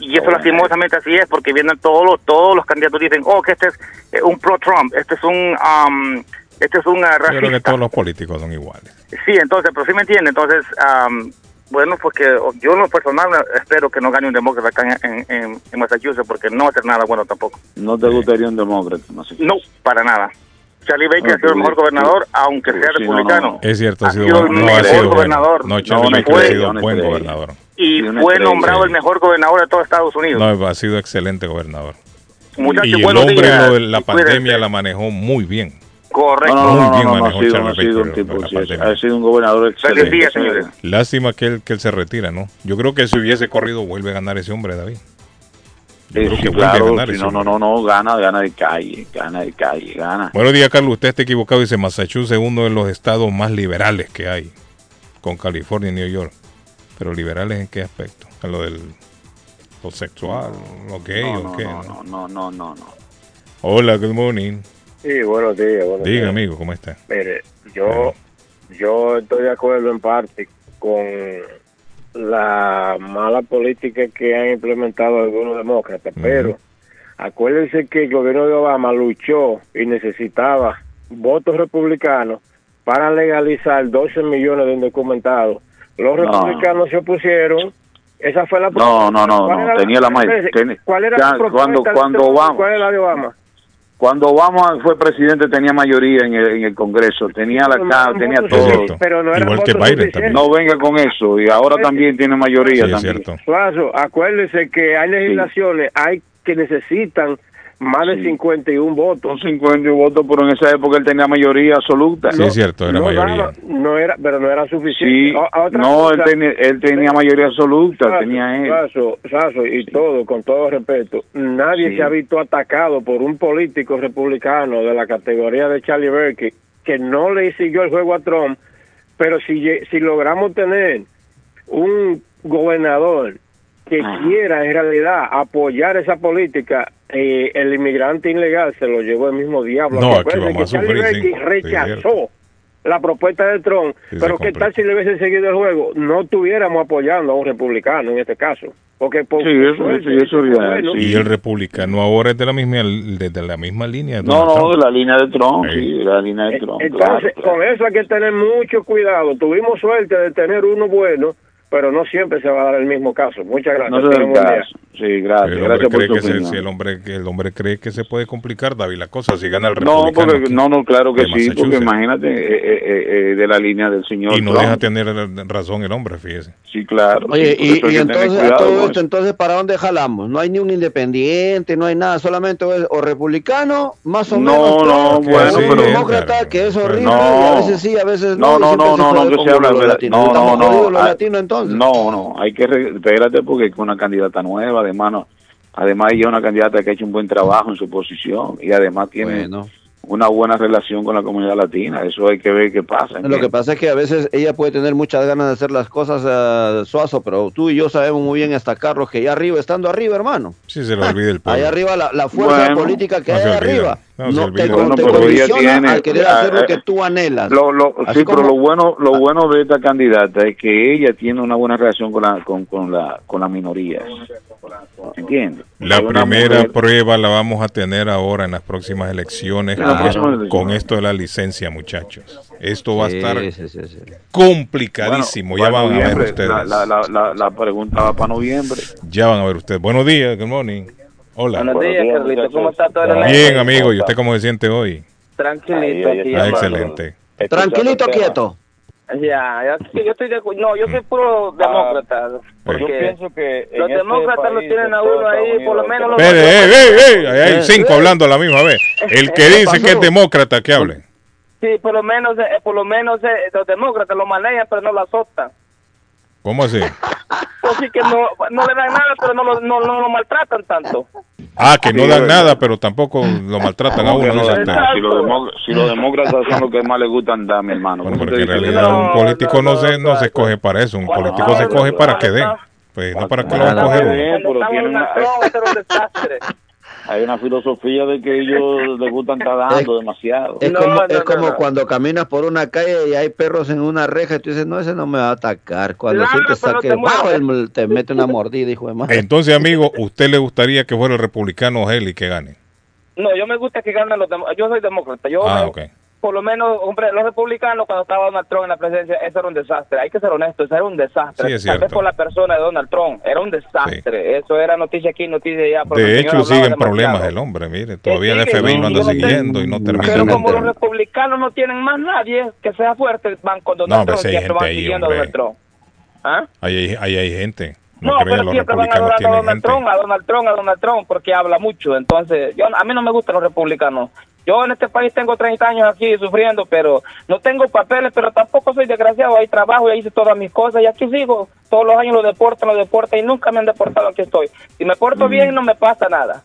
Speaker 10: Y eso lastimosamente así es, porque vienen todos los, todos los candidatos dicen, oh, que este es eh, un pro-Trump, este es un, um, este es un uh,
Speaker 3: Yo creo que
Speaker 10: racista.
Speaker 3: todos los políticos son iguales.
Speaker 10: Sí, entonces, pero sí me entiende. Entonces, am, bueno, pues que yo en lo personal espero que no gane un demócrata acá en, en, en Massachusetts porque no va a ser nada bueno tampoco.
Speaker 11: No te gustaría un demócrata, no
Speaker 10: para nada. Charlie Baker ha sido el mejor gobernador, aunque sea
Speaker 11: sí, no,
Speaker 10: republicano.
Speaker 3: Es cierto, ha sido,
Speaker 10: sido el
Speaker 3: no ha
Speaker 10: mejor gobernador.
Speaker 3: No, Charlie Baker ha sido
Speaker 10: una
Speaker 3: buen gobernador.
Speaker 10: Y fue
Speaker 11: estrella.
Speaker 10: nombrado el mejor gobernador de todo Estados Unidos.
Speaker 3: No, ha sido excelente gobernador.
Speaker 10: Muchachos,
Speaker 3: y el hombre
Speaker 10: días.
Speaker 3: lo- la
Speaker 10: cuídense.
Speaker 3: pandemia la manejó muy bien.
Speaker 10: Correcto.
Speaker 11: No, no, no,
Speaker 3: Muy bien
Speaker 11: ha
Speaker 3: manejó
Speaker 11: sido, ha sido un tipo, ha sido gobernador excelente.
Speaker 10: días, señores.
Speaker 3: Lástima que él, que él se retira, ¿no? Yo creo que si hubiese corrido vuelve a ganar ese hombre, David.
Speaker 11: Eh, sí, claro,
Speaker 3: ese
Speaker 11: no, no, no, no, gana, gana de calle, gana de calle, gana.
Speaker 3: Buenos días, Carlos. Usted está equivocado. Dice Massachusetts es uno de los estados más liberales que hay, con California y New York. Pero liberales en qué aspecto? En lo del lo sexual, lo gay
Speaker 11: no,
Speaker 3: o
Speaker 11: no,
Speaker 3: qué.
Speaker 11: no,
Speaker 3: ¿no?
Speaker 11: no, no, no, no.
Speaker 3: Hola, good morning.
Speaker 37: Sí, buenos días. Buenos
Speaker 3: Diga,
Speaker 37: días.
Speaker 3: amigo, ¿cómo está?
Speaker 37: Mire, yo, yo estoy de acuerdo en parte con la mala política que han implementado algunos demócratas, pero acuérdense que el gobierno de Obama luchó y necesitaba votos republicanos para legalizar 12 millones de indocumentados. Los
Speaker 11: No.
Speaker 37: republicanos se opusieron. Esa fue la
Speaker 11: No, no, no,
Speaker 37: ¿Cuál
Speaker 11: no,
Speaker 37: era la-
Speaker 11: tenía la ma-
Speaker 37: espérese,
Speaker 11: ten-
Speaker 37: ¿Cuál era
Speaker 11: ya,
Speaker 37: la propuesta
Speaker 11: cuando-
Speaker 37: de-
Speaker 11: cuando Obama-
Speaker 37: ¿Cuál era la de Obama?
Speaker 11: Cuando Obama fue presidente tenía mayoría en el, en el Congreso, tenía la
Speaker 37: No,
Speaker 11: ca-
Speaker 37: no,
Speaker 11: tenía todo.
Speaker 37: pero no era
Speaker 3: Igual que Biden también.
Speaker 11: No venga con eso y ahora también tiene mayoría
Speaker 3: Sí, es
Speaker 11: también.
Speaker 3: cierto.
Speaker 37: Suazo, acuérdese que hay legislaciones, hay que necesitan más de 51 votos.
Speaker 11: Son 51 votos, pero en esa época él tenía mayoría absoluta.
Speaker 3: Sí, es cierto, era
Speaker 37: no,
Speaker 3: mayoría.
Speaker 37: daba- no era, pero no era suficiente.
Speaker 11: Sí,
Speaker 37: O-
Speaker 11: no, él tenía, él tenía mayoría absoluta, tenía él.
Speaker 37: Saso, Saso, y todo, con todo respeto, nadie
Speaker 11: Sí.
Speaker 37: se ha visto atacado por un político republicano de la categoría de Charlie Berkeley que no le siguió el juego a Trump, pero si, si logramos tener un gobernador que quiera en realidad apoyar esa política, eh, el inmigrante ilegal se lo llevó el mismo diablo.
Speaker 3: No, aquí vamos a
Speaker 37: que Charlie
Speaker 3: sufrir, sí.
Speaker 37: Berkeley
Speaker 3: Sí,
Speaker 37: rechazó la propuesta de Trump,
Speaker 3: Sí,
Speaker 37: pero ¿qué tal si le hubiese seguido el juego? No estuviéramos apoyando a un republicano en este caso. Porque por
Speaker 11: Sí, eso,
Speaker 37: suerte,
Speaker 11: sí, eso es real,
Speaker 37: bueno,
Speaker 3: Y el republicano ahora es de la misma, desde la misma línea. de
Speaker 11: No, no, de la línea de Trump,
Speaker 3: Sí.
Speaker 11: sí, de la línea de Trump.
Speaker 37: Entonces,
Speaker 11: claro,
Speaker 37: con eso hay que tener mucho cuidado. Tuvimos suerte de tener uno bueno, pero no siempre se va a dar el mismo caso. Muchas gracias.
Speaker 11: No se caso. Sí, gracias,
Speaker 3: El hombre,
Speaker 11: gracias por
Speaker 3: cree
Speaker 11: tu
Speaker 3: que se,
Speaker 11: opinión.
Speaker 3: si el, hombre, el hombre cree que se puede complicar, David, la cosa, si gana el
Speaker 11: No,
Speaker 3: republicano.
Speaker 11: porque,
Speaker 3: aquí.
Speaker 11: no, no, claro que sí, porque imagínate eh, eh, eh, eh, de la línea del señor
Speaker 3: Y no
Speaker 11: Trump.
Speaker 3: deja tener razón el hombre, fíjese.
Speaker 11: Sí, claro.
Speaker 4: Oye,
Speaker 11: sí, por
Speaker 4: y, entonces,
Speaker 11: cuidado
Speaker 4: todo esto, entonces, ¿para dónde jalamos? No hay ni un independiente, no hay nada, solamente es o republicano, más o
Speaker 11: No,
Speaker 4: menos.
Speaker 11: no,
Speaker 4: Trump,
Speaker 11: bueno, pero-
Speaker 4: demócrata, que es horrible,
Speaker 11: No.
Speaker 4: y a veces sí, a veces no.
Speaker 11: No, no, no,
Speaker 4: se
Speaker 11: no,
Speaker 4: jode
Speaker 11: no, que
Speaker 4: como
Speaker 11: se habla
Speaker 4: los
Speaker 11: verdad.
Speaker 4: latinos.
Speaker 11: No, no,
Speaker 4: Estamos
Speaker 11: no.
Speaker 4: Entonces.
Speaker 11: No, no, hay que, re- espérate porque es una candidata nueva, además, no- además ella es una candidata que ha hecho un buen trabajo en su posición y además tiene
Speaker 4: Bueno.
Speaker 11: una buena relación con la comunidad latina, eso hay que ver qué pasa.
Speaker 4: Lo que pasa es que a veces ella puede tener muchas ganas de hacer las cosas eh, suazo, pero tú y yo sabemos muy bien hasta Carlos que allá arriba, estando arriba, hermano.
Speaker 3: Sí, se le olvide el pueblo.
Speaker 4: Allá arriba la, la fuerza
Speaker 11: Bueno,
Speaker 4: política que
Speaker 3: no
Speaker 4: hay
Speaker 3: olvida,
Speaker 4: arriba
Speaker 3: no
Speaker 4: no, te,
Speaker 11: Bueno,
Speaker 4: te
Speaker 11: pero ella
Speaker 4: condiciona
Speaker 11: tiene-
Speaker 4: al querer hacer
Speaker 11: eh,
Speaker 4: lo que tú anhelas.
Speaker 11: Lo, lo,
Speaker 4: Así
Speaker 11: sí, pero lo bueno, lo bueno de esta candidata es que ella tiene una buena relación con la, con, con la, con la minoría. ¿Entiendes?
Speaker 3: La
Speaker 11: Hay
Speaker 3: primera
Speaker 11: mujer-
Speaker 3: prueba la vamos a tener ahora en las próximas elecciones
Speaker 11: las
Speaker 3: con, esto,
Speaker 11: elecciones.
Speaker 3: con esto de la licencia, muchachos. Esto va a estar
Speaker 4: sí, sí, sí.
Speaker 3: complicadísimo.
Speaker 11: Bueno,
Speaker 3: ya van a ver ustedes.
Speaker 11: La, la, la, la, la pregunta va para noviembre.
Speaker 3: Ya van a ver ustedes. Buenos días, good morning. Hola.
Speaker 38: Buenos días, Carlito. ¿Cómo está todo el
Speaker 3: Bien, amigo. ¿Y usted cómo se siente hoy?
Speaker 38: Tranquilito aquí.
Speaker 3: Ah,
Speaker 38: llamando.
Speaker 3: excelente.
Speaker 4: Tranquilito, quieto.
Speaker 38: Ya, ya, yo estoy de no, yo soy puro demócrata. Porque
Speaker 39: Yo pienso que
Speaker 38: los
Speaker 39: este
Speaker 38: demócratas lo tienen a uno ahí,
Speaker 39: Estados
Speaker 38: por lo
Speaker 39: Unidos,
Speaker 38: menos los
Speaker 3: Espere, ey, ey, ey, ahí hay
Speaker 38: Eh,
Speaker 3: cinco
Speaker 38: eh.
Speaker 3: hablando a la misma vez. El que
Speaker 38: ¿Qué
Speaker 3: dice que es demócrata, que hable.
Speaker 38: Sí, por lo menos, eh, por lo menos eh, los demócratas lo manejan, pero no lo azotan.
Speaker 3: ¿Cómo así?
Speaker 38: Así que no, no le dan nada, pero no lo, no, no lo maltratan tanto.
Speaker 3: Ah, que no dan nada, pero tampoco lo maltratan a
Speaker 11: ¿Cómo que
Speaker 3: uno.
Speaker 11: no? Si los, demó- si los demócratas son los que más les gustan dar, mi hermano.
Speaker 3: Bueno,
Speaker 11: ¿Cómo
Speaker 3: porque en realidad un político no se, no se escoge para eso. Un político se escoge para que den. Pues no para que lo va a coger
Speaker 11: pero
Speaker 38: era un desastre.
Speaker 11: Hay una filosofía de que ellos les gustan estar dando demasiado.
Speaker 4: Es
Speaker 38: No,
Speaker 4: como,
Speaker 38: no,
Speaker 4: es
Speaker 38: no,
Speaker 4: como
Speaker 38: no.
Speaker 4: cuando caminas por una calle y hay perros en una reja y tú dices, no, ese no me va a atacar. Cuando
Speaker 38: Claro,
Speaker 4: sientes
Speaker 38: pero
Speaker 4: que
Speaker 38: te muerde.
Speaker 4: ¡guau! te mete una mordida, hijo de madre.
Speaker 3: Entonces, amigo, ¿usted le gustaría que fuera el republicano Heli que gane?
Speaker 38: No, yo me gusta que ganen los demócratas. Yo soy demócrata. Yo
Speaker 3: Ah,
Speaker 38: me-
Speaker 3: ok.
Speaker 38: Por lo menos, hombre, los republicanos cuando estaba Donald Trump en la presidencia, eso era un desastre. Hay que ser honesto, eso era un desastre.
Speaker 3: Sí, es
Speaker 38: Tal vez por la persona de Donald Trump, era un desastre. Eso era noticia aquí, noticia allá.
Speaker 3: De hecho, siguen problemas el hombre, mire. Todavía el FBI anda
Speaker 38: no sé.
Speaker 3: siguiendo y no termina.
Speaker 38: Pero como los republicanos no tienen más nadie que sea fuerte, van con Donald
Speaker 3: No,
Speaker 38: Trump,
Speaker 3: sí hay
Speaker 38: siempre van
Speaker 3: ahí,
Speaker 38: siguiendo a
Speaker 3: hombre.
Speaker 38: Donald Trump. ¿Ah?
Speaker 3: Ahí hay, ahí hay gente. No,
Speaker 38: No, pero siempre van
Speaker 3: republicanos
Speaker 38: adorando a Donald
Speaker 3: gente.
Speaker 38: Trump, a Donald Trump, a Donald Trump, porque habla mucho. Entonces, yo a mí no me gustan los republicanos. Yo en este país tengo 30 años aquí sufriendo, pero no tengo papeles, pero tampoco soy desgraciado. Hay trabajo, y hice todas mis cosas y aquí sigo. Todos los años lo deportan, lo deportan y nunca me han deportado. Aquí estoy. Si me porto bien, no me pasa nada.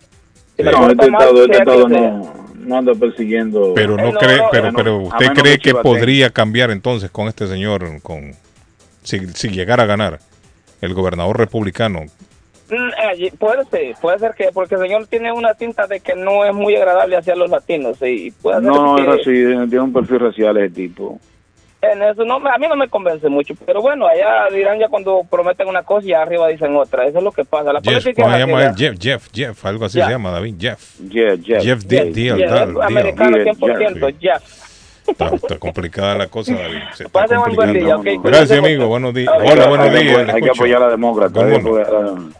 Speaker 38: Si
Speaker 11: No, este
Speaker 38: mal,
Speaker 11: estado, este no, no anda persiguiendo.
Speaker 3: Pero no
Speaker 38: no,
Speaker 3: cree,
Speaker 38: no,
Speaker 3: pero,
Speaker 38: no,
Speaker 3: pero
Speaker 11: a
Speaker 3: usted cree
Speaker 11: que
Speaker 3: podría cambiar entonces con este señor, con si, si llegara a ganar el gobernador republicano.
Speaker 38: Mm, eh, puede ser, puede ser que, porque el señor tiene una tinta de que no es muy agradable hacia los latinos. Y puede ser
Speaker 11: No, no
Speaker 38: que
Speaker 11: es así, tiene un perfil racial ese tipo.
Speaker 38: en eso no, me- a mí no me convence mucho. Pero bueno, allá dirán ya cuando prometen una cosa y arriba dicen otra. Eso es lo que pasa. La
Speaker 3: Jeff,
Speaker 38: política
Speaker 3: ¿cómo se
Speaker 38: es
Speaker 3: llama él? Jeff, Jeff, Jeff, algo así se llama, David, Jeff.
Speaker 11: Jeff, Jeff.
Speaker 3: Jeff
Speaker 38: ya,
Speaker 3: Deal,
Speaker 38: es
Speaker 3: Deal.
Speaker 38: americano
Speaker 11: Deal,
Speaker 38: 100%, ya.
Speaker 3: Está, está complicada la cosa, David. Se está
Speaker 38: Pase buen buen día,
Speaker 3: complicando.
Speaker 38: ok.
Speaker 3: Gracias, amigo. Buenos días.
Speaker 38: Hay
Speaker 3: Hola,
Speaker 38: que-
Speaker 3: buenos
Speaker 11: hay que
Speaker 3: días.
Speaker 11: apoyar-
Speaker 3: le
Speaker 11: Hay que apoyar a la demócrata.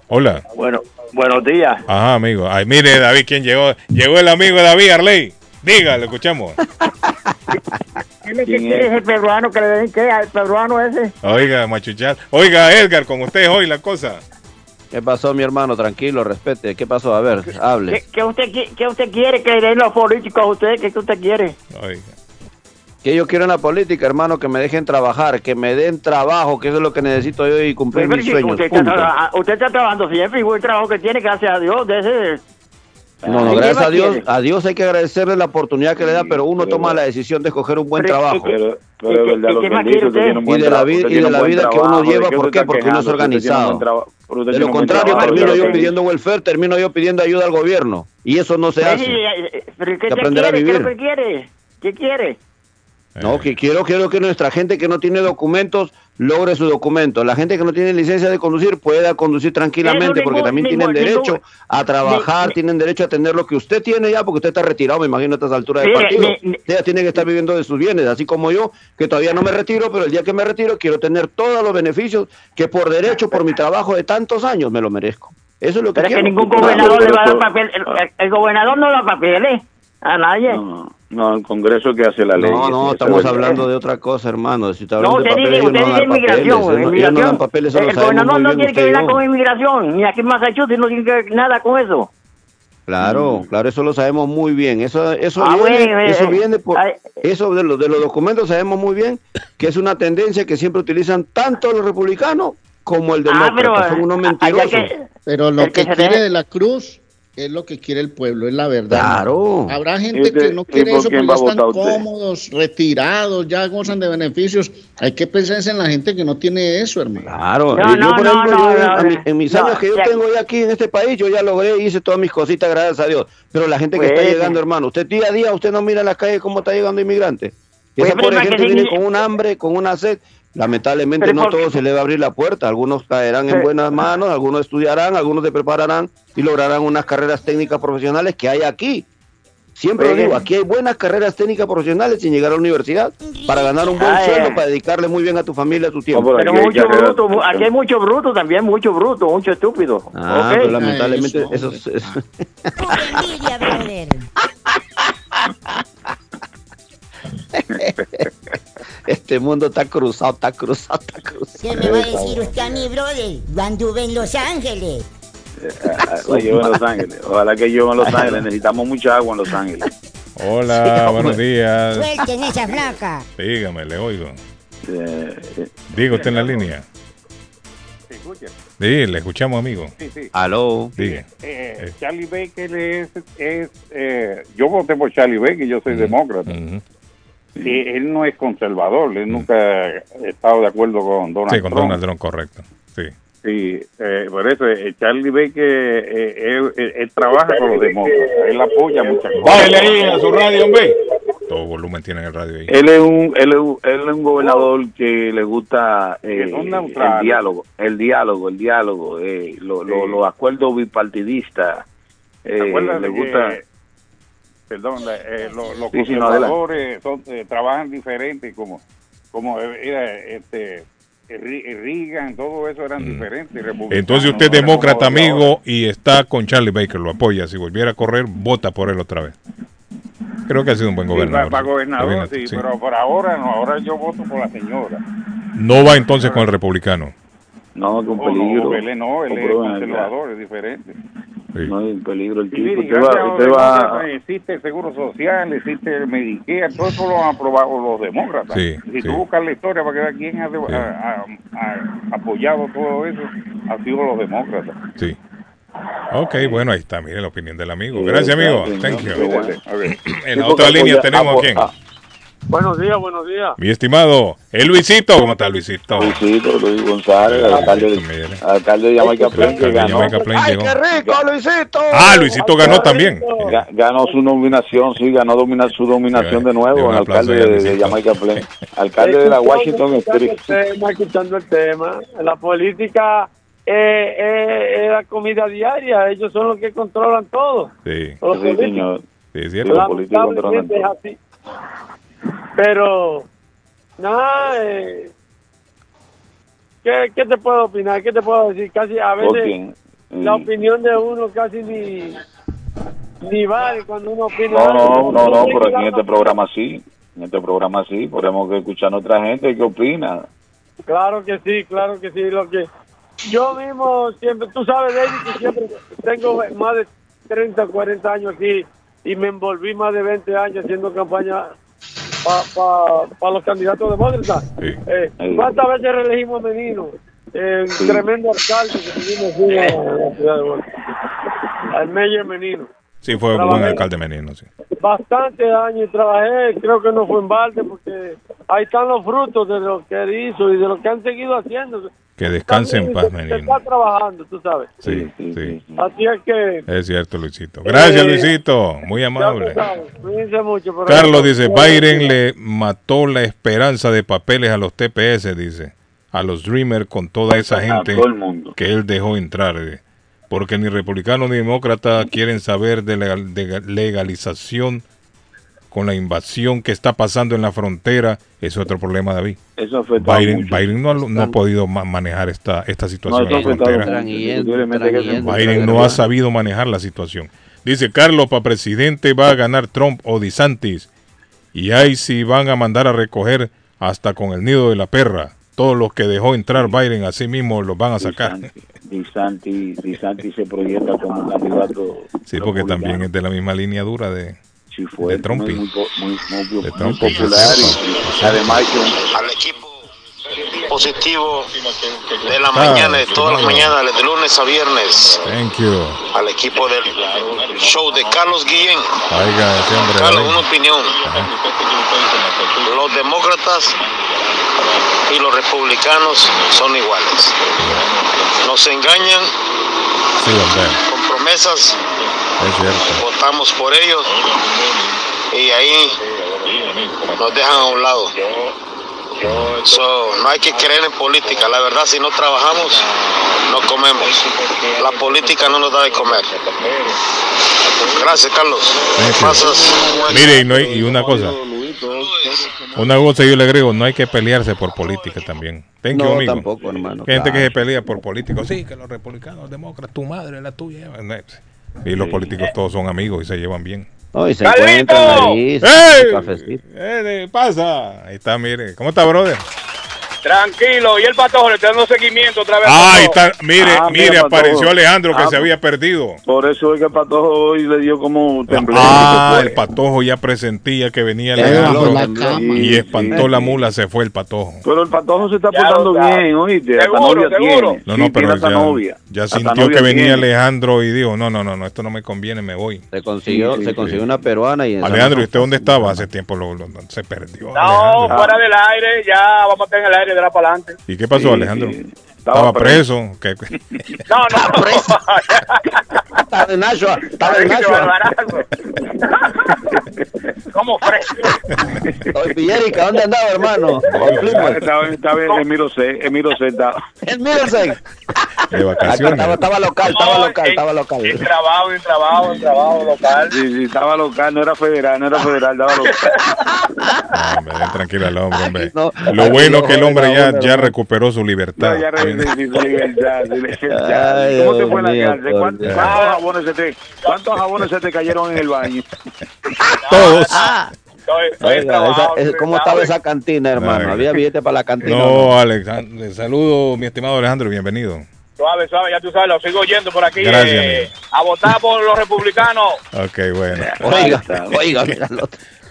Speaker 3: Hola.
Speaker 40: Bueno, buenos días.
Speaker 3: Ajá, amigo. Ay, mire, David, ¿quién llegó? Llegó el amigo de David Arley. Diga, lo escuchamos. ¿Quién es?
Speaker 40: ese peruano que le den qué al peruano ese.
Speaker 3: Oiga, machuchal. Oiga, Edgar, con usted hoy la cosa.
Speaker 4: ¿Qué pasó, mi hermano? Tranquilo, respete. ¿Qué pasó? A ver, hable.
Speaker 40: ¿Qué, qué usted, qué usted quiere que den los políticos a usted? ¿Qué usted quiere?
Speaker 4: Que yo quiero en la política, hermano, que me dejen trabajar, que me den trabajo, que eso es lo que necesito yo y cumplir mis
Speaker 40: sí,
Speaker 4: sueños.
Speaker 40: usted, está traba- usted está trabajando siempre y buen trabajo que tiene, gracias a Dios. De ese,
Speaker 4: No, no,
Speaker 40: ¿Y qué
Speaker 4: gracias a Dios,
Speaker 40: quiere?
Speaker 4: a Dios hay que agradecerle la oportunidad que le da, pero uno toma la decisión de escoger un buen
Speaker 40: Pero,
Speaker 4: trabajo.
Speaker 11: Pero, pero es verdad lo que él dice, usted tiene un
Speaker 4: y de la vida, y
Speaker 11: tiene
Speaker 4: de la vida que uno
Speaker 11: trabajo, ¿de
Speaker 4: lleva, ¿por qué? Porque uno es
Speaker 11: tiene
Speaker 4: organizado. De
Speaker 11: tiene
Speaker 4: lo contrario,
Speaker 11: trabajo,
Speaker 4: termino yo pidiendo welfare, termino yo pidiendo ayuda al gobierno. Y eso no se
Speaker 40: Pues
Speaker 4: hace.
Speaker 40: eh, pero ¿qué quiere? ¿Qué quiere?
Speaker 4: No, que quiero, quiero que nuestra gente que no tiene documentos logre su documento. La gente que no tiene licencia de conducir pueda conducir tranquilamente porque también tienen derecho a trabajar, tienen derecho a tener lo que usted tiene ya porque usted está retirado, me imagino, a estas alturas del partido.
Speaker 40: ni- ni-
Speaker 4: Usted ya tiene que estar viviendo de sus bienes, así como yo, que todavía no me retiro, pero el día que me retiro quiero tener todos los beneficios que por derecho, por mi trabajo de tantos años, me lo merezco. Eso es lo que
Speaker 40: Pero es que
Speaker 4: quiero.
Speaker 40: ningún gobernador le va a dar papel. El, el- el gobernador no da papeles a nadie.
Speaker 11: No, el Congreso que hace la ley.
Speaker 4: No, no, estamos hablando de otra cosa, hermano. Si está
Speaker 40: No,
Speaker 4: hablando de
Speaker 40: usted
Speaker 4: papeles,
Speaker 40: dice, usted
Speaker 4: no
Speaker 40: dice
Speaker 4: dan papeles.
Speaker 40: inmigración.
Speaker 4: No- no
Speaker 40: inmigración.
Speaker 4: dan papeles, eso
Speaker 40: el gobernador no tiene que ver con inmigración, ni aquí en Massachusetts no tiene que ver nada con eso.
Speaker 4: Claro, claro, eso lo sabemos muy bien. Eso, eso
Speaker 40: Ah,
Speaker 4: viene,
Speaker 40: bueno,
Speaker 4: eso
Speaker 40: eh,
Speaker 4: viene por,
Speaker 40: ay.
Speaker 4: eso de los de los documentos sabemos muy bien que es una tendencia que siempre utilizan tanto los republicanos como el
Speaker 40: Ah,
Speaker 4: demócrata.
Speaker 40: pero,
Speaker 4: Son unos mentirosos.
Speaker 40: que-
Speaker 5: Pero lo que,
Speaker 40: que
Speaker 5: quiere de la cruz es lo que quiere el pueblo, es la verdad.
Speaker 4: Claro.
Speaker 5: Habrá
Speaker 11: ¿Y
Speaker 5: gente
Speaker 11: usted-
Speaker 5: que no quiere
Speaker 11: por
Speaker 5: eso,
Speaker 11: quién
Speaker 5: pero ya están
Speaker 11: usted?
Speaker 5: cómodos, retirados, ya gozan de beneficios. Hay que pensar en la gente que no tiene eso, hermano.
Speaker 4: Claro,
Speaker 40: No,
Speaker 4: yo
Speaker 40: no,
Speaker 4: por
Speaker 40: no,
Speaker 4: ejemplo,
Speaker 40: no,
Speaker 4: yo en-
Speaker 40: no,
Speaker 4: a mi- en mis
Speaker 40: no,
Speaker 4: años que yo
Speaker 40: ya-
Speaker 4: tengo ya aquí en este país, yo ya logré, hice todas mis cositas, gracias a Dios. Pero la gente que está
Speaker 40: Pues,
Speaker 4: llegando, hermano, usted día a día, usted no mira en la calle cómo está llegando inmigrante.
Speaker 40: Pues,
Speaker 4: Esa gente
Speaker 40: sí,
Speaker 4: viene
Speaker 40: ni-
Speaker 4: con un hambre, con una sed. Lamentablemente
Speaker 40: Pero
Speaker 4: no
Speaker 40: por-
Speaker 4: todo se le va a abrir la puerta. Algunos caerán en buenas manos, algunos estudiarán, algunos se prepararán y lograrán unas carreras técnicas profesionales que hay aquí. Siempre lo digo, aquí hay buenas carreras técnicas profesionales sin llegar a la universidad para ganar un buen
Speaker 40: Ay,
Speaker 4: sueldo,
Speaker 40: ay.
Speaker 4: para dedicarle muy bien a tu familia, a tu tiempo.
Speaker 40: Pero
Speaker 11: aquí hay
Speaker 40: mucho bruto, aquí hay mucho bruto también, mucho bruto, mucho estúpido.
Speaker 4: Ah, pero lamentablemente
Speaker 5: Eso,
Speaker 4: eso, eso-
Speaker 41: envidia, brother.
Speaker 4: Este mundo está cruzado, está cruzado, está cruzado.
Speaker 41: ¿Qué me va a decir usted a mí, brother? Yo anduve en Los Ángeles.
Speaker 11: La llevo en Los Ángeles. Ojalá que yo en Los Ángeles. Necesitamos mucha agua en Los Ángeles.
Speaker 3: Hola, buenos días.
Speaker 41: Suelten esa flaca.
Speaker 3: Dígame, le oigo.
Speaker 11: Eh, eh,
Speaker 3: Diga usted en la línea.
Speaker 42: ¿Se escucha?
Speaker 3: Sí, le escuchamos, amigo.
Speaker 42: Sí, sí.
Speaker 4: Aló.
Speaker 3: Diga.
Speaker 42: Eh, Charlie Baker es, es eh, yo voté por Charlie Baker, yo soy demócrata. Sí, él no es conservador, él nunca ha estado de acuerdo con Donald
Speaker 3: Sí, con
Speaker 42: Trump.
Speaker 3: Donald Trump, correcto. Sí.
Speaker 42: Sí, eh, por eso eh, Charlie Baker, eh, él, él- él trabaja con los demócratas, él apoya muchas cosas.
Speaker 3: Bájale ahí a su radio, hombre. Todo volumen tiene en el radio ahí.
Speaker 11: Él es un él es un, él es un gobernador que le gusta eh, el diálogo, el diálogo, el diálogo, eh, lo- lo- los acuerdos bipartidistas.
Speaker 42: ¿Te
Speaker 11: Eh,
Speaker 42: acuerdas
Speaker 11: le
Speaker 42: de
Speaker 11: gusta.
Speaker 42: que, perdón, la- eh, lo- los
Speaker 11: Sí, sí, no,
Speaker 42: conservadores son, eh, trabajan diferente, como, como era este Ri- Reagan, todo eso eran diferentes. republicanos,
Speaker 3: Entonces usted es demócrata, amigo, y está con Charlie Baker, lo apoya. Si volviera a correr, vota por él otra vez. Creo que ha sido un buen
Speaker 42: Sí,
Speaker 3: gobernador.
Speaker 42: para, para gobernador, sí,
Speaker 3: sí.
Speaker 42: pero por ahora no, ahora yo voto por la señora.
Speaker 3: No va entonces con el republicano.
Speaker 11: No, con
Speaker 42: No,
Speaker 11: peligro.
Speaker 42: no, él es- no, él es conservador, es diferente.
Speaker 11: No hay peligro el tipo.
Speaker 42: mire,
Speaker 11: Usted va, usted va,
Speaker 42: existe el seguro social, existe el Medicare, todo eso lo han aprobado los demócratas.
Speaker 3: Sí,
Speaker 42: si
Speaker 3: sí.
Speaker 42: tú buscas la historia para que veas quién ha, ha- ha- ha apoyado todo eso, han sido los demócratas.
Speaker 3: Sí. Ok, bueno, ahí está. Mire la opinión del amigo. Gracias, amigo. Thank you. En la otra línea tenemos a quién.
Speaker 43: Buenos días, buenos días.
Speaker 3: Mi estimado, el Luisito. ¿Cómo está Luisito?
Speaker 11: Luisito, Luis González, alcalde, de- alcalde de Jamaica Plain, que
Speaker 3: Alcalde de
Speaker 11: ganó.
Speaker 3: Jamaica Plain llegó.
Speaker 4: rico, Luisito!
Speaker 3: Ah, Luisito ganó también.
Speaker 11: Ga- Ganó su nominación, sí, ganó domina, su dominación de nuevo,
Speaker 3: aplauso
Speaker 11: alcalde de, de. Jamaica Plain. Alcalde de la Washington Street.
Speaker 43: El tema, escuchando el tema. La política eh, eh, es la comida diaria. Ellos son los que controlan todo.
Speaker 3: Sí,
Speaker 43: Los
Speaker 11: Sí, señor.
Speaker 3: sí, es cierto.
Speaker 11: Los políticos controlan
Speaker 43: Lamentablemente es
Speaker 11: todo.
Speaker 43: así. Pero, nada, eh, ¿qué, ¿qué te puedo opinar? ¿Qué te puedo decir? Casi a
Speaker 11: ¿Por
Speaker 43: veces
Speaker 11: quién?
Speaker 43: la
Speaker 11: Mm.
Speaker 43: opinión de uno casi ni, ni vale cuando uno opina.
Speaker 11: No, no, no, no, pero aquí en este programa sí. En este programa sí, podemos escuchar a otra gente que opina.
Speaker 43: Claro que sí, claro que sí. Lo que
Speaker 37: yo mismo siempre, tú sabes, David, que siempre tengo más de 30, 40 años aquí y me envolví más de 20 años haciendo campaña para los candidatos demócratas. Eh, ¿Cuántas veces reelegimos a Menino? Eh, un tremendo alcalde que tuvimos en la ciudad de Boston. Al Meyer Menino.
Speaker 3: Sí, fue buen
Speaker 37: Trabajé
Speaker 3: alcalde menino, sí.
Speaker 37: Bastante años y trabajé, creo que no fue en balde porque ahí están los frutos de lo que él hizo y de lo que han seguido haciendo.
Speaker 3: Que descanse en paz,
Speaker 37: Se
Speaker 3: menino.
Speaker 37: está trabajando, tú sabes.
Speaker 3: Sí, sí.
Speaker 37: Así es que...
Speaker 3: Es cierto, Luisito. Gracias,
Speaker 37: Eh,
Speaker 3: Luisito. Muy amable.
Speaker 37: mucho. pero-
Speaker 3: Carlos dice, Biden le mató la esperanza de papeles a los TPS, dice, a los Dreamers con toda esa gente
Speaker 11: todo el mundo.
Speaker 3: que él dejó entrar, porque ni republicanos ni demócratas quieren saber de, legal- de legalización con la invasión que está pasando en la frontera. Es otro problema, David.
Speaker 11: Eso afecta
Speaker 3: Biden,
Speaker 11: mucho.
Speaker 3: Biden no, ha- no ha podido ma- manejar esta, esta situación
Speaker 11: No,
Speaker 3: en la frontera. Biden no ha sabido manejar la situación. Dice Carlos, para presidente va a ganar Trump o DeSantis. Y ahí sí van a mandar a recoger hasta con el nido de la perra. Todos los que dejó entrar Biden así mismo los van a sacar.
Speaker 11: Disanti, Disanti se proyecta como candidato.
Speaker 3: Sí, porque también es de la misma línea dura de,
Speaker 11: Sí, fue
Speaker 3: de Trump.
Speaker 11: muy, muy, po- muy, muy-
Speaker 3: De
Speaker 11: muy
Speaker 3: Trump.
Speaker 11: popular y, además que un-
Speaker 12: al equipo positivo de la
Speaker 3: Ah,
Speaker 12: mañana, de
Speaker 3: sí,
Speaker 12: todas las mañanas, de lunes a viernes,
Speaker 3: Thank you.
Speaker 12: al equipo del show de Carlos Guillén.
Speaker 3: Oiga.
Speaker 12: Carlos,
Speaker 3: ahí.
Speaker 12: una opinión. Los demócratas y los republicanos son iguales. Nos engañan
Speaker 3: Sí,
Speaker 12: con promesas,
Speaker 3: Es cierto.
Speaker 12: votamos por ellos y ahí nos dejan a un lado. So, no hay que creer en política. La verdad, si no trabajamos, no comemos. La política no nos da de comer. Gracias, Carlos. Pasas.
Speaker 3: Mire, y, no hay- y una cosa. Una cosa yo le agrego, no hay que pelearse por política también. Thank you,
Speaker 4: No,
Speaker 3: amigo.
Speaker 4: tampoco, hermano,
Speaker 3: Hay gente que se pelea por políticos. Sí, que los republicanos, los demócratas, tu madre, la tuya. Y los políticos todos son amigos y se llevan bien.
Speaker 4: No, y se encuentran ahí, se
Speaker 3: ¡Ey!
Speaker 4: cafecito.
Speaker 3: Eh, pasa? Ahí está, mire. ¿Cómo está, brother?
Speaker 44: Tranquilo, y el patojo le está dando seguimiento otra vez.
Speaker 3: Ah, está. Mire,
Speaker 11: Ah,
Speaker 3: mire,
Speaker 11: mira,
Speaker 3: apareció. Alejandro que
Speaker 11: Ah,
Speaker 3: se había perdido.
Speaker 11: Por eso es que el Patojo hoy le dio como temblor.
Speaker 3: Ah, el patojo ya presentía que venía Alejandro
Speaker 11: bajo la cama.
Speaker 3: y espantó
Speaker 11: sí.
Speaker 3: la mula, se fue el patojo.
Speaker 11: Pero el Patojo se está
Speaker 44: Ya
Speaker 11: portando bien, oíste. Hasta
Speaker 44: Seguro,
Speaker 11: novia
Speaker 44: seguro.
Speaker 11: tiene.
Speaker 3: No,
Speaker 11: Sí,
Speaker 3: no, pero
Speaker 11: hasta
Speaker 3: ya,
Speaker 11: novia.
Speaker 3: ya
Speaker 11: Hasta
Speaker 3: sintió
Speaker 11: novia
Speaker 3: que venía
Speaker 11: tiene.
Speaker 3: Alejandro y dijo, no, no, no, no, esto no me conviene, me voy.
Speaker 4: Se consiguió,
Speaker 11: Sí, sí,
Speaker 4: se
Speaker 11: sí.
Speaker 4: consiguió una peruana y
Speaker 3: Alejandro, ¿y usted dónde estaba? Hace tiempo lo, lo- se perdió.
Speaker 44: No,
Speaker 3: Alejandro.
Speaker 44: fuera del aire, ya vamos a estar en el aire
Speaker 3: ¿Y qué pasó, Alejandro? Estaba,
Speaker 11: Estaba
Speaker 3: preso. ¿Qué-
Speaker 44: No, no,
Speaker 4: Estaba de Nashua, estaba de
Speaker 44: Qué
Speaker 4: Nashua.
Speaker 44: barbarazo. ¿Cómo fresco?
Speaker 4: Oye, Villerica, ¿dónde andaba, hermano?
Speaker 11: Estaba, estaba en Emiro C. Emiro C estaba.
Speaker 3: De vacaciones.
Speaker 4: estaba, estaba local, estaba local, estaba local.
Speaker 44: En trabajo, en trabajo, en trabajo local.
Speaker 11: Sí, sí, estaba local, no era federal, no era federal, estaba local.
Speaker 3: No, hombre, den tranquilo al hombre, hombre.
Speaker 4: No,
Speaker 3: Lo bueno
Speaker 4: no
Speaker 3: que el hombre ya, ya recuperó su libertad.
Speaker 11: Ya libertad, sí, libertad.
Speaker 4: Ay,
Speaker 11: ¿Cómo te fue en la cárcel? ¿Cuántos, jabones se te, ¿Cuántos jabones se te cayeron en el baño?
Speaker 3: Todos.
Speaker 44: Estoy, estoy en
Speaker 4: Oiga,
Speaker 44: trabajo,
Speaker 4: esa- es-
Speaker 44: estoy
Speaker 4: ¿cómo estaba esa cantina, hermano?
Speaker 3: Ay.
Speaker 4: ¿Había billete para la cantina?
Speaker 3: No, Alejandro. Saludo, mi estimado Alejandro, bienvenido.
Speaker 44: Suave, suave, ya tú sabes, lo sigo oyendo por aquí.
Speaker 3: Gracias,
Speaker 44: eh, a votar por los republicanos.
Speaker 3: Ok, bueno.
Speaker 4: Oiga, oiga, mira.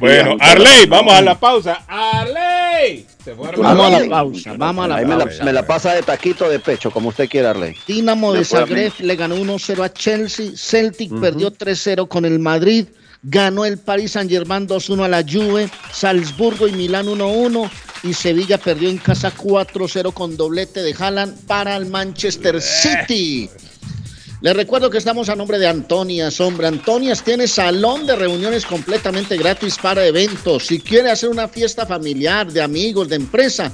Speaker 3: Bueno, Arley, vamos a la pausa. Arley.
Speaker 5: Vamos a la pausa, vamos a la
Speaker 4: Ahí me la,
Speaker 5: pausa.
Speaker 4: me la pasa de taquito de pecho, como usted quiera, Arley.
Speaker 5: Dinamo de. Zagreb le ganó 1-0 a Chelsea. Celtic perdió 3-0 con el Madrid. Ganó el Paris Saint-Germain 2-1 a la Juve. Salzburgo y Milán 1-1. Y Sevilla perdió en casa 4-0 con doblete de Haaland para el Manchester City. Les recuerdo que estamos a nombre de Antonias, hombre. Antonias tiene salón de reuniones completamente gratis para eventos. Si quiere hacer una fiesta familiar, de amigos, de empresa,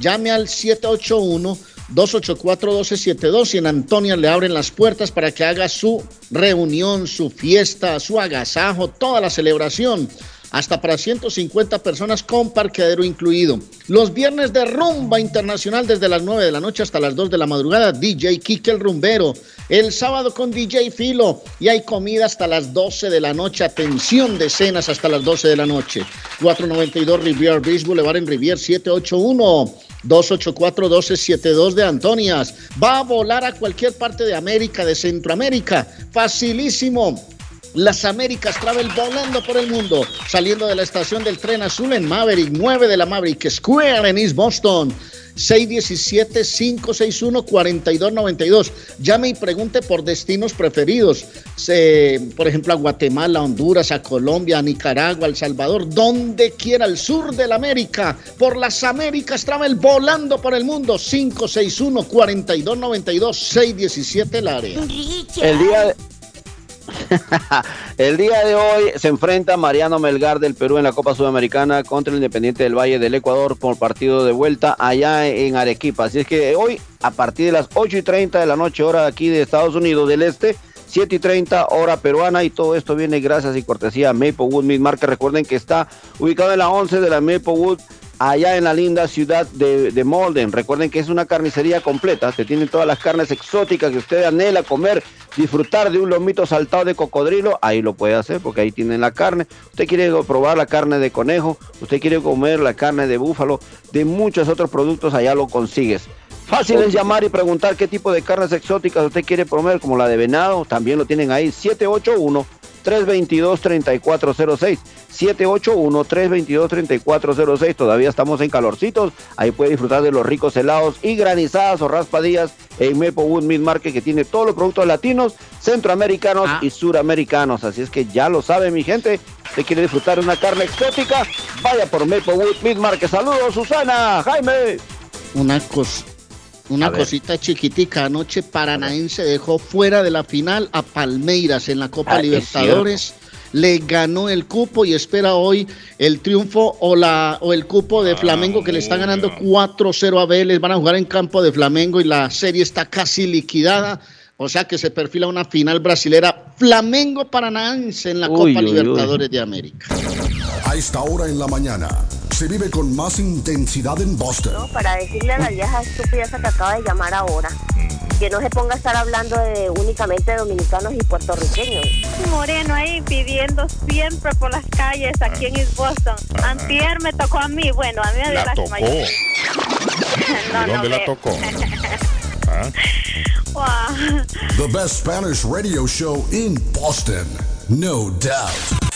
Speaker 5: llame al 781-284-1272 y en Antonias le abren las puertas para que haga su reunión, su fiesta, su agasajo, toda la celebración. Hasta para 150 personas con parqueadero incluido. Los viernes de rumba internacional desde las 9 de la noche hasta las 2 de la madrugada, DJ Kike el Rumbero. El sábado con DJ Filo y hay comida hasta las 12 de la noche. Atención de cenas hasta las 12 de la noche. 492 Riviera Beach Boulevard en Riviera 781. 284-1272 de Antonias. Va a volar a cualquier parte de América, de Centroamérica. Facilísimo. Las Américas Travel volando por el mundo, saliendo de la estación del tren azul en Maverick, 9 de la Maverick Square en East Boston. 617-561-4292. Llame y pregunte por destinos preferidos. Por ejemplo, a Guatemala, a Honduras, a Colombia, a Nicaragua, a El Salvador, donde quiera, al sur de la América. Por las Américas Travel volando por el mundo. 561-4292-617 el área.
Speaker 4: El día de... el día de hoy se enfrenta Mariano Melgar del Perú en la Copa Sudamericana contra el Independiente del Valle del Ecuador por partido de vuelta allá en Arequipa. Así es que hoy, a partir de las 8 y 30 de la noche, hora aquí de Estados Unidos del Este, 7 y 30 hora peruana y todo esto viene gracias y cortesía a Maplewood Meat Market. Recuerden que está ubicado en la 11 de la Maplewood allá en la linda ciudad de, de Molden. Recuerden que es una carnicería completa, se tienen todas las carnes exóticas que usted anhela comer, disfrutar de un lomito saltado de cocodrilo, ahí lo puede hacer porque ahí tienen la carne. Usted quiere probar la carne de conejo, usted quiere comer la carne de búfalo, de muchos otros productos, allá lo consigues. Fácil es llamar y preguntar qué tipo de carnes exóticas usted quiere comer, como la de venado, también lo tienen ahí, 781 322-3406. 781-322-3406. Todavía estamos en calorcitos. Ahí puede disfrutar de los ricos helados y granizadas o raspadillas en Maplewood Meat Market que tiene todos los productos latinos, centroamericanos y suramericanos. Así es que ya lo sabe mi gente. Usted quiere disfrutar de una carne exótica, vaya por Maplewood Meat Market. Saludos Susana, Jaime.
Speaker 5: Una cosa. Una cosita chiquitica, anoche Paranaense dejó fuera de la final a Palmeiras en la Copa
Speaker 4: Ah, es
Speaker 5: Libertadores. Le ganó el cupo y espera hoy el triunfo o, la, o el cupo de Flamengo que le está ganando 4-0 a Vélez. Van a jugar en campo de Flamengo y la serie está casi liquidada. O sea que se perfila una final brasilera Flamengo Paranaense en la
Speaker 15: Uy,
Speaker 5: Copa
Speaker 15: uy, uy.
Speaker 5: Libertadores de América.
Speaker 15: A esta hora en la mañana se vive con más intensidad en Boston.
Speaker 45: para decirle a la vieja estúpida esa que acaba de llamar ahora que no se ponga a estar hablando de únicamente de dominicanos y puertorriqueños.
Speaker 46: Moreno ahí pidiendo siempre por las calles aquí en East Boston. Antier me tocó a mí, bueno, a mí me dio
Speaker 3: La tocó.
Speaker 46: lástima. No,
Speaker 3: ¿De
Speaker 46: no,
Speaker 3: dónde la
Speaker 46: ve.
Speaker 3: tocó? ¿Ah?
Speaker 46: Wow.
Speaker 15: The best Spanish radio show in Boston. No doubt.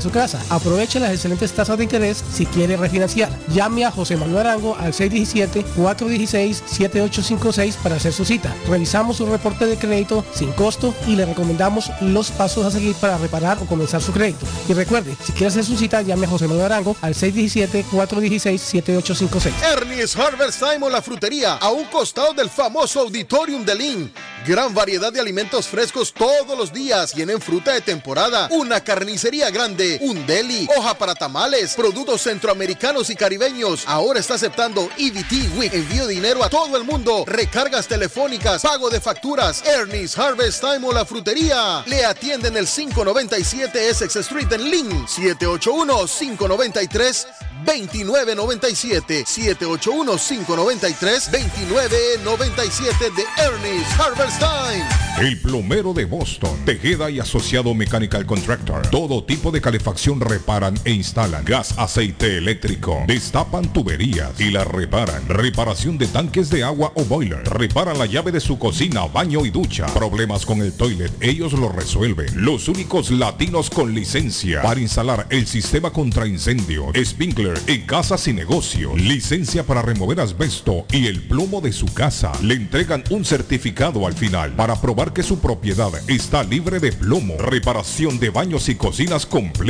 Speaker 19: su casa. Aproveche las excelentes tasas de interés si quiere refinanciar. Llame a José Manuel Arango al 617-416-7856 para hacer su cita. Revisamos su reporte de crédito sin costo y le recomendamos los pasos a seguir para reparar o comenzar su crédito. Y recuerde, si quiere hacer su cita, llame a José Manuel Arango al 617-416-7856.
Speaker 2: Ernie's Harvest Time la frutería, a un costado del famoso Auditorium de Lynn. Gran variedad de alimentos frescos todos los días. Tienen fruta de temporada, una carnicería grande, un deli, hoja para tamales, productos centroamericanos y caribeños. Ahora está aceptando EBT Week. Envío dinero a todo el mundo. Recargas telefónicas, pago de facturas. Ernie's Harvest Time o la frutería. Le atienden el 597 Essex Street en Lynn. 781-593. 2997 781 593 2997 de Ernest Harvest Time.
Speaker 16: El plomero de Boston. Tejeda y asociado Mechanical Contractor. Todo tipo de calefacción reparan e instalan. Gas, aceite eléctrico. Destapan tuberías y las reparan. Reparación de tanques de agua o boiler. Reparan la llave de su cocina, baño y ducha. Problemas con el toilet, ellos lo resuelven. Los únicos latinos con licencia para instalar el sistema contra incendio, Spinkler en casas y negocio. Licencia para remover asbesto y el plomo de su casa. Le entregan un certificado al final para probar que su propiedad está libre de plomo. Reparación de baños y cocinas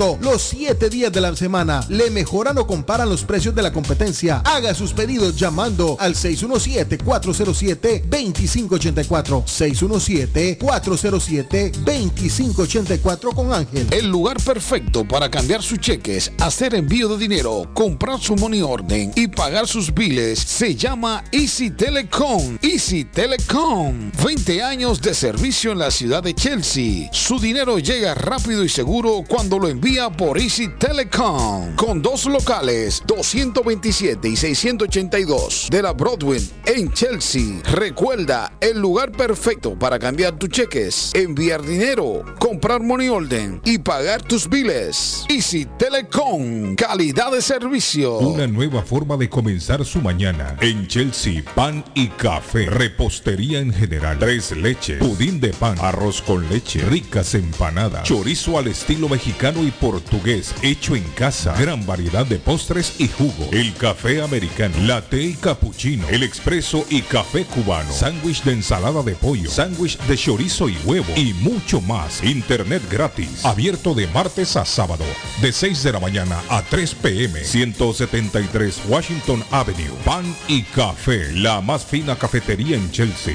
Speaker 2: los 7 días de la semana. Le mejoran o comparan los precios de la competencia. Haga sus pedidos llamando al 617-407-2584. 617-407-2584 con Ángel.
Speaker 21: El lugar perfecto para cambiar sus cheques, hacer envío de dinero, comprar su money orden y pagar sus biles se llama Easy Telecom. Easy Telecom. 20 años de servicio en la ciudad de Chelsea. Su dinero llega rápido y seguro cuando lo envía por Easy Telecom. Con dos locales, 227 y 682 de la Broadway en Chelsea. Recuerda, el lugar perfecto para cambiar tus cheques, enviar dinero, comprar money order y pagar tus biles. Easy Telecom, calidad de servicio.
Speaker 16: Una nueva forma de comenzar su mañana. En Chelsea, pan y café. Repostería en general. Tres leches. Pudín de pan. Arroz con leche. Ricas empanadas. Chorizo al estilo mexicano y portugués. Hecho en casa. Gran variedad de postres y jugo. El café americano. Latte y cappuccino. El expreso y café cubano. Sándwich de ensalada de pollo. Sándwich de chorizo y huevo. Y mucho más. Internet gratis. Abierto de martes a sábado. De 6 de la mañana a 3 pm. 173 Washington Avenue. Pan y café. La más fina cafetería en Chelsea.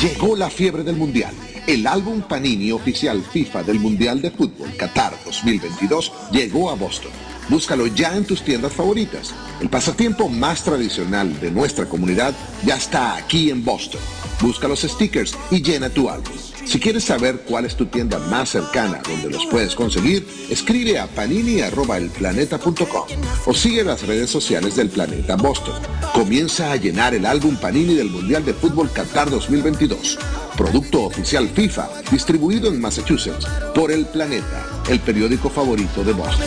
Speaker 23: Llegó la fiebre del Mundial. El álbum Panini oficial FIFA del Mundial de Fútbol Qatar 2022 llegó a Boston. Búscalo ya en tus tiendas favoritas. El pasatiempo más tradicional de nuestra comunidad ya está aquí en Boston. Busca los stickers y llena tu álbum. Si quieres saber cuál es tu tienda más cercana donde los puedes conseguir, escribe a panini.elplaneta.com o sigue las redes sociales del Planeta Boston. Comienza a llenar el álbum Panini del Mundial de Fútbol Qatar 2022. Producto oficial FIFA, distribuido en Massachusetts por El Planeta, el periódico favorito de Boston.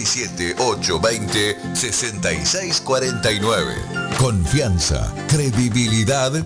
Speaker 22: 617-820-6649. Confianza, credibilidad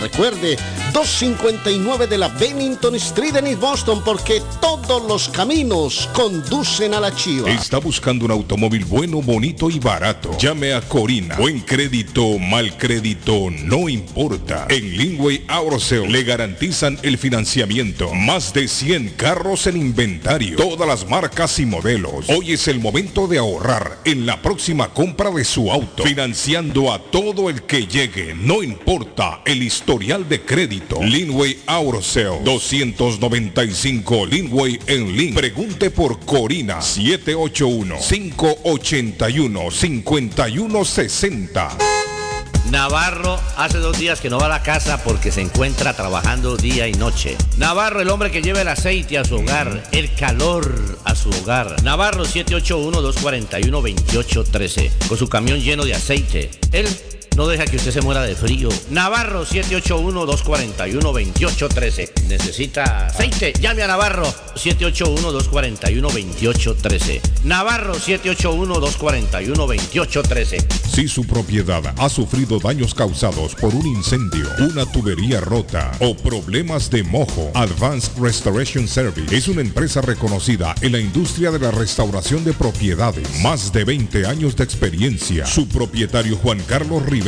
Speaker 5: Recuerde, 259 de la Bennington Street en East Boston, porque todos los caminos conducen a la chiva.
Speaker 16: Está buscando un automóvil bueno, bonito y barato. Llame a Corina. Buen crédito, mal crédito, no importa. En Lingway Auto Sale le garantizan el financiamiento. Más de 100 carros en inventario. Todas las marcas y modelos. Hoy es el momento de ahorrar en la próxima compra de su auto. Financiando a todo el que llegue. No importa el historial de crédito. Linway Auto Sale. 295 Linway en Link. Pregunte por Corina 781-581-5160.
Speaker 47: Navarro hace dos días que no va a la casa porque se encuentra trabajando día y noche. Navarro, el hombre que lleva el aceite a su hogar, el calor a su hogar. Navarro 781-241-2813, con su camión lleno de aceite. Él no deja que usted se muera de frío. Navarro 781-241-2813. ¿Necesita aceite? Llame a Navarro 781-241-2813. Navarro 781-241-2813.
Speaker 16: Si su propiedad ha sufrido daños causados por un incendio, una tubería rota o problemas de mojo, Advanced Restoration Service es una empresa reconocida en la industria de la restauración de propiedades. Más de 20 años de experiencia. Su propietario Juan Carlos Rivera,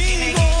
Speaker 5: contigo.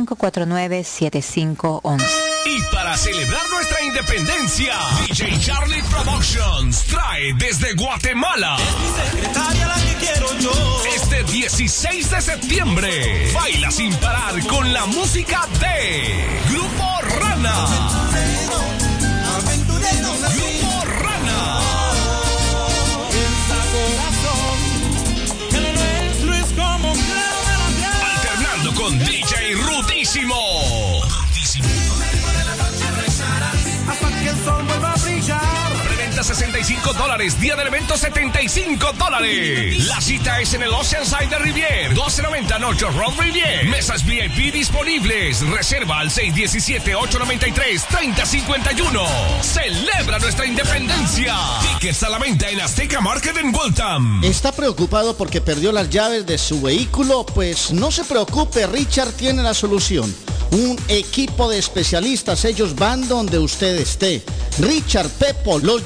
Speaker 48: 549-7511.
Speaker 49: Y para celebrar nuestra independencia, DJ Charlie Productions trae desde Guatemala. Este 16 de septiembre, baila sin parar con la música de Grupo Rana.
Speaker 50: Hasta que el sol vuelva a brillar.
Speaker 49: Preventa 65 65 dólares. Día del evento 75 dólares. La cita es en el Oceanside de Rivier. 1290 North Road Rivier. Mesas VIP disponibles. Reserva al 617-893-3051. Celebra nuestra independencia. Tickets a la venta en Azteca Market en Waltham.
Speaker 5: ¿Está preocupado porque perdió las llaves de su vehículo? Pues no se preocupe, Richard tiene la solución. Un equipo de especialistas, ellos van donde usted esté. Richard Pepo, los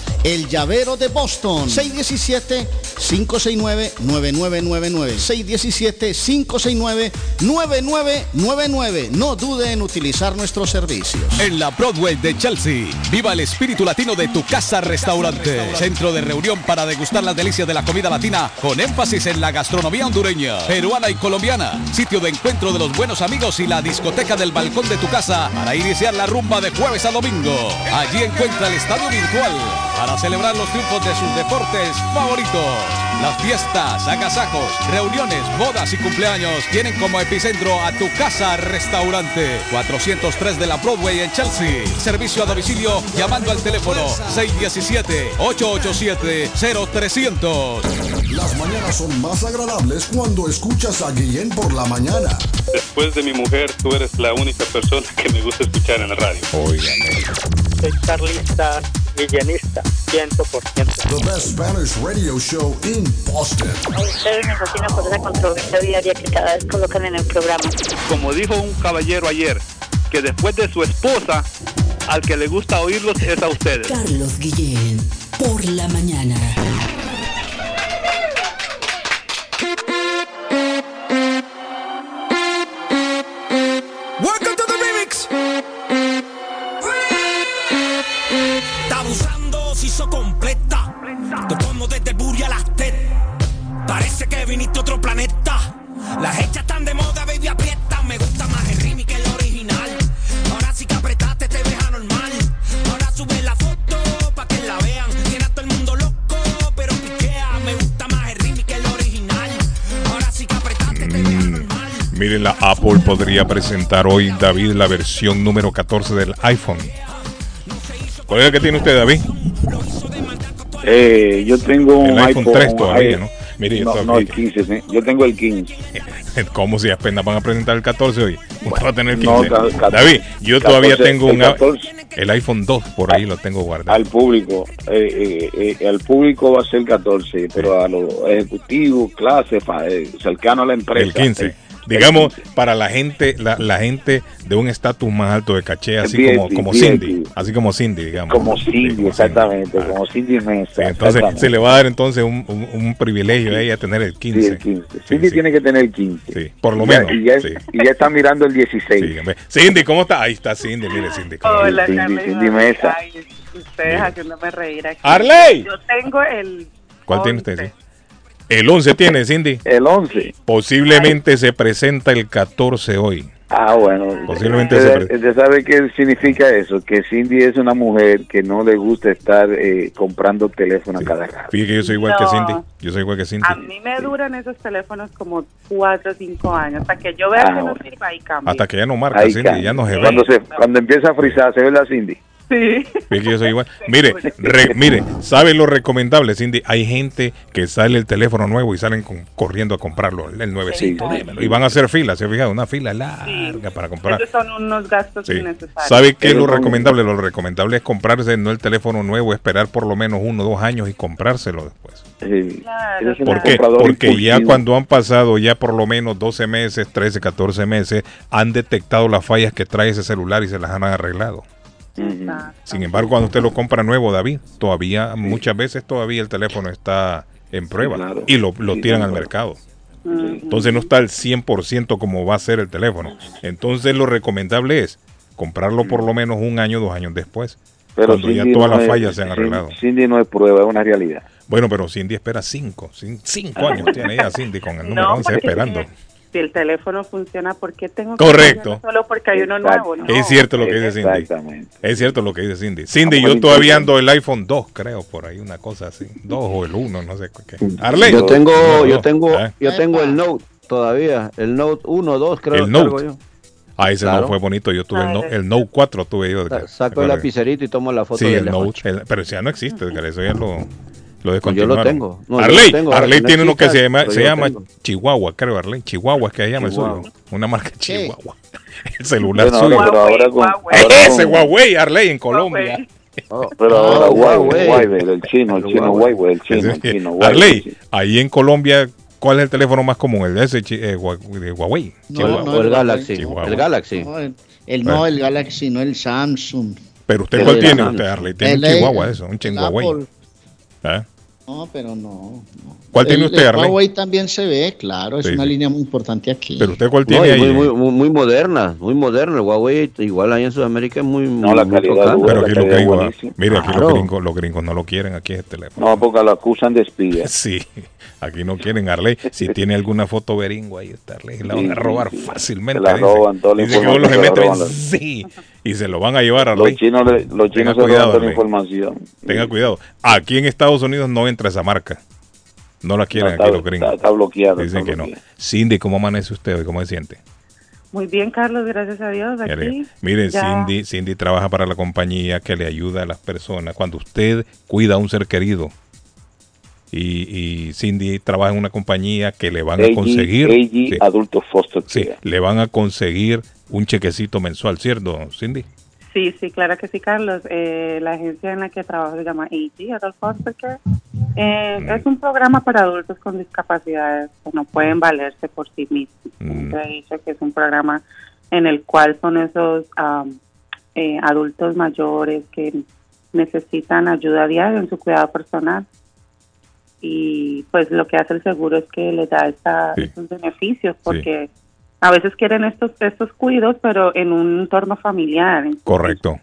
Speaker 5: El llavero de Boston. 617-569-9999. 617-569-9999. No dude en utilizar nuestros servicios.
Speaker 31: En la Broadway de Chelsea, viva el espíritu latino de tu casa restaurante. Centro de reunión para degustar las delicias de la comida latina con énfasis en la gastronomía hondureña, peruana y colombiana. Sitio de encuentro de los buenos amigos y la discoteca del balcón de tu casa para iniciar la rumba de jueves a domingo. Allí encuentra el estadio virtual para celebrar los triunfos de sus deportes favoritos. Las fiestas, agasajos, reuniones, bodas y cumpleaños tienen como epicentro a tu casa restaurante 403 de la Broadway en Chelsea. Servicio a domicilio llamando al teléfono 617-887-0300.
Speaker 15: Las mañanas son más agradables cuando escuchas a Guillén por la mañana.
Speaker 51: Después de mi mujer, tú eres la única persona que me gusta escuchar en la radio.
Speaker 52: Soy carlista, guillenista, 100%.
Speaker 15: The best Spanish radio show in Boston.
Speaker 52: A ustedes me fascina por esa controversia diaria que cada vez colocan en el programa.
Speaker 51: Como dijo un caballero ayer, que después de su esposa, al que le gusta oírlos es a ustedes.
Speaker 53: Carlos Guillén, por la mañana.
Speaker 54: La
Speaker 3: Apple podría presentar hoy, David, la versión número 14 del iPhone. ¿Cuál es el que tiene usted, David?
Speaker 11: Eh, yo tengo un
Speaker 3: El iPhone
Speaker 11: iPhone
Speaker 3: 3 todavía,
Speaker 11: eh,
Speaker 3: ¿no? Mire, yo
Speaker 11: no,
Speaker 3: todavía-
Speaker 11: no, el 15, sí. yo tengo el 15.
Speaker 3: ¿Cómo si apenas van a presentar el 14 hoy? Usted va a tener el
Speaker 11: No,
Speaker 3: 15.
Speaker 11: ca- ca-
Speaker 3: David, yo todavía
Speaker 11: 14,
Speaker 3: tengo
Speaker 11: el
Speaker 3: un
Speaker 11: 14.
Speaker 3: el iPhone 2 por ahí lo tengo guardado.
Speaker 11: Al público, eh, eh, eh, al público va a ser 14, pero a los ejecutivos, clase, fa- eh, cercano a la empresa.
Speaker 3: El 15. Digamos, para la gente, la, la gente de un estatus más alto de caché, así
Speaker 11: VIP,
Speaker 3: como, como
Speaker 11: VIP.
Speaker 3: Cindy, así como Cindy, digamos.
Speaker 11: Como Cindy, exactamente, como Cindy Mesa.
Speaker 3: Sí, entonces se le va a dar entonces un, un- un privilegio a ella tener el 15.
Speaker 11: Sí, el 15. Cindy tiene que tener el 15.
Speaker 3: Sí, por lo
Speaker 11: Y ya-
Speaker 3: menos.
Speaker 11: Y ya,
Speaker 3: sí.
Speaker 11: y ya está mirando el 16.
Speaker 3: Cindy, ¿cómo está? Ahí está Cindy, mire Cindy. ¿cómo
Speaker 55: Hola? Carlos.
Speaker 11: Cindy Mesa.
Speaker 55: Ay, ustedes haciéndome reír aquí.
Speaker 3: Arley.
Speaker 55: Yo tengo el.
Speaker 3: ¿Cuál tiene usted? Sí? El 11 tiene Cindy.
Speaker 11: El 11.
Speaker 3: Posiblemente se presenta el 14 hoy.
Speaker 11: Ah, bueno.
Speaker 3: Posiblemente
Speaker 11: ¿Usted,
Speaker 3: se
Speaker 11: usted sabe qué significa eso? Que Cindy es una mujer que no le gusta estar eh, comprando teléfono a cada rato.
Speaker 3: Fíjate que yo soy igual que
Speaker 55: No.
Speaker 3: Cindy. Yo soy igual que Cindy.
Speaker 55: A mí me duran esos teléfonos como 4 o 5 años. Hasta que yo vea
Speaker 11: Ah,
Speaker 55: que no
Speaker 11: bueno.
Speaker 55: sirva y cambio.
Speaker 3: Hasta que ya no marca
Speaker 11: Ahí
Speaker 3: Cindy,
Speaker 11: cambia.
Speaker 3: ya no se ve.
Speaker 11: cuando, se, cuando empieza a frizar, ¿se ve la Cindy?
Speaker 55: Sí.
Speaker 3: Fíjate que yo soy igual. Mire, re- mire, ¿sabe lo recomendable, Cindy? Hay gente que sale el teléfono nuevo y salen con- corriendo a comprarlo, el nuevecito.
Speaker 55: Sí.
Speaker 3: Y van a hacer filas, ¿se ha fijado? Una fila larga para comprar.
Speaker 55: Esos son unos gastos
Speaker 3: Sí.
Speaker 55: innecesarios.
Speaker 3: ¿Sabe qué es lo recomendable? Lo recomendable es comprarse no el teléfono nuevo, esperar por lo menos uno o dos años y comprárselo después.
Speaker 11: Sí.
Speaker 55: Claro.
Speaker 3: ¿Por qué? Porque ya cuando han pasado ya por lo menos 12 meses, 13, 14 meses, han detectado las fallas que trae ese celular y se las han arreglado. Sin embargo, cuando usted lo compra nuevo, David, todavía, muchas veces todavía el teléfono está en prueba
Speaker 11: claro.
Speaker 3: y lo, lo
Speaker 11: Sí,
Speaker 3: tiran al mercado. Entonces no está al 100% como va a ser el teléfono. Entonces lo recomendable es comprarlo por lo menos un año, dos años después.
Speaker 11: Pero
Speaker 3: cuando ya todas
Speaker 11: no
Speaker 3: las
Speaker 11: es-
Speaker 3: fallas se han arreglado.
Speaker 11: Cindy no es prueba, es una realidad.
Speaker 3: Bueno, pero Cindy espera cinco, cin- cinco años tiene ella Cindy con el número
Speaker 55: No,
Speaker 3: 11
Speaker 55: porque
Speaker 3: esperando.
Speaker 55: Si el teléfono funciona, ¿por qué tengo que
Speaker 3: Correcto.
Speaker 55: cambiarlo solo porque hay uno nuevo? No.
Speaker 3: Es cierto lo que dice Cindy.
Speaker 11: Exactamente.
Speaker 3: Es cierto lo que dice Cindy. Cindy,
Speaker 11: Vamos
Speaker 3: yo todavía ando el iPhone 2, creo, por ahí, una cosa así. 2 o el 1, no sé qué. Arley.
Speaker 4: Yo tengo,
Speaker 3: No,
Speaker 4: yo tengo,
Speaker 3: Ah.
Speaker 4: yo tengo el Note todavía, el Note 1, 2 creo.
Speaker 3: El Note.
Speaker 4: yo.
Speaker 3: Ah, ese
Speaker 4: Claro.
Speaker 3: no fue bonito. Yo tuve el, no- el Note 4, tuve yo.
Speaker 4: Sa-
Speaker 3: ¿te
Speaker 4: Saco el lapicerito y tomo la foto
Speaker 3: Sí,
Speaker 4: del
Speaker 3: el. Note. el- pero ese ya no existe, Edgar, eso ya lo, lo
Speaker 4: Yo
Speaker 3: descontinuaron.
Speaker 4: lo tengo. No, yo
Speaker 3: Arley,
Speaker 4: lo tengo,
Speaker 3: Arley
Speaker 4: no
Speaker 3: tiene uno que se llama, se llama. Chihuahua, creo, Arley. Chihuahua es que se llama el
Speaker 4: Chihuahua.
Speaker 3: suyo. Una marca Chihuahua. El celular
Speaker 11: Bueno,
Speaker 3: suyo.
Speaker 11: pero ahora con- ahora
Speaker 3: Ese
Speaker 11: con-
Speaker 3: Huawei, Arley, en Colombia.
Speaker 11: Pero ahora
Speaker 4: Ah,
Speaker 11: Huawei,
Speaker 4: Huawei.
Speaker 11: Huawei, el chino, el chino Huawei, el chino, el chino Huawei.
Speaker 3: Arley, ahí en Colombia, ¿cuál es el teléfono más común? El de ese eh, Hua- de Huawei.
Speaker 5: No,
Speaker 3: Chihuahua.
Speaker 5: no,
Speaker 4: el
Speaker 5: el
Speaker 4: Galaxy.
Speaker 3: Chihuahua.
Speaker 4: El Galaxy.
Speaker 5: No, el, el- no, el Galaxy, no el Samsung.
Speaker 3: Pero usted, ¿cuál
Speaker 4: de
Speaker 3: tiene
Speaker 4: Samsung.
Speaker 3: usted, Arley? Tiene un Chihuahua, eso, un Chihuahua.
Speaker 5: Apple.
Speaker 3: ¿Ah?
Speaker 5: No, pero no.
Speaker 3: ¿Cuál tiene
Speaker 5: El-
Speaker 3: usted,
Speaker 5: el
Speaker 3: Arley?
Speaker 5: Huawei también se ve, claro, es
Speaker 3: Sí,
Speaker 5: una línea muy importante aquí.
Speaker 3: Pero usted, ¿cuál tiene ahí?
Speaker 4: muy, muy, muy, muy moderna, muy moderna. El Huawei, igual ahí en Sudamérica es muy.
Speaker 11: No, la
Speaker 4: muy
Speaker 11: calidad dura.
Speaker 3: Pero aquí los gringos,
Speaker 11: buenísima.
Speaker 3: mire, aquí
Speaker 4: Claro.
Speaker 3: los gringos, los gringos no lo quieren aquí ese teléfono.
Speaker 11: No, porque lo acusan de espía.
Speaker 3: Sí, aquí no quieren Arley. Si tiene alguna foto beringo ahí está Arley, la van a robar
Speaker 11: sí, sí.
Speaker 3: fácilmente.
Speaker 11: La
Speaker 3: dice.
Speaker 11: roban, toda la
Speaker 3: Dice que vos los
Speaker 11: información se la
Speaker 3: meten,
Speaker 11: los-
Speaker 3: sí, y se lo van a llevar a
Speaker 11: Los chinos, le- los
Speaker 3: Tenga
Speaker 11: chinos se
Speaker 3: cuidado,
Speaker 11: roban toda la información.
Speaker 3: Tenga cuidado. Aquí en Estados Unidos no entra esa marca. No la quieren
Speaker 11: No, está-
Speaker 3: aquí los gringos.
Speaker 11: está- está bloqueado,
Speaker 3: Dicen
Speaker 11: está
Speaker 3: que no. Cindy, ¿cómo amanece usted hoy? ¿Cómo se siente?
Speaker 55: Muy bien, Carlos, gracias a Dios. Aquí.
Speaker 3: alegra. Mire,
Speaker 55: ya-
Speaker 3: Cindy, Cindy trabaja para la compañía que le ayuda a las personas. Cuando usted cuida a un ser querido y, y Cindy trabaja en una compañía que le van a
Speaker 11: AG
Speaker 3: conseguir,
Speaker 11: AG
Speaker 3: sí,
Speaker 11: Adulto Foster
Speaker 3: sí, le van a conseguir un chequecito mensual, ¿cierto, Cindy?
Speaker 55: Sí, sí, claro que sí, Carlos. Eh, la agencia en la que trabajo se llama AG, Adult Foster Care. Eh,
Speaker 3: Mm.
Speaker 55: Es un programa para adultos con discapacidades que no pueden valerse por sí mismos.
Speaker 3: Mm.
Speaker 55: He dicho que es un programa en el cual son esos eh, adultos mayores que necesitan ayuda diaria en su cuidado personal. Y pues lo que hace el seguro es que les da esta,
Speaker 3: Sí.
Speaker 55: estos beneficios porque a veces quieren estos estos cuidados, pero en un entorno familiar, en su
Speaker 3: Correcto.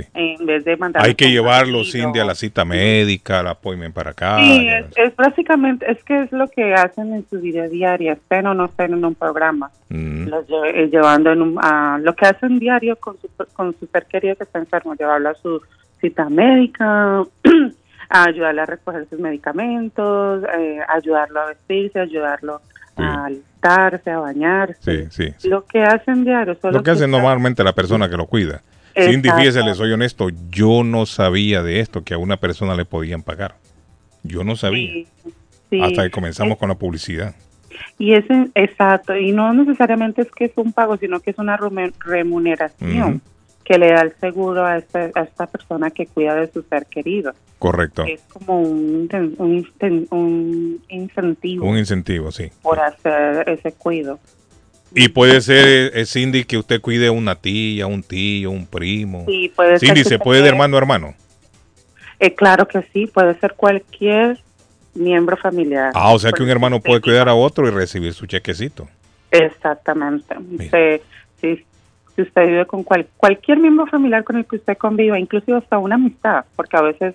Speaker 3: Sí.
Speaker 55: en vez de mandar
Speaker 3: Hay que llevarlo, Cindy, a la cita médica, al appointment para acá.
Speaker 55: Sí, es, es básicamente, es que es lo que hacen en su vida diaria, estén o no estén en un programa,
Speaker 3: Mm,
Speaker 55: los lle- eh, llevando en un, a lo que hacen diario con su, con su ser querido que está enfermo, llevarlo a su cita médica, a ayudarle a recoger sus medicamentos, eh, ayudarlo a vestirse, ayudarlo a alistarse, a bañarse,
Speaker 3: sí, sí.
Speaker 55: lo que hacen diario.
Speaker 3: Lo que hace
Speaker 55: está-
Speaker 3: normalmente la persona que lo cuida. Cindy, fíjese, le soy honesto, yo no sabía de esto, que a una persona le podían pagar. Yo no sabía.
Speaker 55: Sí, sí.
Speaker 3: Hasta que comenzamos con la publicidad.
Speaker 55: Y es exacto, y no necesariamente es que es un pago, sino que es una remuneración que le da el seguro a, este- a esta persona que cuida de su ser querido.
Speaker 3: Correcto.
Speaker 55: Es como un, un incentivo
Speaker 3: Un incentivo, sí.
Speaker 55: por hacer ese cuido.
Speaker 3: Y puede ser, eh, Cindy, que usted cuide a una tía, un tío, un primo.
Speaker 55: Sí, puede
Speaker 3: Cindy, ¿se puede de hermano a hermano?
Speaker 55: Eh, claro que sí, puede ser cualquier miembro familiar.
Speaker 3: Ah, o sea que un hermano puede cuidar a otro y recibir su chequecito.
Speaker 55: Exactamente. Usted- si, si usted vive con cual- cualquier miembro familiar con el que usted conviva, inclusive hasta una amistad, porque a veces,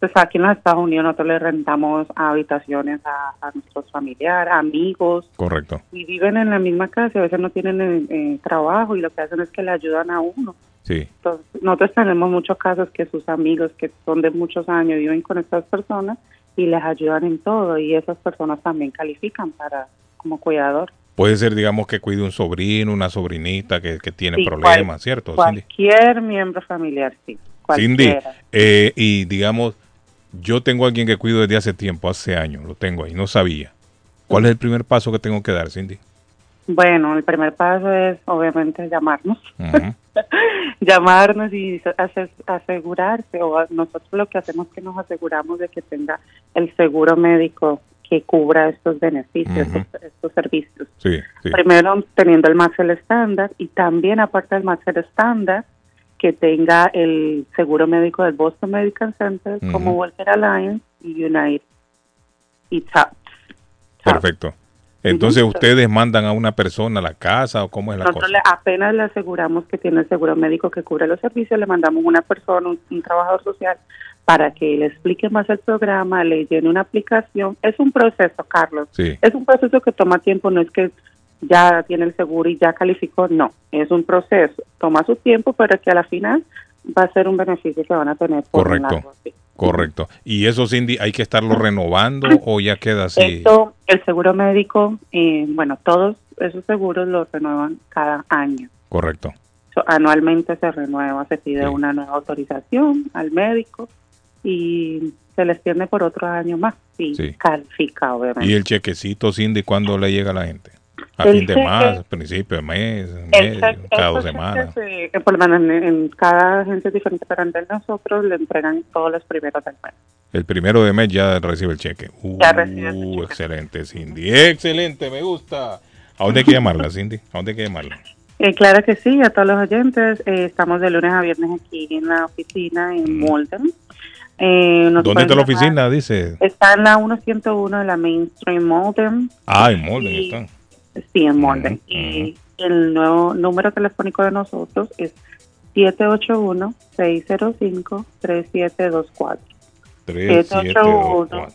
Speaker 55: pues aquí en los Estados Unidos nosotros le rentamos habitaciones a, a nuestros familiares, amigos,
Speaker 3: Correcto.
Speaker 55: y viven en la misma casa a veces no tienen eh, eh, trabajo y lo que hacen es que le ayudan a uno.
Speaker 3: Sí.
Speaker 55: Entonces, nosotros tenemos muchos casos que sus amigos que son de muchos años viven con estas personas y les ayudan en todo y esas personas también califican para como cuidador.
Speaker 3: Puede ser, digamos, que cuide un sobrino, una sobrinita que, que tiene
Speaker 55: Sí,
Speaker 3: problemas,
Speaker 55: cual-
Speaker 3: ¿cierto, Cindy?
Speaker 55: Cualquier miembro familiar, sí.
Speaker 3: Cindy, eh, y digamos, yo tengo a alguien que cuido desde hace tiempo, hace años, lo tengo ahí, no sabía. ¿Cuál es el primer paso que tengo que dar, Cindy?
Speaker 55: Bueno, el primer paso es obviamente llamarnos. Llamarnos y ase- asegurarse, o nosotros lo que hacemos es que nos aseguramos de que tenga el seguro médico que cubra estos beneficios, estos, estos servicios.
Speaker 3: Sí, sí.
Speaker 55: Primero teniendo el Maxel estándar y también aparte del Maxel estándar que tenga el seguro médico del Boston Medical Center como. Walker Alliance y United y TAP.
Speaker 3: Perfecto. Entonces, ¿ustedes mandan a una persona a la casa o cómo es la
Speaker 55: Nosotros
Speaker 3: cosa?
Speaker 55: le- apenas le aseguramos que tiene el seguro médico que cubre los servicios, le mandamos una persona, un, un trabajador social, para que le explique más el programa, le llene una aplicación. Es un proceso, Carlos.
Speaker 3: Sí.
Speaker 55: Es un proceso que toma tiempo, no es que ya tiene el seguro y ya calificó, no, es un proceso, toma su tiempo, pero que a la final va a ser un beneficio que van a tener por
Speaker 3: Correcto.
Speaker 55: largo.
Speaker 3: Correcto. ¿Y eso, Cindy, hay que estarlo renovando o ya queda así?
Speaker 55: Esto, el seguro médico, eh, bueno, todos esos seguros los renuevan cada año.
Speaker 3: Correcto.
Speaker 55: So, anualmente se renueva, se pide una nueva autorización al médico y se les tiene por otro año más si
Speaker 3: Sí.
Speaker 55: califica, obviamente.
Speaker 3: ¿Y el chequecito, Cindy, cuándo le llega a la gente? A
Speaker 55: El
Speaker 3: fin de
Speaker 55: cheque-
Speaker 3: mes, principio de mes,
Speaker 55: El
Speaker 3: mes,
Speaker 55: cheque-
Speaker 3: cada dos semanas.
Speaker 55: cheques, eh, eh, por lo menos en, en cada agencia es diferente, pero en el nosotros le entregan todos los primeros del mes.
Speaker 3: El primero de mes ya recibe el cheque. Uh,
Speaker 55: Ya recibe su cheque.
Speaker 3: excelente, Cindy. Excelente, me gusta. ¿A dónde hay que llamarla, Cindy? ¿A dónde hay que llamarla?
Speaker 55: Eh, claro que sí, a todos los oyentes. eh, estamos de lunes a viernes aquí en la oficina en Molden. Eh,
Speaker 3: Mm. ¿Dónde está la oficina? Dice.
Speaker 55: Está en la 101 de la Main Street Molden.
Speaker 3: Ah, en Molden
Speaker 55: Y-
Speaker 3: está.
Speaker 55: Sí, en Molden. Y el nuevo número telefónico de nosotros es 781-605-3724.
Speaker 3: 3724.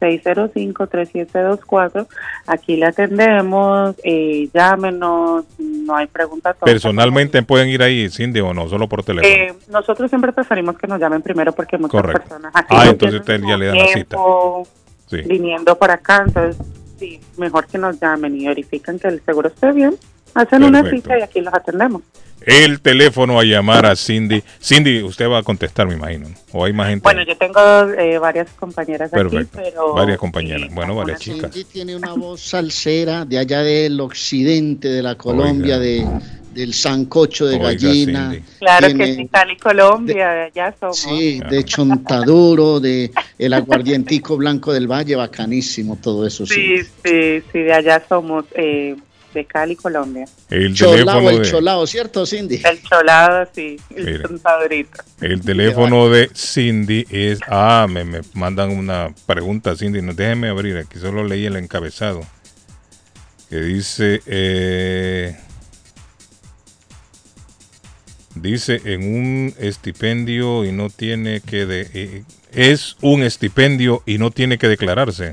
Speaker 55: 605-3724. Aquí le atendemos, eh, llámenos, no hay preguntas.
Speaker 3: Personalmente pueden ir ahí, Cindy, o no, solo por teléfono.
Speaker 55: Eh, nosotros siempre preferimos que nos llamen primero porque muchas
Speaker 3: Correcto.
Speaker 55: personas aquí
Speaker 3: Ah,
Speaker 55: no
Speaker 3: entonces
Speaker 55: tienen
Speaker 3: usted ya le dan la cita.
Speaker 55: tiempo
Speaker 3: Sí.
Speaker 55: viniendo por acá, entonces sí, mejor que nos llamen y verifican que el seguro esté bien, hacen una
Speaker 3: Perfecto.
Speaker 55: cita y aquí los atendemos.
Speaker 3: El teléfono a llamar a Cindy. Cindy, usted va a contestar, me imagino. O hay más gente.
Speaker 55: Bueno, yo tengo eh, varias compañeras
Speaker 3: Perfecto.
Speaker 55: aquí, pero
Speaker 3: Varias compañeras. Bueno, varias chicas.
Speaker 5: Cindy tiene una voz salsera de allá del occidente de la Colombia, de, del sancocho de
Speaker 3: Oiga,
Speaker 5: gallina.
Speaker 3: Cindy.
Speaker 55: claro
Speaker 5: tiene-
Speaker 55: que sí, Cali, Colombia, ya somos.
Speaker 5: Sí, de chontaduro, de el aguardientico blanco del valle, bacanísimo todo eso. Sí.
Speaker 55: Sí, sí, sí, de allá somos, eh, de Cali, Colombia.
Speaker 3: El
Speaker 5: Cholao, el
Speaker 3: de,
Speaker 5: cholao, ¿cierto, Cindy?
Speaker 55: El cholado, sí, el
Speaker 3: Mire.
Speaker 55: chontadurito.
Speaker 3: el teléfono de Cindy es. Ah, me, me mandan una pregunta, Cindy. No, déjeme abrir. Aquí solo leí el encabezado. Que dice. eh, dice en un estipendio y no tiene que. De, eh, es un estipendio y no tiene que declararse.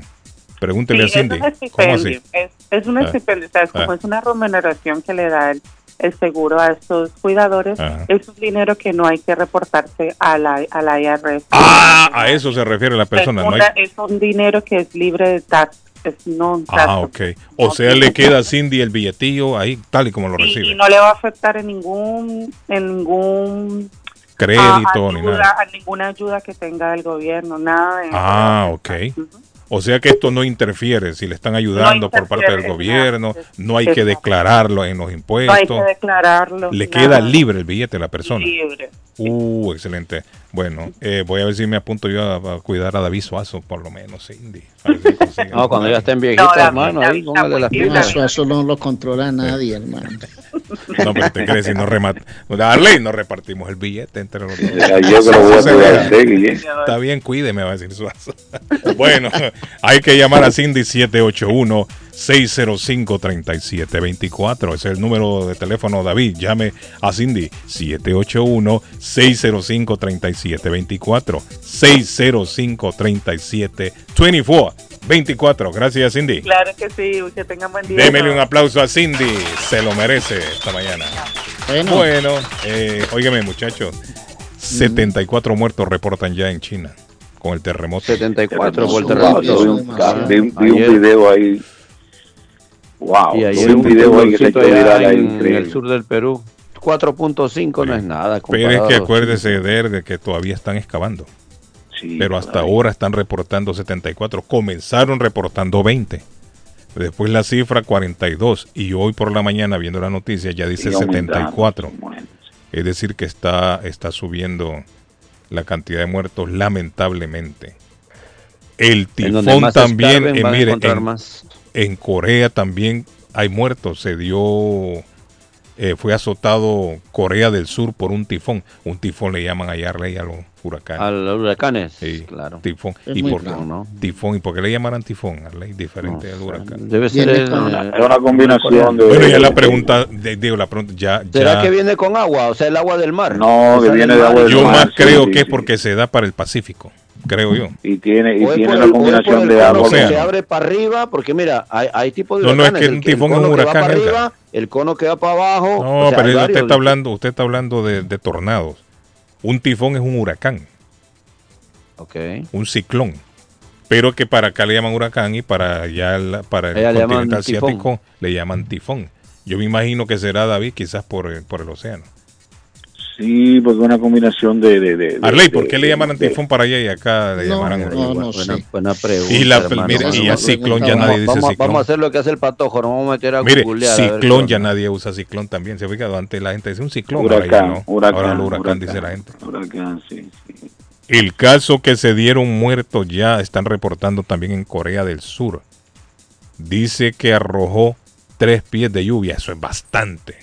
Speaker 3: Pregúntele
Speaker 55: Sí,
Speaker 3: a Cindy.
Speaker 55: Es un
Speaker 3: ¿Cómo así?
Speaker 55: es, es un
Speaker 3: Ah.
Speaker 55: estipendio, o sea, es como
Speaker 3: Ah.
Speaker 55: es una remuneración que le da el, el seguro a estos cuidadores,
Speaker 3: Ajá.
Speaker 55: es un dinero que no hay que reportarse a la, a la IRS.
Speaker 3: Ah, a eso se refiere la persona.
Speaker 55: es,
Speaker 3: No hay-
Speaker 55: es un dinero que es libre de tax, no
Speaker 3: Ah, ok. O sea, le queda a Cindy el billetillo ahí, tal y como lo recibe.
Speaker 55: y no le va a afectar en ningún en ningún
Speaker 3: Crédito ni
Speaker 55: ayuda,
Speaker 3: nada.
Speaker 55: a ninguna ayuda que tenga el gobierno, nada de
Speaker 3: Ah, ok. O sea que esto no interfiere si le están ayudando por parte del gobierno, no hay que declararlo en los
Speaker 55: no hay
Speaker 3: impuestos.
Speaker 55: que declararlo.
Speaker 3: Le
Speaker 55: nada.
Speaker 3: queda libre el billete a la persona.
Speaker 55: Libre.
Speaker 3: Uh, excelente. Bueno, eh, voy a ver si me apunto yo a, a, cuidar a David Suazo, por lo menos, Cindy.
Speaker 4: no, cuando ya estén viejitos,
Speaker 55: no,
Speaker 4: hermano,
Speaker 55: la,
Speaker 4: ahí
Speaker 55: la,
Speaker 4: póngale las
Speaker 5: piernas. Suazo no lo controla nadie, hermano.
Speaker 3: No, pero te crees, si no remata. Darle y nos repartimos el billete entre los dos.
Speaker 11: Yo que lo voy a cuidar, ¿eh?
Speaker 3: Está bien, cuídeme, va a decir Suazo. bueno, hay que llamar a Cindy 781 605-3724. Es el número de teléfono, David. Llame a Cindy 781-605-3724. 605-3724. 24. Gracias, Cindy.
Speaker 55: Claro que sí. Que tengan buen día.
Speaker 3: Démele un aplauso a Cindy. Se lo merece esta mañana.
Speaker 5: Bueno,
Speaker 3: bueno eh, muchachos. 74 muertos reportan ya en China con el terremoto.
Speaker 4: 74 por el terremoto.
Speaker 11: Vi un video ahí Wow,
Speaker 4: Y ayer
Speaker 11: un
Speaker 4: un
Speaker 11: video ahí que se
Speaker 4: allá en el sur del Perú. 4.5 no es nada.
Speaker 3: Pero es que acuérdese de, de que todavía están excavando. Pero hasta ahora están reportando 74. Comenzaron reportando 20. Después la cifra 42. Y hoy por la mañana, viendo la noticia, ya dice
Speaker 11: Sigue aumentando,
Speaker 3: 74. Es decir, que está, está subiendo la cantidad de muertos lamentablemente. El tifón también, eh, mire, en,
Speaker 4: más.
Speaker 3: En Corea también hay muertos. Se dio, eh, fue azotado Corea del Sur por un tifón. Un tifón le llaman allá Rey, a los huracanes.
Speaker 4: A los huracanes,
Speaker 3: Sí,
Speaker 4: claro.
Speaker 3: Tifón.
Speaker 4: Es
Speaker 3: ¿Y por,
Speaker 4: claro, ¿no?
Speaker 3: tifón? ¿Y por qué le llamarán tifón? Arley? Diferente al huracán.
Speaker 4: Debe ser el-
Speaker 11: con una- combinación de-
Speaker 3: Bueno, ya la pregunta, de- digo, la pregunta, ya,
Speaker 4: ¿Será
Speaker 3: ya-
Speaker 4: que viene con agua? O sea, el agua del mar.
Speaker 11: No, que viene de agua del
Speaker 3: yo
Speaker 11: mar,
Speaker 3: más
Speaker 11: sí,
Speaker 3: creo
Speaker 11: sí,
Speaker 3: que es
Speaker 11: sí.
Speaker 3: porque se da para el Pacífico. Creo yo.
Speaker 11: Y tiene, y tiene una combinación de
Speaker 3: Océano.
Speaker 4: se abre para arriba, porque mira, hay, hay tipos de
Speaker 3: No, no, es
Speaker 4: huracanes.
Speaker 3: que
Speaker 4: el
Speaker 3: un tifón es
Speaker 4: cono
Speaker 3: un
Speaker 4: que va
Speaker 3: huracán,
Speaker 4: para
Speaker 3: Edgar.
Speaker 4: arriba, el cono que va para abajo.
Speaker 3: No,
Speaker 4: o sea,
Speaker 3: pero usted está hablando, usted está hablando de, de tornados. Un tifón es un huracán,
Speaker 4: Ok.
Speaker 3: un ciclón. Pero que para acá le llaman huracán y para allá la- para el
Speaker 4: llaman
Speaker 3: continente
Speaker 4: tifón.
Speaker 3: asiático le llaman tifón. Yo me imagino que será David quizás por, el- por el océano.
Speaker 11: Sí, porque una combinación de... de, de
Speaker 3: Arley,
Speaker 11: de-
Speaker 3: ¿por qué le llaman
Speaker 11: de-
Speaker 3: tifón para allá y acá le
Speaker 5: No,
Speaker 3: llamarán
Speaker 5: no,
Speaker 3: huracán?
Speaker 5: no
Speaker 4: Buena, pregunta.
Speaker 3: Y, la,
Speaker 4: hermano.
Speaker 3: mire,
Speaker 5: Esa
Speaker 3: y a ciclón ya nadie dice
Speaker 4: vamos,
Speaker 3: ciclón.
Speaker 4: vamos a hacer lo que hace el patojo, nos vamos a meter a
Speaker 3: Mire,
Speaker 4: googlear, a ver
Speaker 3: ciclón ya nadie usa ciclón también. Se ha fijado, antes la gente decía un ciclón, ahora ya
Speaker 11: Huracán,
Speaker 3: no.
Speaker 11: huracán,
Speaker 3: ahora el huracán,
Speaker 11: huracán.
Speaker 3: dice la gente.
Speaker 11: Huracán, sí, sí.
Speaker 3: El caso que se dieron muertos ya están reportando también en Corea del Sur. Dice que arrojó tres pies de lluvia. Eso es bastante.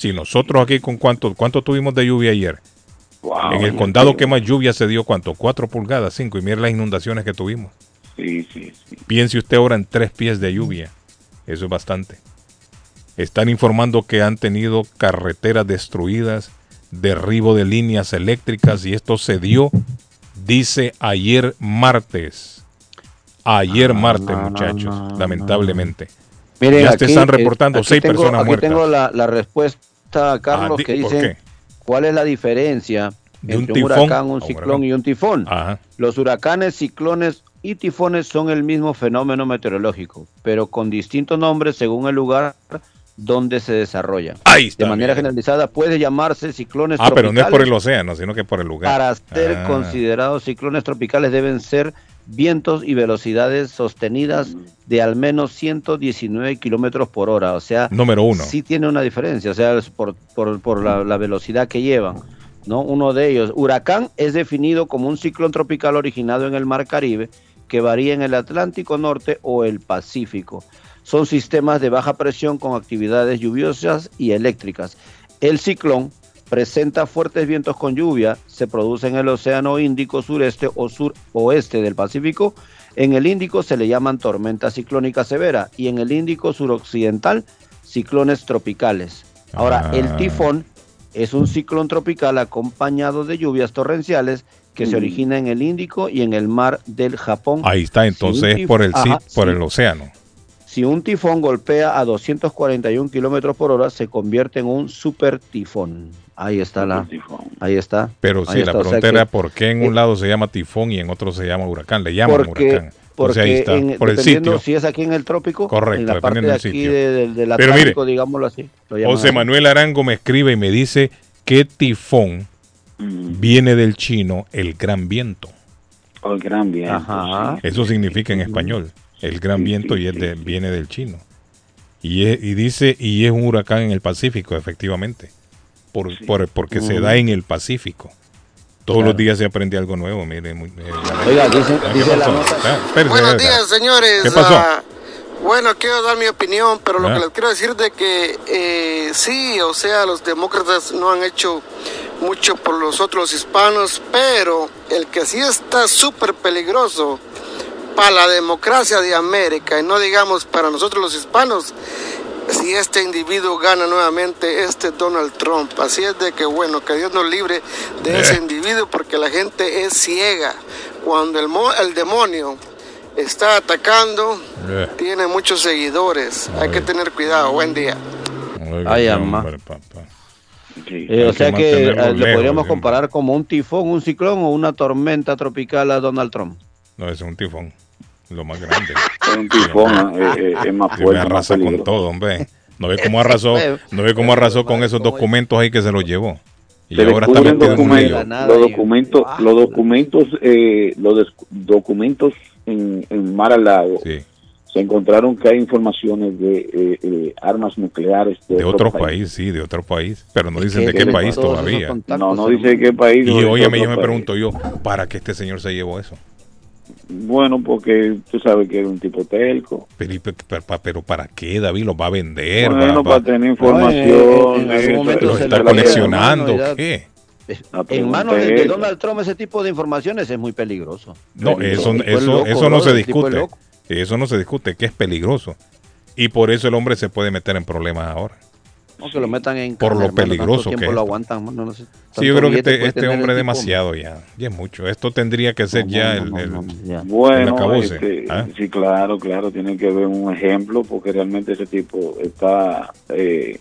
Speaker 3: Si nosotros aquí con cuánto, cuánto tuvimos de lluvia ayer.
Speaker 11: Wow,
Speaker 3: en el condado que más lluvia se dio, ¿cuánto? Cuatro pulgadas, cinco. Y mire las inundaciones que tuvimos.
Speaker 11: Sí, sí, sí.
Speaker 3: Piense usted ahora en tres pies de lluvia. Eso es bastante. Están informando que han tenido carreteras destruidas, derribo de líneas eléctricas y esto se dio, dice ayer martes. Ayer martes, muchachos, lamentablemente.
Speaker 4: Miren,
Speaker 3: ya te
Speaker 4: aquí,
Speaker 3: están reportando seis
Speaker 4: tengo-
Speaker 3: personas
Speaker 4: aquí
Speaker 3: muertas.
Speaker 4: tengo la, la respuesta, Carlos,
Speaker 3: Ah, di-
Speaker 4: que
Speaker 3: ¿por
Speaker 4: dice
Speaker 3: qué?
Speaker 4: cuál es la diferencia
Speaker 3: un
Speaker 4: entre un, huracán, un
Speaker 3: un
Speaker 4: ciclón y un tifón.
Speaker 3: Ajá.
Speaker 4: Los huracanes, ciclones y tifones son el mismo fenómeno meteorológico, pero con distintos nombres según el lugar donde se desarrolla.
Speaker 3: Ahí está,
Speaker 4: De manera generalizada puede llamarse ciclones
Speaker 3: Ah, pero no es por el
Speaker 4: tropicales.
Speaker 3: océano, sino que por el lugar.
Speaker 4: Para ser
Speaker 3: Ah.
Speaker 4: considerados ciclones tropicales deben ser vientos y velocidades sostenidas de al menos 119 kilómetros por hora. O sea,
Speaker 3: Número uno.
Speaker 4: sí tiene una diferencia, o sea, es por, por, por la, la velocidad que llevan. ¿no? Uno de ellos, huracán, es definido como un ciclón tropical originado en el Mar Caribe que varía en el Atlántico Norte o el Pacífico. Son sistemas de baja presión con actividades lluviosas y eléctricas. El ciclón presenta fuertes vientos con lluvia, se produce en el Océano Índico sureste o suroeste del Pacífico. En el Índico se le llaman tormenta ciclónica severa y en el Índico suroccidental ciclones tropicales. Ahora, el
Speaker 3: Ah.
Speaker 4: tifón es un ciclón tropical acompañado de lluvias torrenciales que se
Speaker 11: Mm.
Speaker 4: origina en el Índico y en el mar del Japón.
Speaker 3: Ahí está, entonces
Speaker 4: tif-
Speaker 3: por el
Speaker 4: Ajá,
Speaker 3: por
Speaker 4: sí.
Speaker 3: el océano.
Speaker 4: Si un tifón golpea a 241 kilómetros por hora, se convierte en un super tifón. Ahí está la. Ahí está.
Speaker 3: Pero sí,
Speaker 4: está,
Speaker 3: la
Speaker 4: o sea
Speaker 3: pregunta
Speaker 4: que-
Speaker 3: era por qué en un
Speaker 4: eh,
Speaker 3: lado se llama tifón y en otro se llama huracán. Le llaman
Speaker 4: porque,
Speaker 3: huracán.
Speaker 4: porque
Speaker 3: ahí está,
Speaker 4: en-
Speaker 3: por el
Speaker 4: dependiendo
Speaker 3: sitio.
Speaker 4: si es aquí en el trópico,
Speaker 3: Correcto,
Speaker 4: en la parte
Speaker 3: dependiendo
Speaker 4: de
Speaker 3: del
Speaker 4: aquí
Speaker 3: sitio.
Speaker 4: de- del- del
Speaker 3: Pero mire,
Speaker 4: Atlántico, digámoslo así.
Speaker 3: José. Manuel Arango me escribe y me dice que tifón
Speaker 11: Mm.
Speaker 3: viene del chino el gran viento.
Speaker 11: El gran viento.
Speaker 4: Ajá.
Speaker 11: sí.
Speaker 3: Eso significa en español el gran viento y es de- viene del chino. Y, es- y dice, y es un huracán en el Pacífico, efectivamente. Por, por- porque se
Speaker 4: Ujú.
Speaker 3: da en el Pacífico. Todos
Speaker 4: Claro.
Speaker 3: los días se aprende algo nuevo. Mire, muy- eh,
Speaker 4: Oiga, dice-
Speaker 3: ¿qué
Speaker 4: dice la
Speaker 3: pasó?
Speaker 4: nota-
Speaker 3: Ah, espérese,
Speaker 56: Buenos días, señores.
Speaker 3: ¿Qué pasó?
Speaker 56: Ah, bueno, quiero dar mi opinión, pero lo
Speaker 3: Ah.
Speaker 56: que les quiero decir de que eh, sí, o sea, los demócratas no han hecho mucho por los otros hispanos, pero el que sí está súper peligroso para la democracia de América y no digamos para nosotros los hispanos, si este individuo gana nuevamente este Donald Trump. Así es de que bueno, que Dios nos libre de
Speaker 3: Eh.
Speaker 56: ese individuo porque la gente es ciega. Cuando el, mo- el demonio está atacando,
Speaker 3: Eh,
Speaker 56: tiene muchos seguidores. Hay que tener cuidado. Buen día.
Speaker 4: Ay, ama.
Speaker 3: papá.
Speaker 4: Eh, o sea
Speaker 3: que
Speaker 4: que
Speaker 3: mantenerlo
Speaker 4: eh, lo
Speaker 3: lejos,
Speaker 4: podríamos
Speaker 3: sí.
Speaker 4: comparar como un tifón, un ciclón o una tormenta tropical a Donald Trump.
Speaker 3: No, ese es un tifón. Lo más grande.
Speaker 11: Es un tifón, eh, eh, es más
Speaker 3: Se me
Speaker 11: fuerte, más
Speaker 3: arrasa con todo, hombre. No ve cómo arrasó, no ve cómo arrasó con esos documentos ahí que se los llevó. Y
Speaker 11: Se
Speaker 3: ahora está metido en un
Speaker 11: documentos,
Speaker 3: lío.
Speaker 11: los documentos, los documentos, eh, los des- documentos en, en Mar al Lago. Se encontraron que hay informaciones de eh, eh, armas nucleares de,
Speaker 3: De
Speaker 11: otro
Speaker 3: otro país, sí, de otro país. Pero no dicen de qué país todavía.
Speaker 11: No, no dice de qué país,
Speaker 3: Y
Speaker 11: de
Speaker 3: óyeme, yo me
Speaker 11: país.
Speaker 3: pregunto yo, ¿para qué este señor se llevó eso?
Speaker 11: Bueno, porque tú sabes que era un tipo telco.
Speaker 3: Pero, pero, pero ¿para qué, David? ¿Los va a vender?
Speaker 11: Bueno,
Speaker 3: ¿Va-
Speaker 11: para
Speaker 3: va-
Speaker 11: tener información.
Speaker 4: en algún
Speaker 11: eso,
Speaker 4: momento
Speaker 11: eso,
Speaker 4: se
Speaker 3: ¿Está
Speaker 4: le
Speaker 3: coleccionando qué?
Speaker 4: En manos de. Donald Trump ese tipo de informaciones es muy peligroso.
Speaker 3: No, eso, eso,
Speaker 4: loco,
Speaker 3: eso no se discute. Eso no se discute, que es peligroso. Y por eso el hombre se puede meter en problemas ahora.
Speaker 4: No, que lo metan en
Speaker 3: Por lo peligroso que es
Speaker 4: lo aguantan, mano, no sé,
Speaker 3: Sí, yo creo que este, este hombre es demasiado ya. Ya es mucho. Esto tendría que ser
Speaker 11: No,
Speaker 3: ya
Speaker 11: no,
Speaker 3: el,
Speaker 11: no,
Speaker 3: el-
Speaker 11: no,
Speaker 3: el
Speaker 11: Bueno, este,
Speaker 3: ¿ah?
Speaker 11: sí, claro, claro, tiene que ver un ejemplo porque realmente ese tipo está eh,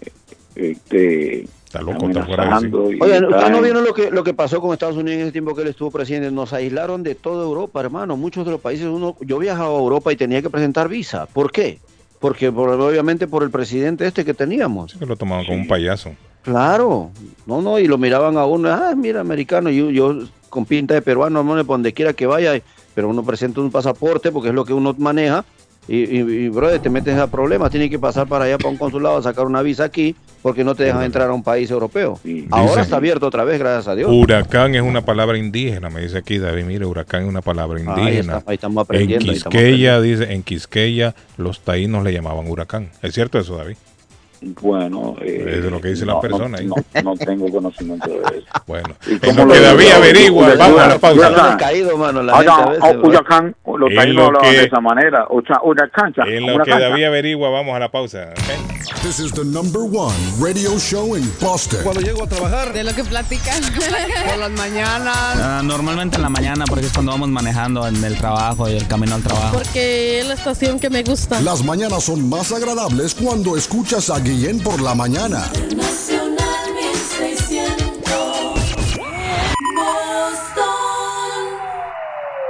Speaker 11: este,
Speaker 3: está loco, está fuera de
Speaker 4: Oye, ¿ustedes no vieron lo que, lo que pasó con Estados Unidos en ese tiempo que él estuvo presidente? Nos aislaron de toda Europa, hermano. Muchos de los países, uno, yo viajaba a Europa y tenía que presentar visa. ¿Por qué? Porque por- obviamente por el presidente este que teníamos.
Speaker 3: que lo tomaban como un payaso.
Speaker 4: Claro, no, no, y lo miraban a uno, ah, mira, americano, yo, yo con pinta de peruano, por donde quiera que vaya, pero uno presenta un pasaporte porque es lo que uno maneja, y, y, y, brother, te metes a problemas, tienes que pasar para allá para un consulado a sacar una visa aquí, porque no te dejan entrar a un país europeo. Ahora
Speaker 3: Dice-
Speaker 4: está abierto otra vez, gracias a Dios.
Speaker 3: Huracán es una palabra indígena, me dice aquí David. Mire, huracán es una palabra
Speaker 4: Ahí
Speaker 3: indígena.
Speaker 4: está, ahí estamos aprendiendo,
Speaker 3: En
Speaker 4: ahí estamos
Speaker 3: Quisqueya, dice, en Quisqueya los taínos le llamaban huracán. ¿Es cierto eso, David?
Speaker 11: Bueno, eh,
Speaker 3: Es de lo que dice la
Speaker 11: no,
Speaker 3: persona
Speaker 11: no,
Speaker 3: ahí.
Speaker 11: no, no tengo conocimiento de eso.
Speaker 3: Bueno,
Speaker 11: ¿Y
Speaker 3: en
Speaker 11: cómo
Speaker 3: lo que
Speaker 11: lo-
Speaker 3: David
Speaker 11: lo-
Speaker 3: averigua,
Speaker 11: lo-
Speaker 3: vamos a la
Speaker 11: lo-
Speaker 3: pausa.
Speaker 11: lo-
Speaker 4: caído, mano, la
Speaker 11: Ah,
Speaker 4: gente a
Speaker 11: no,
Speaker 4: veces.
Speaker 11: Huracán, los taínos
Speaker 3: lo
Speaker 11: hablaban de esa manera. O sea, una cancha.
Speaker 3: En lo que. David averigua, vamos a la pausa. ¿ok?
Speaker 15: This is the number one radio show in Boston.
Speaker 57: Cuando llego a trabajar.
Speaker 56: De lo que platican.
Speaker 57: Por las mañanas.
Speaker 28: Ah, normalmente en la mañana porque es cuando vamos manejando en el trabajo y el camino al trabajo.
Speaker 56: Porque es la estación que me gusta.
Speaker 15: Las mañanas son más agradables cuando escuchas a Guillén por la mañana.
Speaker 58: Nacional 1600 Boston.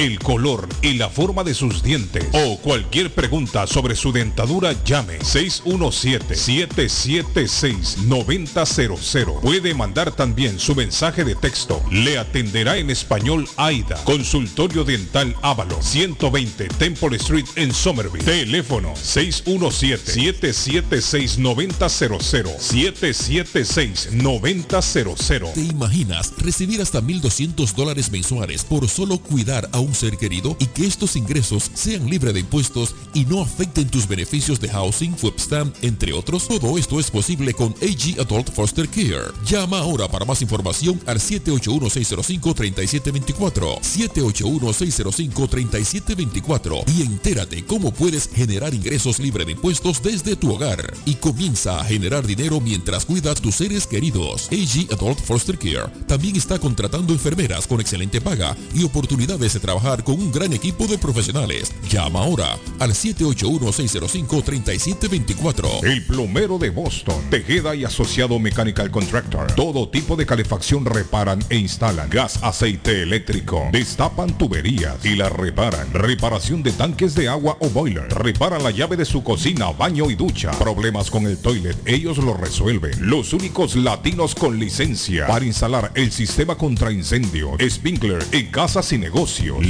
Speaker 16: el color y la forma de sus dientes o cualquier pregunta sobre su dentadura llame 617-776-9000. Puede mandar también su mensaje de texto. Le atenderá en español AIDA. Consultorio Dental Ávalo 120 Temple Street en Somerville. Teléfono 617-776-9000. 776-9000.
Speaker 59: ¿Te imaginas recibir hasta 1.200 dólares mensuales por solo cuidar a un ser querido y que estos ingresos sean libres de impuestos y no afecten tus beneficios de housing, webstamp, entre otros? Todo esto es posible con AG Adult Foster Care. Llama ahora para más información al 781-605-3724. 781-605-3724 y entérate cómo puedes generar ingresos libres de impuestos desde tu hogar y comienza a generar dinero mientras cuida a tus seres queridos. AG Adult Foster Care también está contratando enfermeras con excelente paga y oportunidades de con un gran equipo de profesionales. Llama ahora al 781-605-3724.
Speaker 16: El plomero de Boston, Tejeda y Asociado Mechanical Contractor. Todo tipo de calefacción reparan e instalan. Gas, aceite eléctrico. Destapan tuberías y las reparan. Reparación de tanques de agua o boiler. Reparan la llave de su cocina, baño y ducha. Problemas con el toilet, ellos lo resuelven. Los únicos latinos con licencia para instalar el sistema contra incendio. Sprinkler en casas y negocios.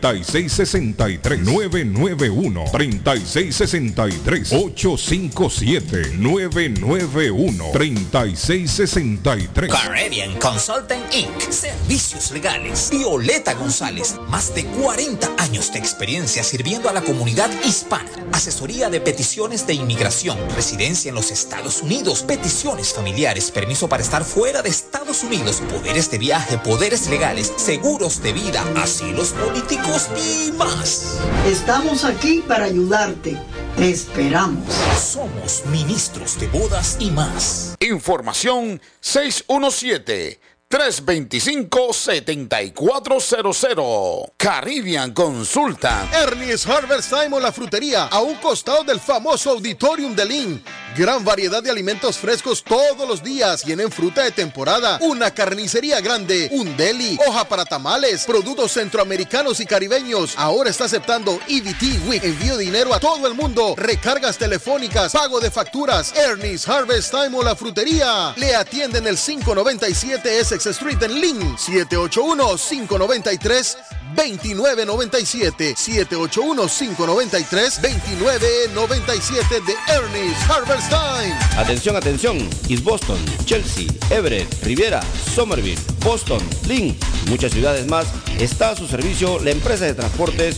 Speaker 16: 857-991-3663. 991-3663. 857-991-3663.
Speaker 60: Caribbean Consulting Inc. Servicios legales. Violeta González. Más de 40 años de experiencia sirviendo a la comunidad hispana. Asesoría de peticiones de inmigración, residencia en los Estados Unidos, peticiones familiares, permiso para estar fuera de Estados Unidos, poderes de viaje, poderes legales, seguros de vida, asilos políticos y más.
Speaker 61: Estamos aquí para ayudarte. Te esperamos.
Speaker 60: Somos ministros de bodas y más.
Speaker 21: Información 617 325-7400. Caribbean Consulta.
Speaker 2: Ernie's Harvest Time o la frutería, a un costado del famoso Auditorium de Lynn. Gran variedad de alimentos frescos todos los días. Tienen fruta de temporada, una carnicería grande, un deli, hoja para tamales, productos centroamericanos y caribeños. Ahora está aceptando EBT Week. Envío dinero a todo el mundo. Recargas telefónicas, pago de facturas. Ernie's Harvest Time o la frutería. Le atienden el 597 Street en Lynn. 781-593-2997. 781-593-2997 de Ernie's Harvest Time.
Speaker 4: Atención, atención. East Boston, Chelsea, Everett, Riviera, Somerville, Boston, Lynn muchas ciudades más está a su servicio la empresa de transportes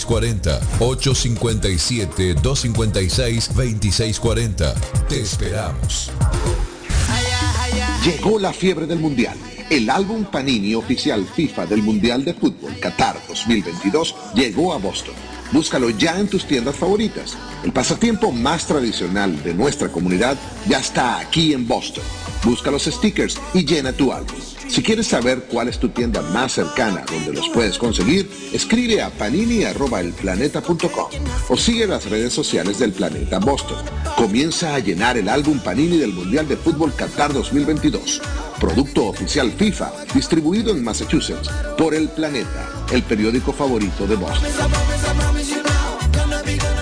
Speaker 22: 857-256-2640. Te esperamos.
Speaker 23: Llegó la fiebre del Mundial. El álbum Panini oficial FIFA del Mundial de Fútbol Qatar 2022 llegó a Boston. Búscalo ya en tus tiendas favoritas. El pasatiempo más tradicional de nuestra comunidad ya está aquí en Boston. Busca los stickers y llena tu álbum. Si quieres saber cuál es tu tienda más cercana donde los puedes conseguir, escribe a panini.elplaneta.com o sigue las redes sociales del Planeta Boston. Comienza a llenar el álbum Panini del Mundial de Fútbol Qatar 2022. Producto oficial FIFA, distribuido en Massachusetts por El Planeta, el periódico favorito de Boston.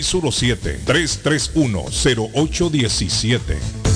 Speaker 16: 617-331-0817.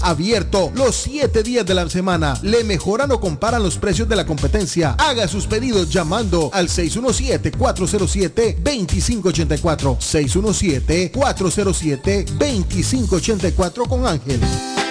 Speaker 2: abierto los 7 días de la semana. Le mejoran o comparan los precios de la competencia. Haga sus pedidos llamando al 617-407-2584. 617-407-2584 con Ángel.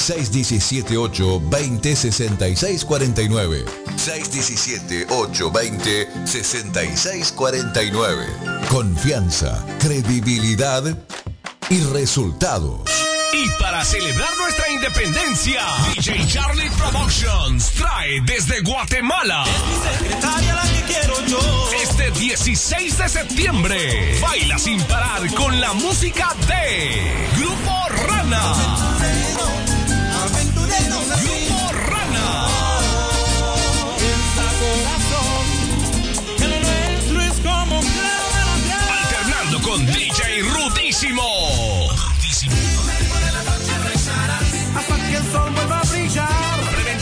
Speaker 22: 617-820-6649. 617-820-6649. Confianza, credibilidad y resultados.
Speaker 62: Y para celebrar nuestra independencia, DJ Charlie Productions trae desde Guatemala. Este 16 de septiembre, baila sin parar con la música de Grupo Rana. buenísimo.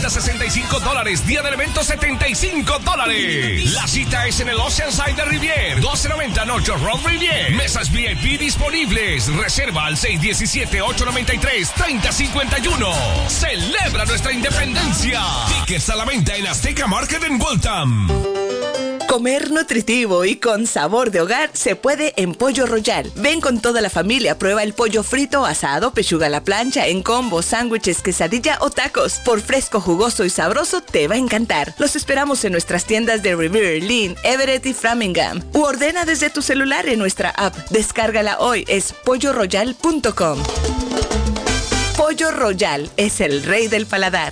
Speaker 62: 65 dólares, día del evento 75 dólares. La cita es en el Oceanside de Rivier, 1290 North Road Rivier. Mesas VIP disponibles. Reserva al 617-893-3051. Celebra nuestra independencia. Tickets a la venta en Azteca Market en Waltham.
Speaker 63: Comer nutritivo y con sabor de hogar se puede en Pollo Royal. Ven con toda la familia, prueba el pollo frito, asado, pechuga a la plancha, en combo, sándwiches, quesadilla o tacos. Por fresco, jugoso y sabroso te va a encantar. Los esperamos en nuestras tiendas de Revere, Lynn, Everett y Framingham. U ordena desde tu celular en nuestra app. Descárgala hoy, es polloroyal.com. Pollo Royal es el rey del paladar.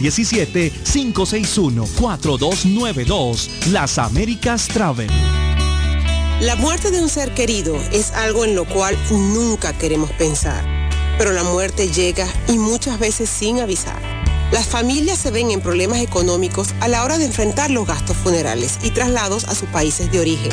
Speaker 62: 617-561-4292. Las Américas Travel.
Speaker 29: La muerte de un ser querido es algo en lo cual nunca queremos pensar, pero la muerte llega y muchas veces sin avisar. Las familias se ven en problemas económicos a la hora de enfrentar los gastos funerales y traslados a sus países de origen.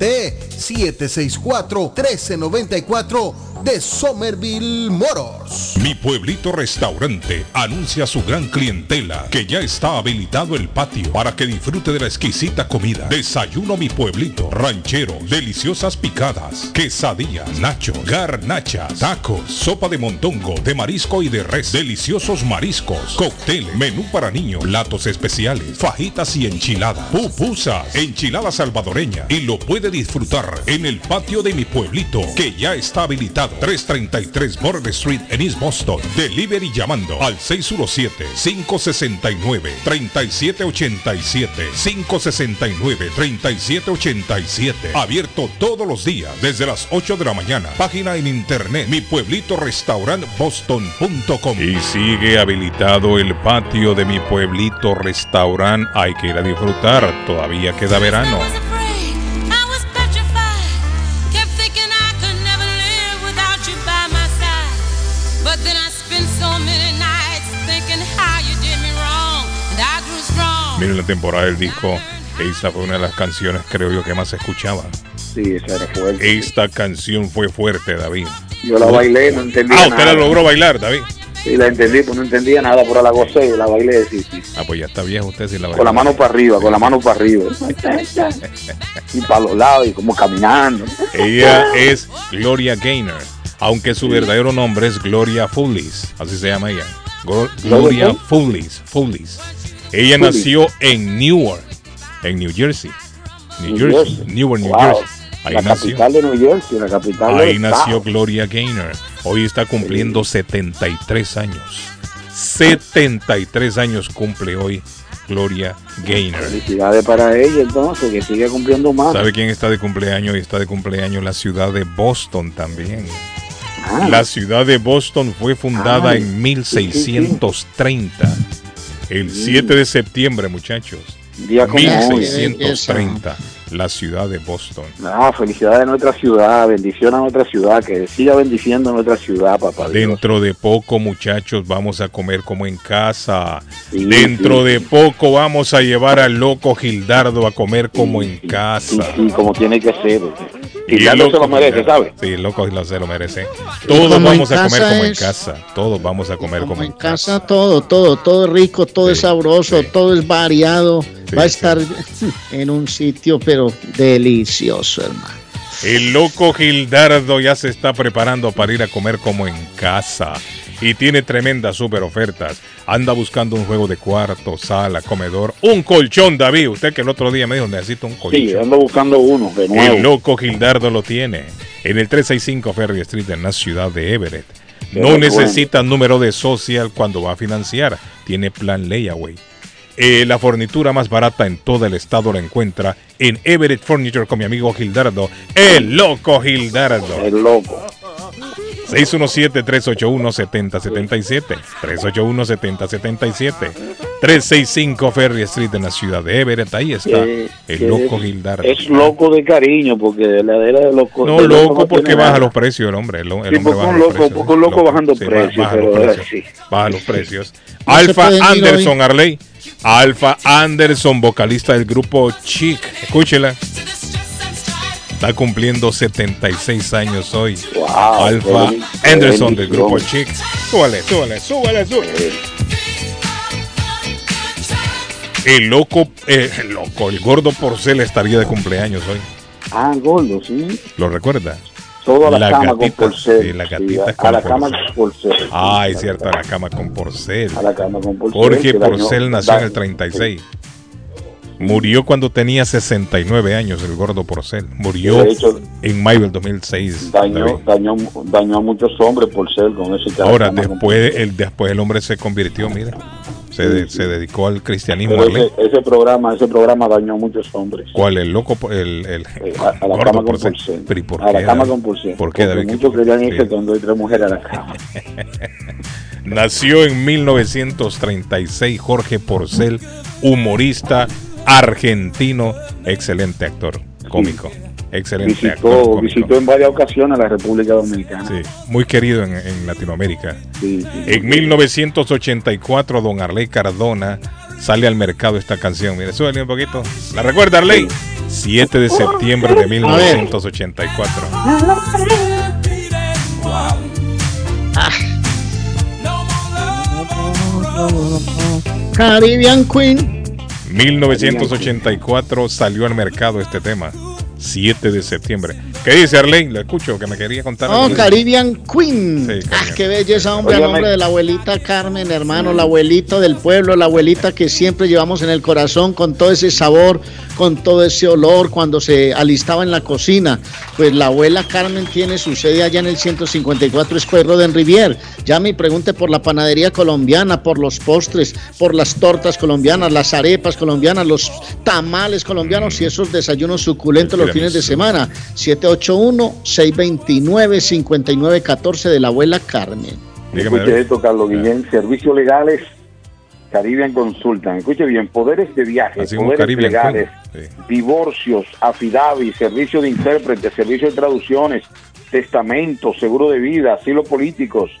Speaker 2: 617-764-1394 de Somerville Motors.
Speaker 16: Mi pueblito restaurante anuncia a su gran clientela que ya está habilitado el patio para que disfrute de la exquisita comida. Desayuno mi pueblito, ranchero, deliciosas picadas, quesadillas, nacho, garnachas, tacos, sopa de montongo, de marisco y de res, deliciosos mariscos, cócteles, menú para niños, platos especiales, fajitas y enchiladas, pupusas, enchilada salvadoreña y lo puede disfrutar en el patio de mi pueblito que ya está habilitado 333 Border Street en East Boston. Delivery llamando al 617-569-3787. 569-3787. Abierto todos los días desde las 8 de la mañana. Página en internet mi pueblito boston.com.
Speaker 3: Y sigue habilitado el patio de mi pueblito restaurant. Hay que ir a disfrutar. Todavía queda verano. Miren la temporada del disco. Esa fue una de las canciones, creo yo, que más se escuchaba.
Speaker 11: Sí, esa era fuerte.
Speaker 3: Esta canción fue fuerte, David.
Speaker 11: Yo la bailé, no entendía
Speaker 3: Ah, usted la
Speaker 11: nada.
Speaker 3: logró bailar, David.
Speaker 11: Sí, la entendí, pues no entendía nada, pero la gocé, la bailé, sí, sí.
Speaker 3: Ah, pues ya está viejo usted si la bailó.
Speaker 11: Con la mano para arriba, con la mano para arriba. y para los lados, y como caminando.
Speaker 3: Ella es Gloria Gaynor, aunque su verdadero nombre es Gloria Fullis, así se llama ella. Glo- Gloria
Speaker 11: ¿Gloria
Speaker 3: Fullis, Fullis. Ella nació en Newark, en New Jersey. New,
Speaker 11: New
Speaker 3: Jersey,
Speaker 11: Jersey.
Speaker 3: Newark, New
Speaker 11: Wow.
Speaker 3: Jersey. Ahí
Speaker 11: la
Speaker 3: nació.
Speaker 11: capital de New Jersey, la capital
Speaker 3: Ahí nació
Speaker 11: estado.
Speaker 3: Gloria Gaynor. Hoy está cumpliendo 73 años. 73 años cumple hoy Gloria Gaynor.
Speaker 11: Felicidades para ella, entonces, que sigue cumpliendo más.
Speaker 3: ¿Sabe quién está de cumpleaños? Y está de cumpleaños la ciudad de Boston también.
Speaker 11: Ah.
Speaker 3: La ciudad de Boston fue fundada
Speaker 11: Ay,
Speaker 3: en 1630. El 7 de septiembre, muchachos.
Speaker 11: Día como hoy.
Speaker 3: 1630. La ciudad de Boston.
Speaker 11: Ah, felicidades a nuestra ciudad, bendición a nuestra ciudad, que siga bendiciendo nuestra ciudad, papá. Dios.
Speaker 3: Dentro de poco, muchachos, vamos a comer como en casa.
Speaker 11: Sí,
Speaker 3: Dentro
Speaker 11: sí,
Speaker 3: de poco vamos a llevar al loco Gildardo a comer como en casa.
Speaker 11: Sí, como tiene que ser.
Speaker 3: Y
Speaker 11: ya no se
Speaker 3: loco
Speaker 11: lo merece,
Speaker 3: Gildardo-
Speaker 11: ¿sabe?
Speaker 3: Sí, el loco Gildardo se lo merece. Todos
Speaker 5: como
Speaker 3: vamos a comer
Speaker 5: casa
Speaker 3: como en casa. Todos vamos a comer como en
Speaker 5: En casa todo, todo, todo es rico, todo es sabroso, todo es variado. Va a estar en un sitio pero delicioso, hermano.
Speaker 3: El loco Gildardo ya se está preparando para ir a comer como en casa. Y tiene tremendas super ofertas. Anda buscando un juego de cuarto, sala, comedor, un colchón, David. Usted que el otro día me dijo, necesito un colchón.
Speaker 11: Sí, ando buscando uno de nuevo.
Speaker 3: El loco Gildardo lo tiene. En el 365 Ferry Street en la ciudad de Everett. No necesita número de social cuando va a financiar. Tiene plan layaway. Eh, la fornitura más barata en todo el estado la encuentra en Everett Furniture con mi amigo Gildardo. El loco Gildardo.
Speaker 11: El loco.
Speaker 3: 617-381-7077. 381-7077. 365 Ferry Street en la ciudad de Everett. Ahí está. El loco Gildardo.
Speaker 11: Es loco de cariño, porque de la era de loco.
Speaker 3: No,
Speaker 11: de
Speaker 3: loco porque
Speaker 11: tiene
Speaker 3: baja
Speaker 11: nada.
Speaker 3: los precios el hombre. El, el
Speaker 11: Sí,
Speaker 3: hombre
Speaker 11: porque
Speaker 3: baja
Speaker 11: un
Speaker 3: los
Speaker 11: loco,
Speaker 3: precios.
Speaker 11: porque loco bajando
Speaker 3: sí,
Speaker 11: precios,
Speaker 3: baja los
Speaker 11: pero, eh,
Speaker 3: precios.
Speaker 11: sí.
Speaker 3: Baja los precios. Alfa Anderson. Arley. Alfa Anderson, vocalista del grupo Chic. Escúchela. Está cumpliendo 76 años hoy. Alfa
Speaker 11: ben- qué
Speaker 3: Anderson del grupo Chic. Súbale, súbale, súbale, súbale. El loco, eh, el loco, el gordo Porcel estaría de cumpleaños hoy.
Speaker 11: Ah, gordo, sí.
Speaker 3: ¿Lo recuerda?
Speaker 11: Todo a la,
Speaker 3: La
Speaker 11: cama con
Speaker 3: gatita,
Speaker 11: porcel.
Speaker 3: sí, la
Speaker 11: Sí,
Speaker 3: gatita
Speaker 11: a,
Speaker 3: con
Speaker 11: a la cama con porcel.
Speaker 3: Ay, cierto, a la cama con Porcel.
Speaker 11: A la cama con porcel.
Speaker 3: Jorge
Speaker 11: dañó-
Speaker 3: Porcel nació en el 36. Murió cuando tenía 69 años el gordo Porcel. Murió
Speaker 11: hecho,
Speaker 3: en mayo del 2006.
Speaker 11: Dañó, dañó, dañó a muchos hombres porcel con ese
Speaker 3: Ahora,
Speaker 11: con
Speaker 3: después el, después el hombre se convirtió, mira. Se, de- se dedicó al cristianismo.
Speaker 11: Ese, ese programa, ese programa dañó a muchos hombres.
Speaker 3: ¿Cuál? El loco, el, el
Speaker 11: A, a la cama con pulsera.
Speaker 3: Pero ¿y por
Speaker 11: A la cama con pulsera.
Speaker 3: ¿Por qué, David? ¿Qué
Speaker 11: Muchos querían irse hay tres mujeres a la cama.
Speaker 3: Nació en 1936 Jorge Porcel, humorista argentino, excelente actor cómico. Excelente
Speaker 11: Visitó, visitó en varias ocasiones la República Dominicana.
Speaker 3: Sí, muy querido en, en Latinoamérica.
Speaker 11: Sí, sí.
Speaker 3: En 1984, don Arley Cardona sale al mercado esta canción. Mire, súbele un poquito. ¿La recuerda, Arley? 7 de septiembre de 1984.
Speaker 5: Caribbean Queen.
Speaker 3: 1984 salió al mercado este tema. 7 de septiembre. ¿Qué dice Arley? Lo escucho, que me quería contar.
Speaker 5: Oh,
Speaker 3: algo.
Speaker 5: Caribbean Queen.
Speaker 3: Sí,
Speaker 5: Ah, qué belleza, hombre, al
Speaker 3: Óigame.
Speaker 5: nombre de la abuelita Carmen, hermano, la abuelita del pueblo, la abuelita que siempre llevamos en el corazón con todo ese sabor, con todo ese olor cuando se alistaba en la cocina. Pues la abuela Carmen tiene su sede allá en el 154 Square Road en Rivier. Llame y pregunte por la panadería colombiana, por los postres, por las tortas colombianas, las arepas colombianas, los tamales colombianos y esos desayunos suculentos los fines de semana. 781-629-5914 de la abuela Carmen.
Speaker 11: Escuche esto, Carlos Guillén. Servicios legales, Caribbean Consultan. Escuche bien, poderes de viaje, poderes
Speaker 3: Caribbean
Speaker 11: legales.
Speaker 3: Sí.
Speaker 11: divorcios, afidavi, servicio de intérprete, servicio de traducciones, testamentos, seguro de vida, asilo políticos.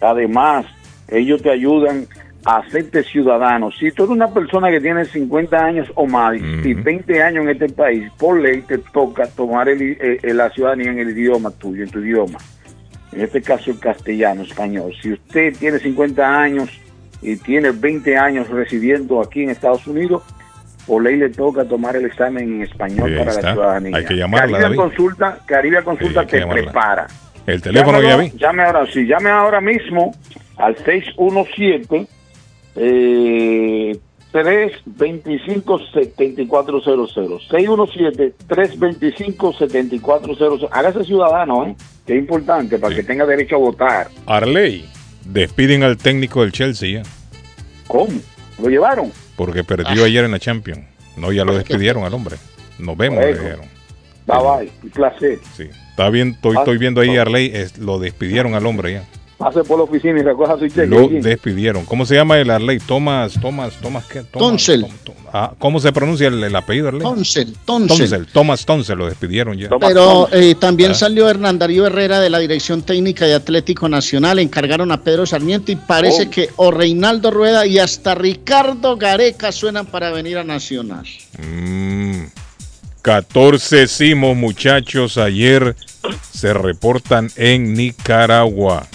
Speaker 11: Además, ellos te ayudan hacerte ciudadano. Si tú eres una persona que tiene 50 años o más y 20 años en este país, por ley te toca tomar el i- eh, eh, la ciudadanía en el idioma tuyo, en tu idioma. En este caso, el castellano, español. Si usted tiene 50 años y tiene 20 años residiendo aquí en Estados Unidos, por ley le toca tomar el examen en español para
Speaker 3: está.
Speaker 11: la ciudadanía.
Speaker 3: Hay que llamarla,
Speaker 11: Caribe
Speaker 3: David.
Speaker 11: Consulta, Caribe Consulta te
Speaker 3: llamarla.
Speaker 11: prepara.
Speaker 3: El teléfono que ya
Speaker 11: llame,
Speaker 3: vi.
Speaker 11: llame ahora, sí, llame ahora mismo al 617 eh, 325-7400. 617-325-7400. Hágase ciudadano, ¿eh? Que es importante para que tenga derecho a votar.
Speaker 3: Arley, despiden al técnico del Chelsea ya,
Speaker 11: ¿Cómo? ¿Lo llevaron?
Speaker 3: porque perdió ayer en la Champions. No, ya lo despidieron al hombre. Nos vemos, le dijeron.
Speaker 11: Bye bye. Un placer.
Speaker 3: Sí. Está bien, estoy,
Speaker 11: Ah,
Speaker 3: estoy viendo ahí, Arley, es- lo despidieron al hombre ya.
Speaker 11: Pase por la oficina y recoja su cheque.
Speaker 3: Lo despidieron. ¿Cómo se llama el Arley? Thomas, Thomas, Thomas, ¿qué? Thomas,
Speaker 5: Tonsel.
Speaker 3: Tom- Tom- ah, ¿Cómo se pronuncia el, el apellido, Arley?
Speaker 5: Tonsel, Tonsel.
Speaker 3: Tonsel, Thomas Tonsel, lo despidieron ya.
Speaker 5: Pero eh, también
Speaker 3: Ah.
Speaker 5: salió Hernán Darío Herrera de la Dirección Técnica de Atlético Nacional, encargaron a Pedro Sarmiento y parece
Speaker 11: Oh.
Speaker 5: que o Reinaldo Rueda y hasta Ricardo Gareca suenan para venir a Nacional.
Speaker 3: Mm, 14 simos, muchachos, ayer se reportan en Nicaragua.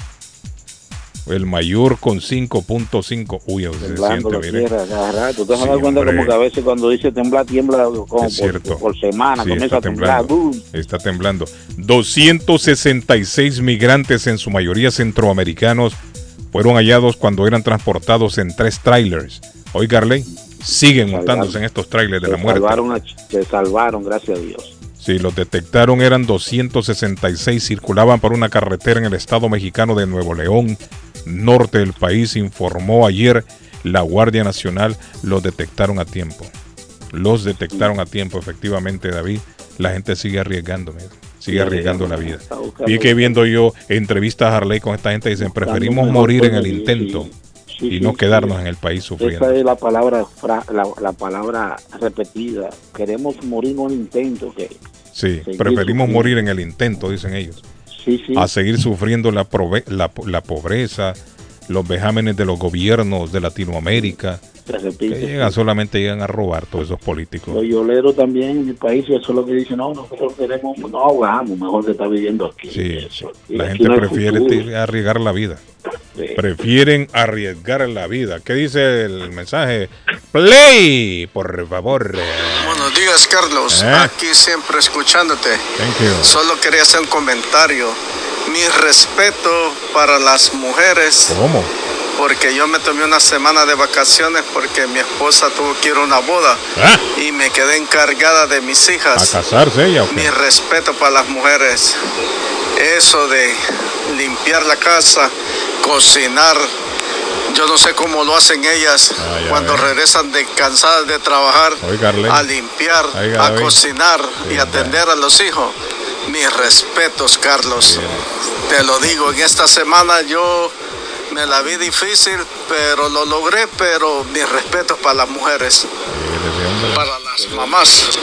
Speaker 3: El mayor con 5.5. Uy, se siente, mire.
Speaker 11: cada rato.
Speaker 3: Sí,
Speaker 11: cuenta como que a veces cuando dice temblar, tiembla como por, semana,
Speaker 3: Sí,
Speaker 11: comienza
Speaker 3: está
Speaker 11: a temblar.
Speaker 3: temblando. Está temblando. 266 migrantes, en su mayoría centroamericanos, fueron hallados cuando eran transportados en tres trailers. Hoy, Garley, siguen montándose en estos trailers de la muerte.
Speaker 11: salvaron, a- se salvaron, gracias a Dios.
Speaker 3: Sí, los detectaron, eran 266, circulaban por una carretera en el estado mexicano de Nuevo León, norte del país, informó ayer la Guardia Nacional, los detectaron a tiempo. Los detectaron a tiempo, efectivamente, David. La gente sigue arriesgando, mira, sigue arriesgando la vida. Y que viendo yo entrevistas a Harley con esta gente, dicen, preferimos morir en el intento y no quedarnos en el país sufriendo.
Speaker 11: Esa es la palabra, fra- la, la palabra repetida. Queremos morir en un intento que
Speaker 3: Sí, preferimos morir en el intento, dicen ellos. A seguir sufriendo la, la, la pobreza, los vejámenes de los gobiernos de Latinoamérica, que llegan solamente llegan a robar todos esos políticos.
Speaker 11: Los yoleros también en mi país, y eso es lo que dicen, no, nosotros queremos, no ahogamos, mejor que está viviendo aquí.
Speaker 3: Sí,
Speaker 11: Eso. Y
Speaker 3: la
Speaker 11: aquí
Speaker 3: gente
Speaker 11: no
Speaker 3: prefiere arriesgar la vida.
Speaker 11: Sí.
Speaker 3: Prefieren arriesgar la vida. ¿Qué dice el mensaje? Play, por favor.
Speaker 64: Buenos días, Carlos.
Speaker 3: Eh.
Speaker 64: Aquí siempre escuchándote.
Speaker 3: Thank you.
Speaker 64: Solo quería hacer un comentario. Mi respeto para las mujeres,
Speaker 3: ¿Cómo?
Speaker 64: porque yo me tomé una semana de vacaciones porque mi esposa tuvo que ir a una boda
Speaker 3: Ah,
Speaker 64: y me quedé encargada de mis
Speaker 3: ¿A
Speaker 64: hijas.
Speaker 3: casarse ella o qué?
Speaker 64: Mi respeto para las mujeres. Eso de limpiar la casa, cocinar, Yo no sé cómo lo hacen ellas
Speaker 3: Ay,
Speaker 64: cuando regresan de cansadas de trabajar a limpiar, a cocinar y atender a los hijos. Mis respetos, Carlos. Te lo digo, en esta semana yo me la vi difícil, pero lo logré, pero mis respetos para las mujeres, para las mamás.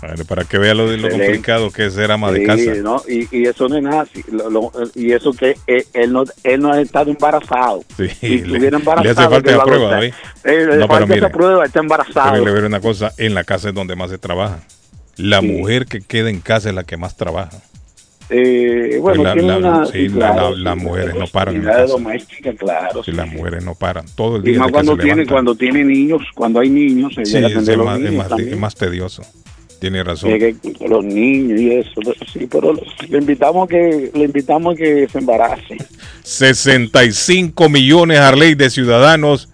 Speaker 3: Bueno, para que vea lo, lo complicado que es ser ama de
Speaker 11: Sí,
Speaker 3: casa.
Speaker 11: ¿no? y, y eso no es nada así. Lo- lo- y eso que él, él no, él no ha estado embarazado.
Speaker 3: Sí,
Speaker 11: si
Speaker 3: le,
Speaker 11: estuviera
Speaker 3: le
Speaker 11: embarazado,
Speaker 3: hace falta
Speaker 11: que
Speaker 3: esa
Speaker 11: va a
Speaker 3: prueba.
Speaker 11: Eh, le
Speaker 3: No, pero
Speaker 11: falta
Speaker 3: mire,
Speaker 11: esa prueba, está embarazado.
Speaker 3: Pero le ver una cosa, en la casa es donde más se trabaja. La mujer que queda en casa es la que más trabaja.
Speaker 11: Eh,
Speaker 3: Pues
Speaker 11: bueno,
Speaker 3: la-
Speaker 11: tiene
Speaker 3: la-
Speaker 11: una...
Speaker 3: sí, la-
Speaker 11: claro,
Speaker 3: la- las mujeres no paran la
Speaker 11: doméstica, claro.
Speaker 3: Las mujeres no paran todo el
Speaker 11: Y
Speaker 3: día.
Speaker 11: más
Speaker 3: desde que
Speaker 11: cuando tiene,
Speaker 3: levantan.
Speaker 11: cuando tiene niños, cuando hay niños, se
Speaker 3: Sí,
Speaker 11: llega a
Speaker 3: es,
Speaker 11: los
Speaker 3: más, es más- es más tedioso. Tiene razón.
Speaker 11: Los niños y eso, sí, pero le invitamos a que le invitamos a que se embarace.
Speaker 3: 65 millones Harley de ciudadanos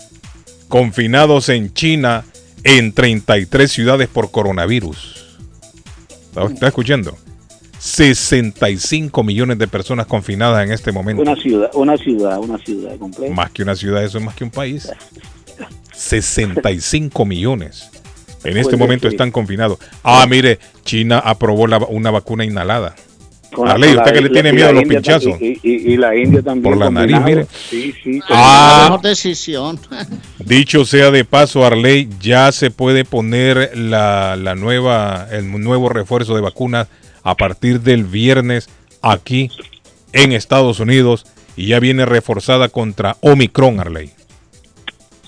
Speaker 3: confinados en China en 33 ciudades por coronavirus. ¿Está, escuchando? 65 millones de personas confinadas en este momento.
Speaker 11: Una ciudad, una ciudad, una ciudad completa.
Speaker 3: Más que una ciudad, eso es más que un país. 65 millones. En este
Speaker 11: Pues
Speaker 3: momento están confinados. Ah, mire, China aprobó la- una vacuna inhalada.
Speaker 11: Con
Speaker 3: usted
Speaker 11: la-
Speaker 3: que le tiene miedo a los
Speaker 11: India
Speaker 3: pinchazos.
Speaker 11: Y, y- y la India también.
Speaker 3: Por la nariz, mire.
Speaker 11: Sí, sí.
Speaker 3: Ah.
Speaker 5: Decisión.
Speaker 3: Dicho sea de paso, Arley, ya se puede poner la, la nueva, el nuevo refuerzo de vacunas a partir del viernes aquí en Estados Unidos y ya viene reforzada contra Omicron, Arley.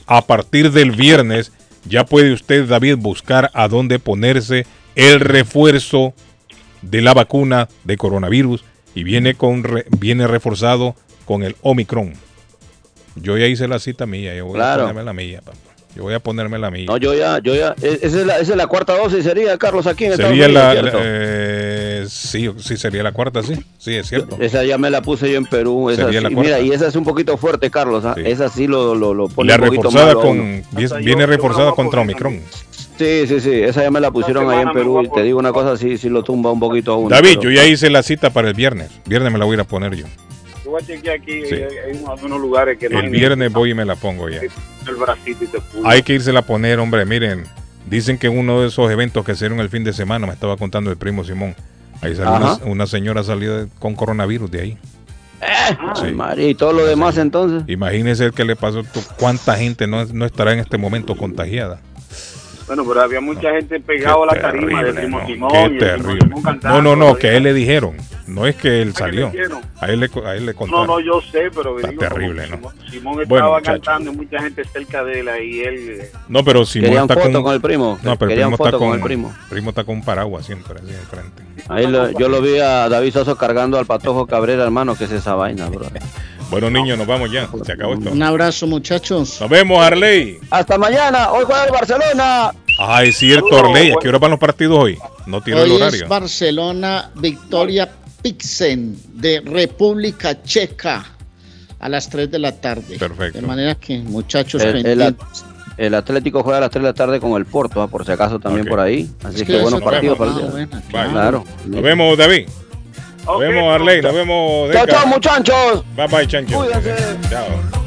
Speaker 3: A partir del viernes ya puede usted, David, buscar a dónde ponerse el refuerzo de la vacuna de coronavirus y viene, con re- viene reforzado con el Omicron. Yo ya hice la cita mía, yo voy
Speaker 4: Claro.
Speaker 3: a ponerme la mía, papá. Yo voy a ponerme la mía.
Speaker 4: No, yo ya, yo ya, e- esa es la, esa es la cuarta dosis, sería, Carlos, aquí en Estados
Speaker 3: Sería
Speaker 4: Unidos,
Speaker 3: la, eh, sí, sí, sería la cuarta, sí, sí, es cierto.
Speaker 4: Esa ya me la puse yo en Perú. Esa
Speaker 3: Sería la
Speaker 4: sí.
Speaker 3: cuarta.
Speaker 4: Mira, y esa es un poquito fuerte, Carlos. ¿ah? Esa sí lo, lo, lo pone
Speaker 3: La
Speaker 4: un poquito
Speaker 3: reforzada
Speaker 4: malo
Speaker 3: con, viene, viene reforzada contra Omicron.
Speaker 4: Sí, sí, sí. Esa ya me la pusieron ahí en Perú. Y te digo una cosa, sí, sí lo tumba un poquito a uno.
Speaker 3: David,
Speaker 4: pero-
Speaker 3: yo ya hice la cita para el viernes. Viernes me la voy a ir a poner yo.
Speaker 11: Yo voy a chequear aquí,
Speaker 3: Sí.
Speaker 11: hay, hay unos- algunos lugares que no
Speaker 3: El
Speaker 11: hay
Speaker 3: viernes voy y me la pongo ya.
Speaker 11: el bracito y te.
Speaker 3: Hay que irse a poner, hombre. Miren, dicen que en uno de esos eventos que hicieron el fin de semana, me estaba contando el primo Simón. Ahí salió una, señora salió de- con coronavirus de ahí.
Speaker 4: Ay, María, y todo lo demás entonces.
Speaker 3: Imagínese el que le pasó, cuánta gente no, no estará en este momento contagiada.
Speaker 11: Bueno, pero había mucha gente pegado a la tarima de Primo Simón. y
Speaker 3: Qué
Speaker 11: el Primo
Speaker 3: terrible.
Speaker 11: Simón cantando,
Speaker 3: No, no, no, que a él le dijeron. No es que él
Speaker 11: ¿A qué
Speaker 3: salió. A él le, a él le
Speaker 11: No,
Speaker 3: contaron.
Speaker 11: no, yo sé, pero
Speaker 3: Está
Speaker 11: digo,
Speaker 3: terrible, ¿no?
Speaker 11: Simón, Simón
Speaker 3: Bueno,
Speaker 11: estaba
Speaker 3: muchacho.
Speaker 11: cantando y mucha gente cerca de él ahí, él... eh,
Speaker 3: No, pero Simón
Speaker 4: Querían
Speaker 3: está
Speaker 4: foto
Speaker 3: con,
Speaker 4: con el primo.
Speaker 3: No, pero el
Speaker 4: Querían
Speaker 3: primo está
Speaker 4: foto con
Speaker 3: con,
Speaker 4: el primo.
Speaker 3: primo está con un paraguas siempre así enfrente.
Speaker 4: Ahí lo- yo lo vi a David Soso cargando al Patojo Cabrera, hermano, que es esa vaina, bro.
Speaker 3: Bueno, niños, nos vamos ya. Se acabó esto.
Speaker 5: Un abrazo, muchachos.
Speaker 3: Nos vemos, Arley.
Speaker 4: Hasta mañana. Hoy juega el Barcelona.
Speaker 3: Ah, es cierto, Arley. ¿A qué hora van los partidos hoy? No tiene el
Speaker 5: Hoy
Speaker 3: horario.
Speaker 5: es Barcelona, Victoria Pixen de República Checa a las 3 de la tarde.
Speaker 3: Perfecto.
Speaker 5: De manera que, muchachos,
Speaker 4: El, el-
Speaker 5: pendientes.
Speaker 4: el Atlético juega a las 3 de la tarde con el Porto, ah, por si acaso también por ahí. Así
Speaker 5: Es
Speaker 4: que,
Speaker 5: que
Speaker 4: buenos partidos para el día. Claro.
Speaker 3: Nos vemos, David. Nos vemos, Arley. Nos vemos.
Speaker 4: Chao, chao, muchachos.
Speaker 3: Bye, bye, chancho.
Speaker 4: Cuídense.
Speaker 3: Chao.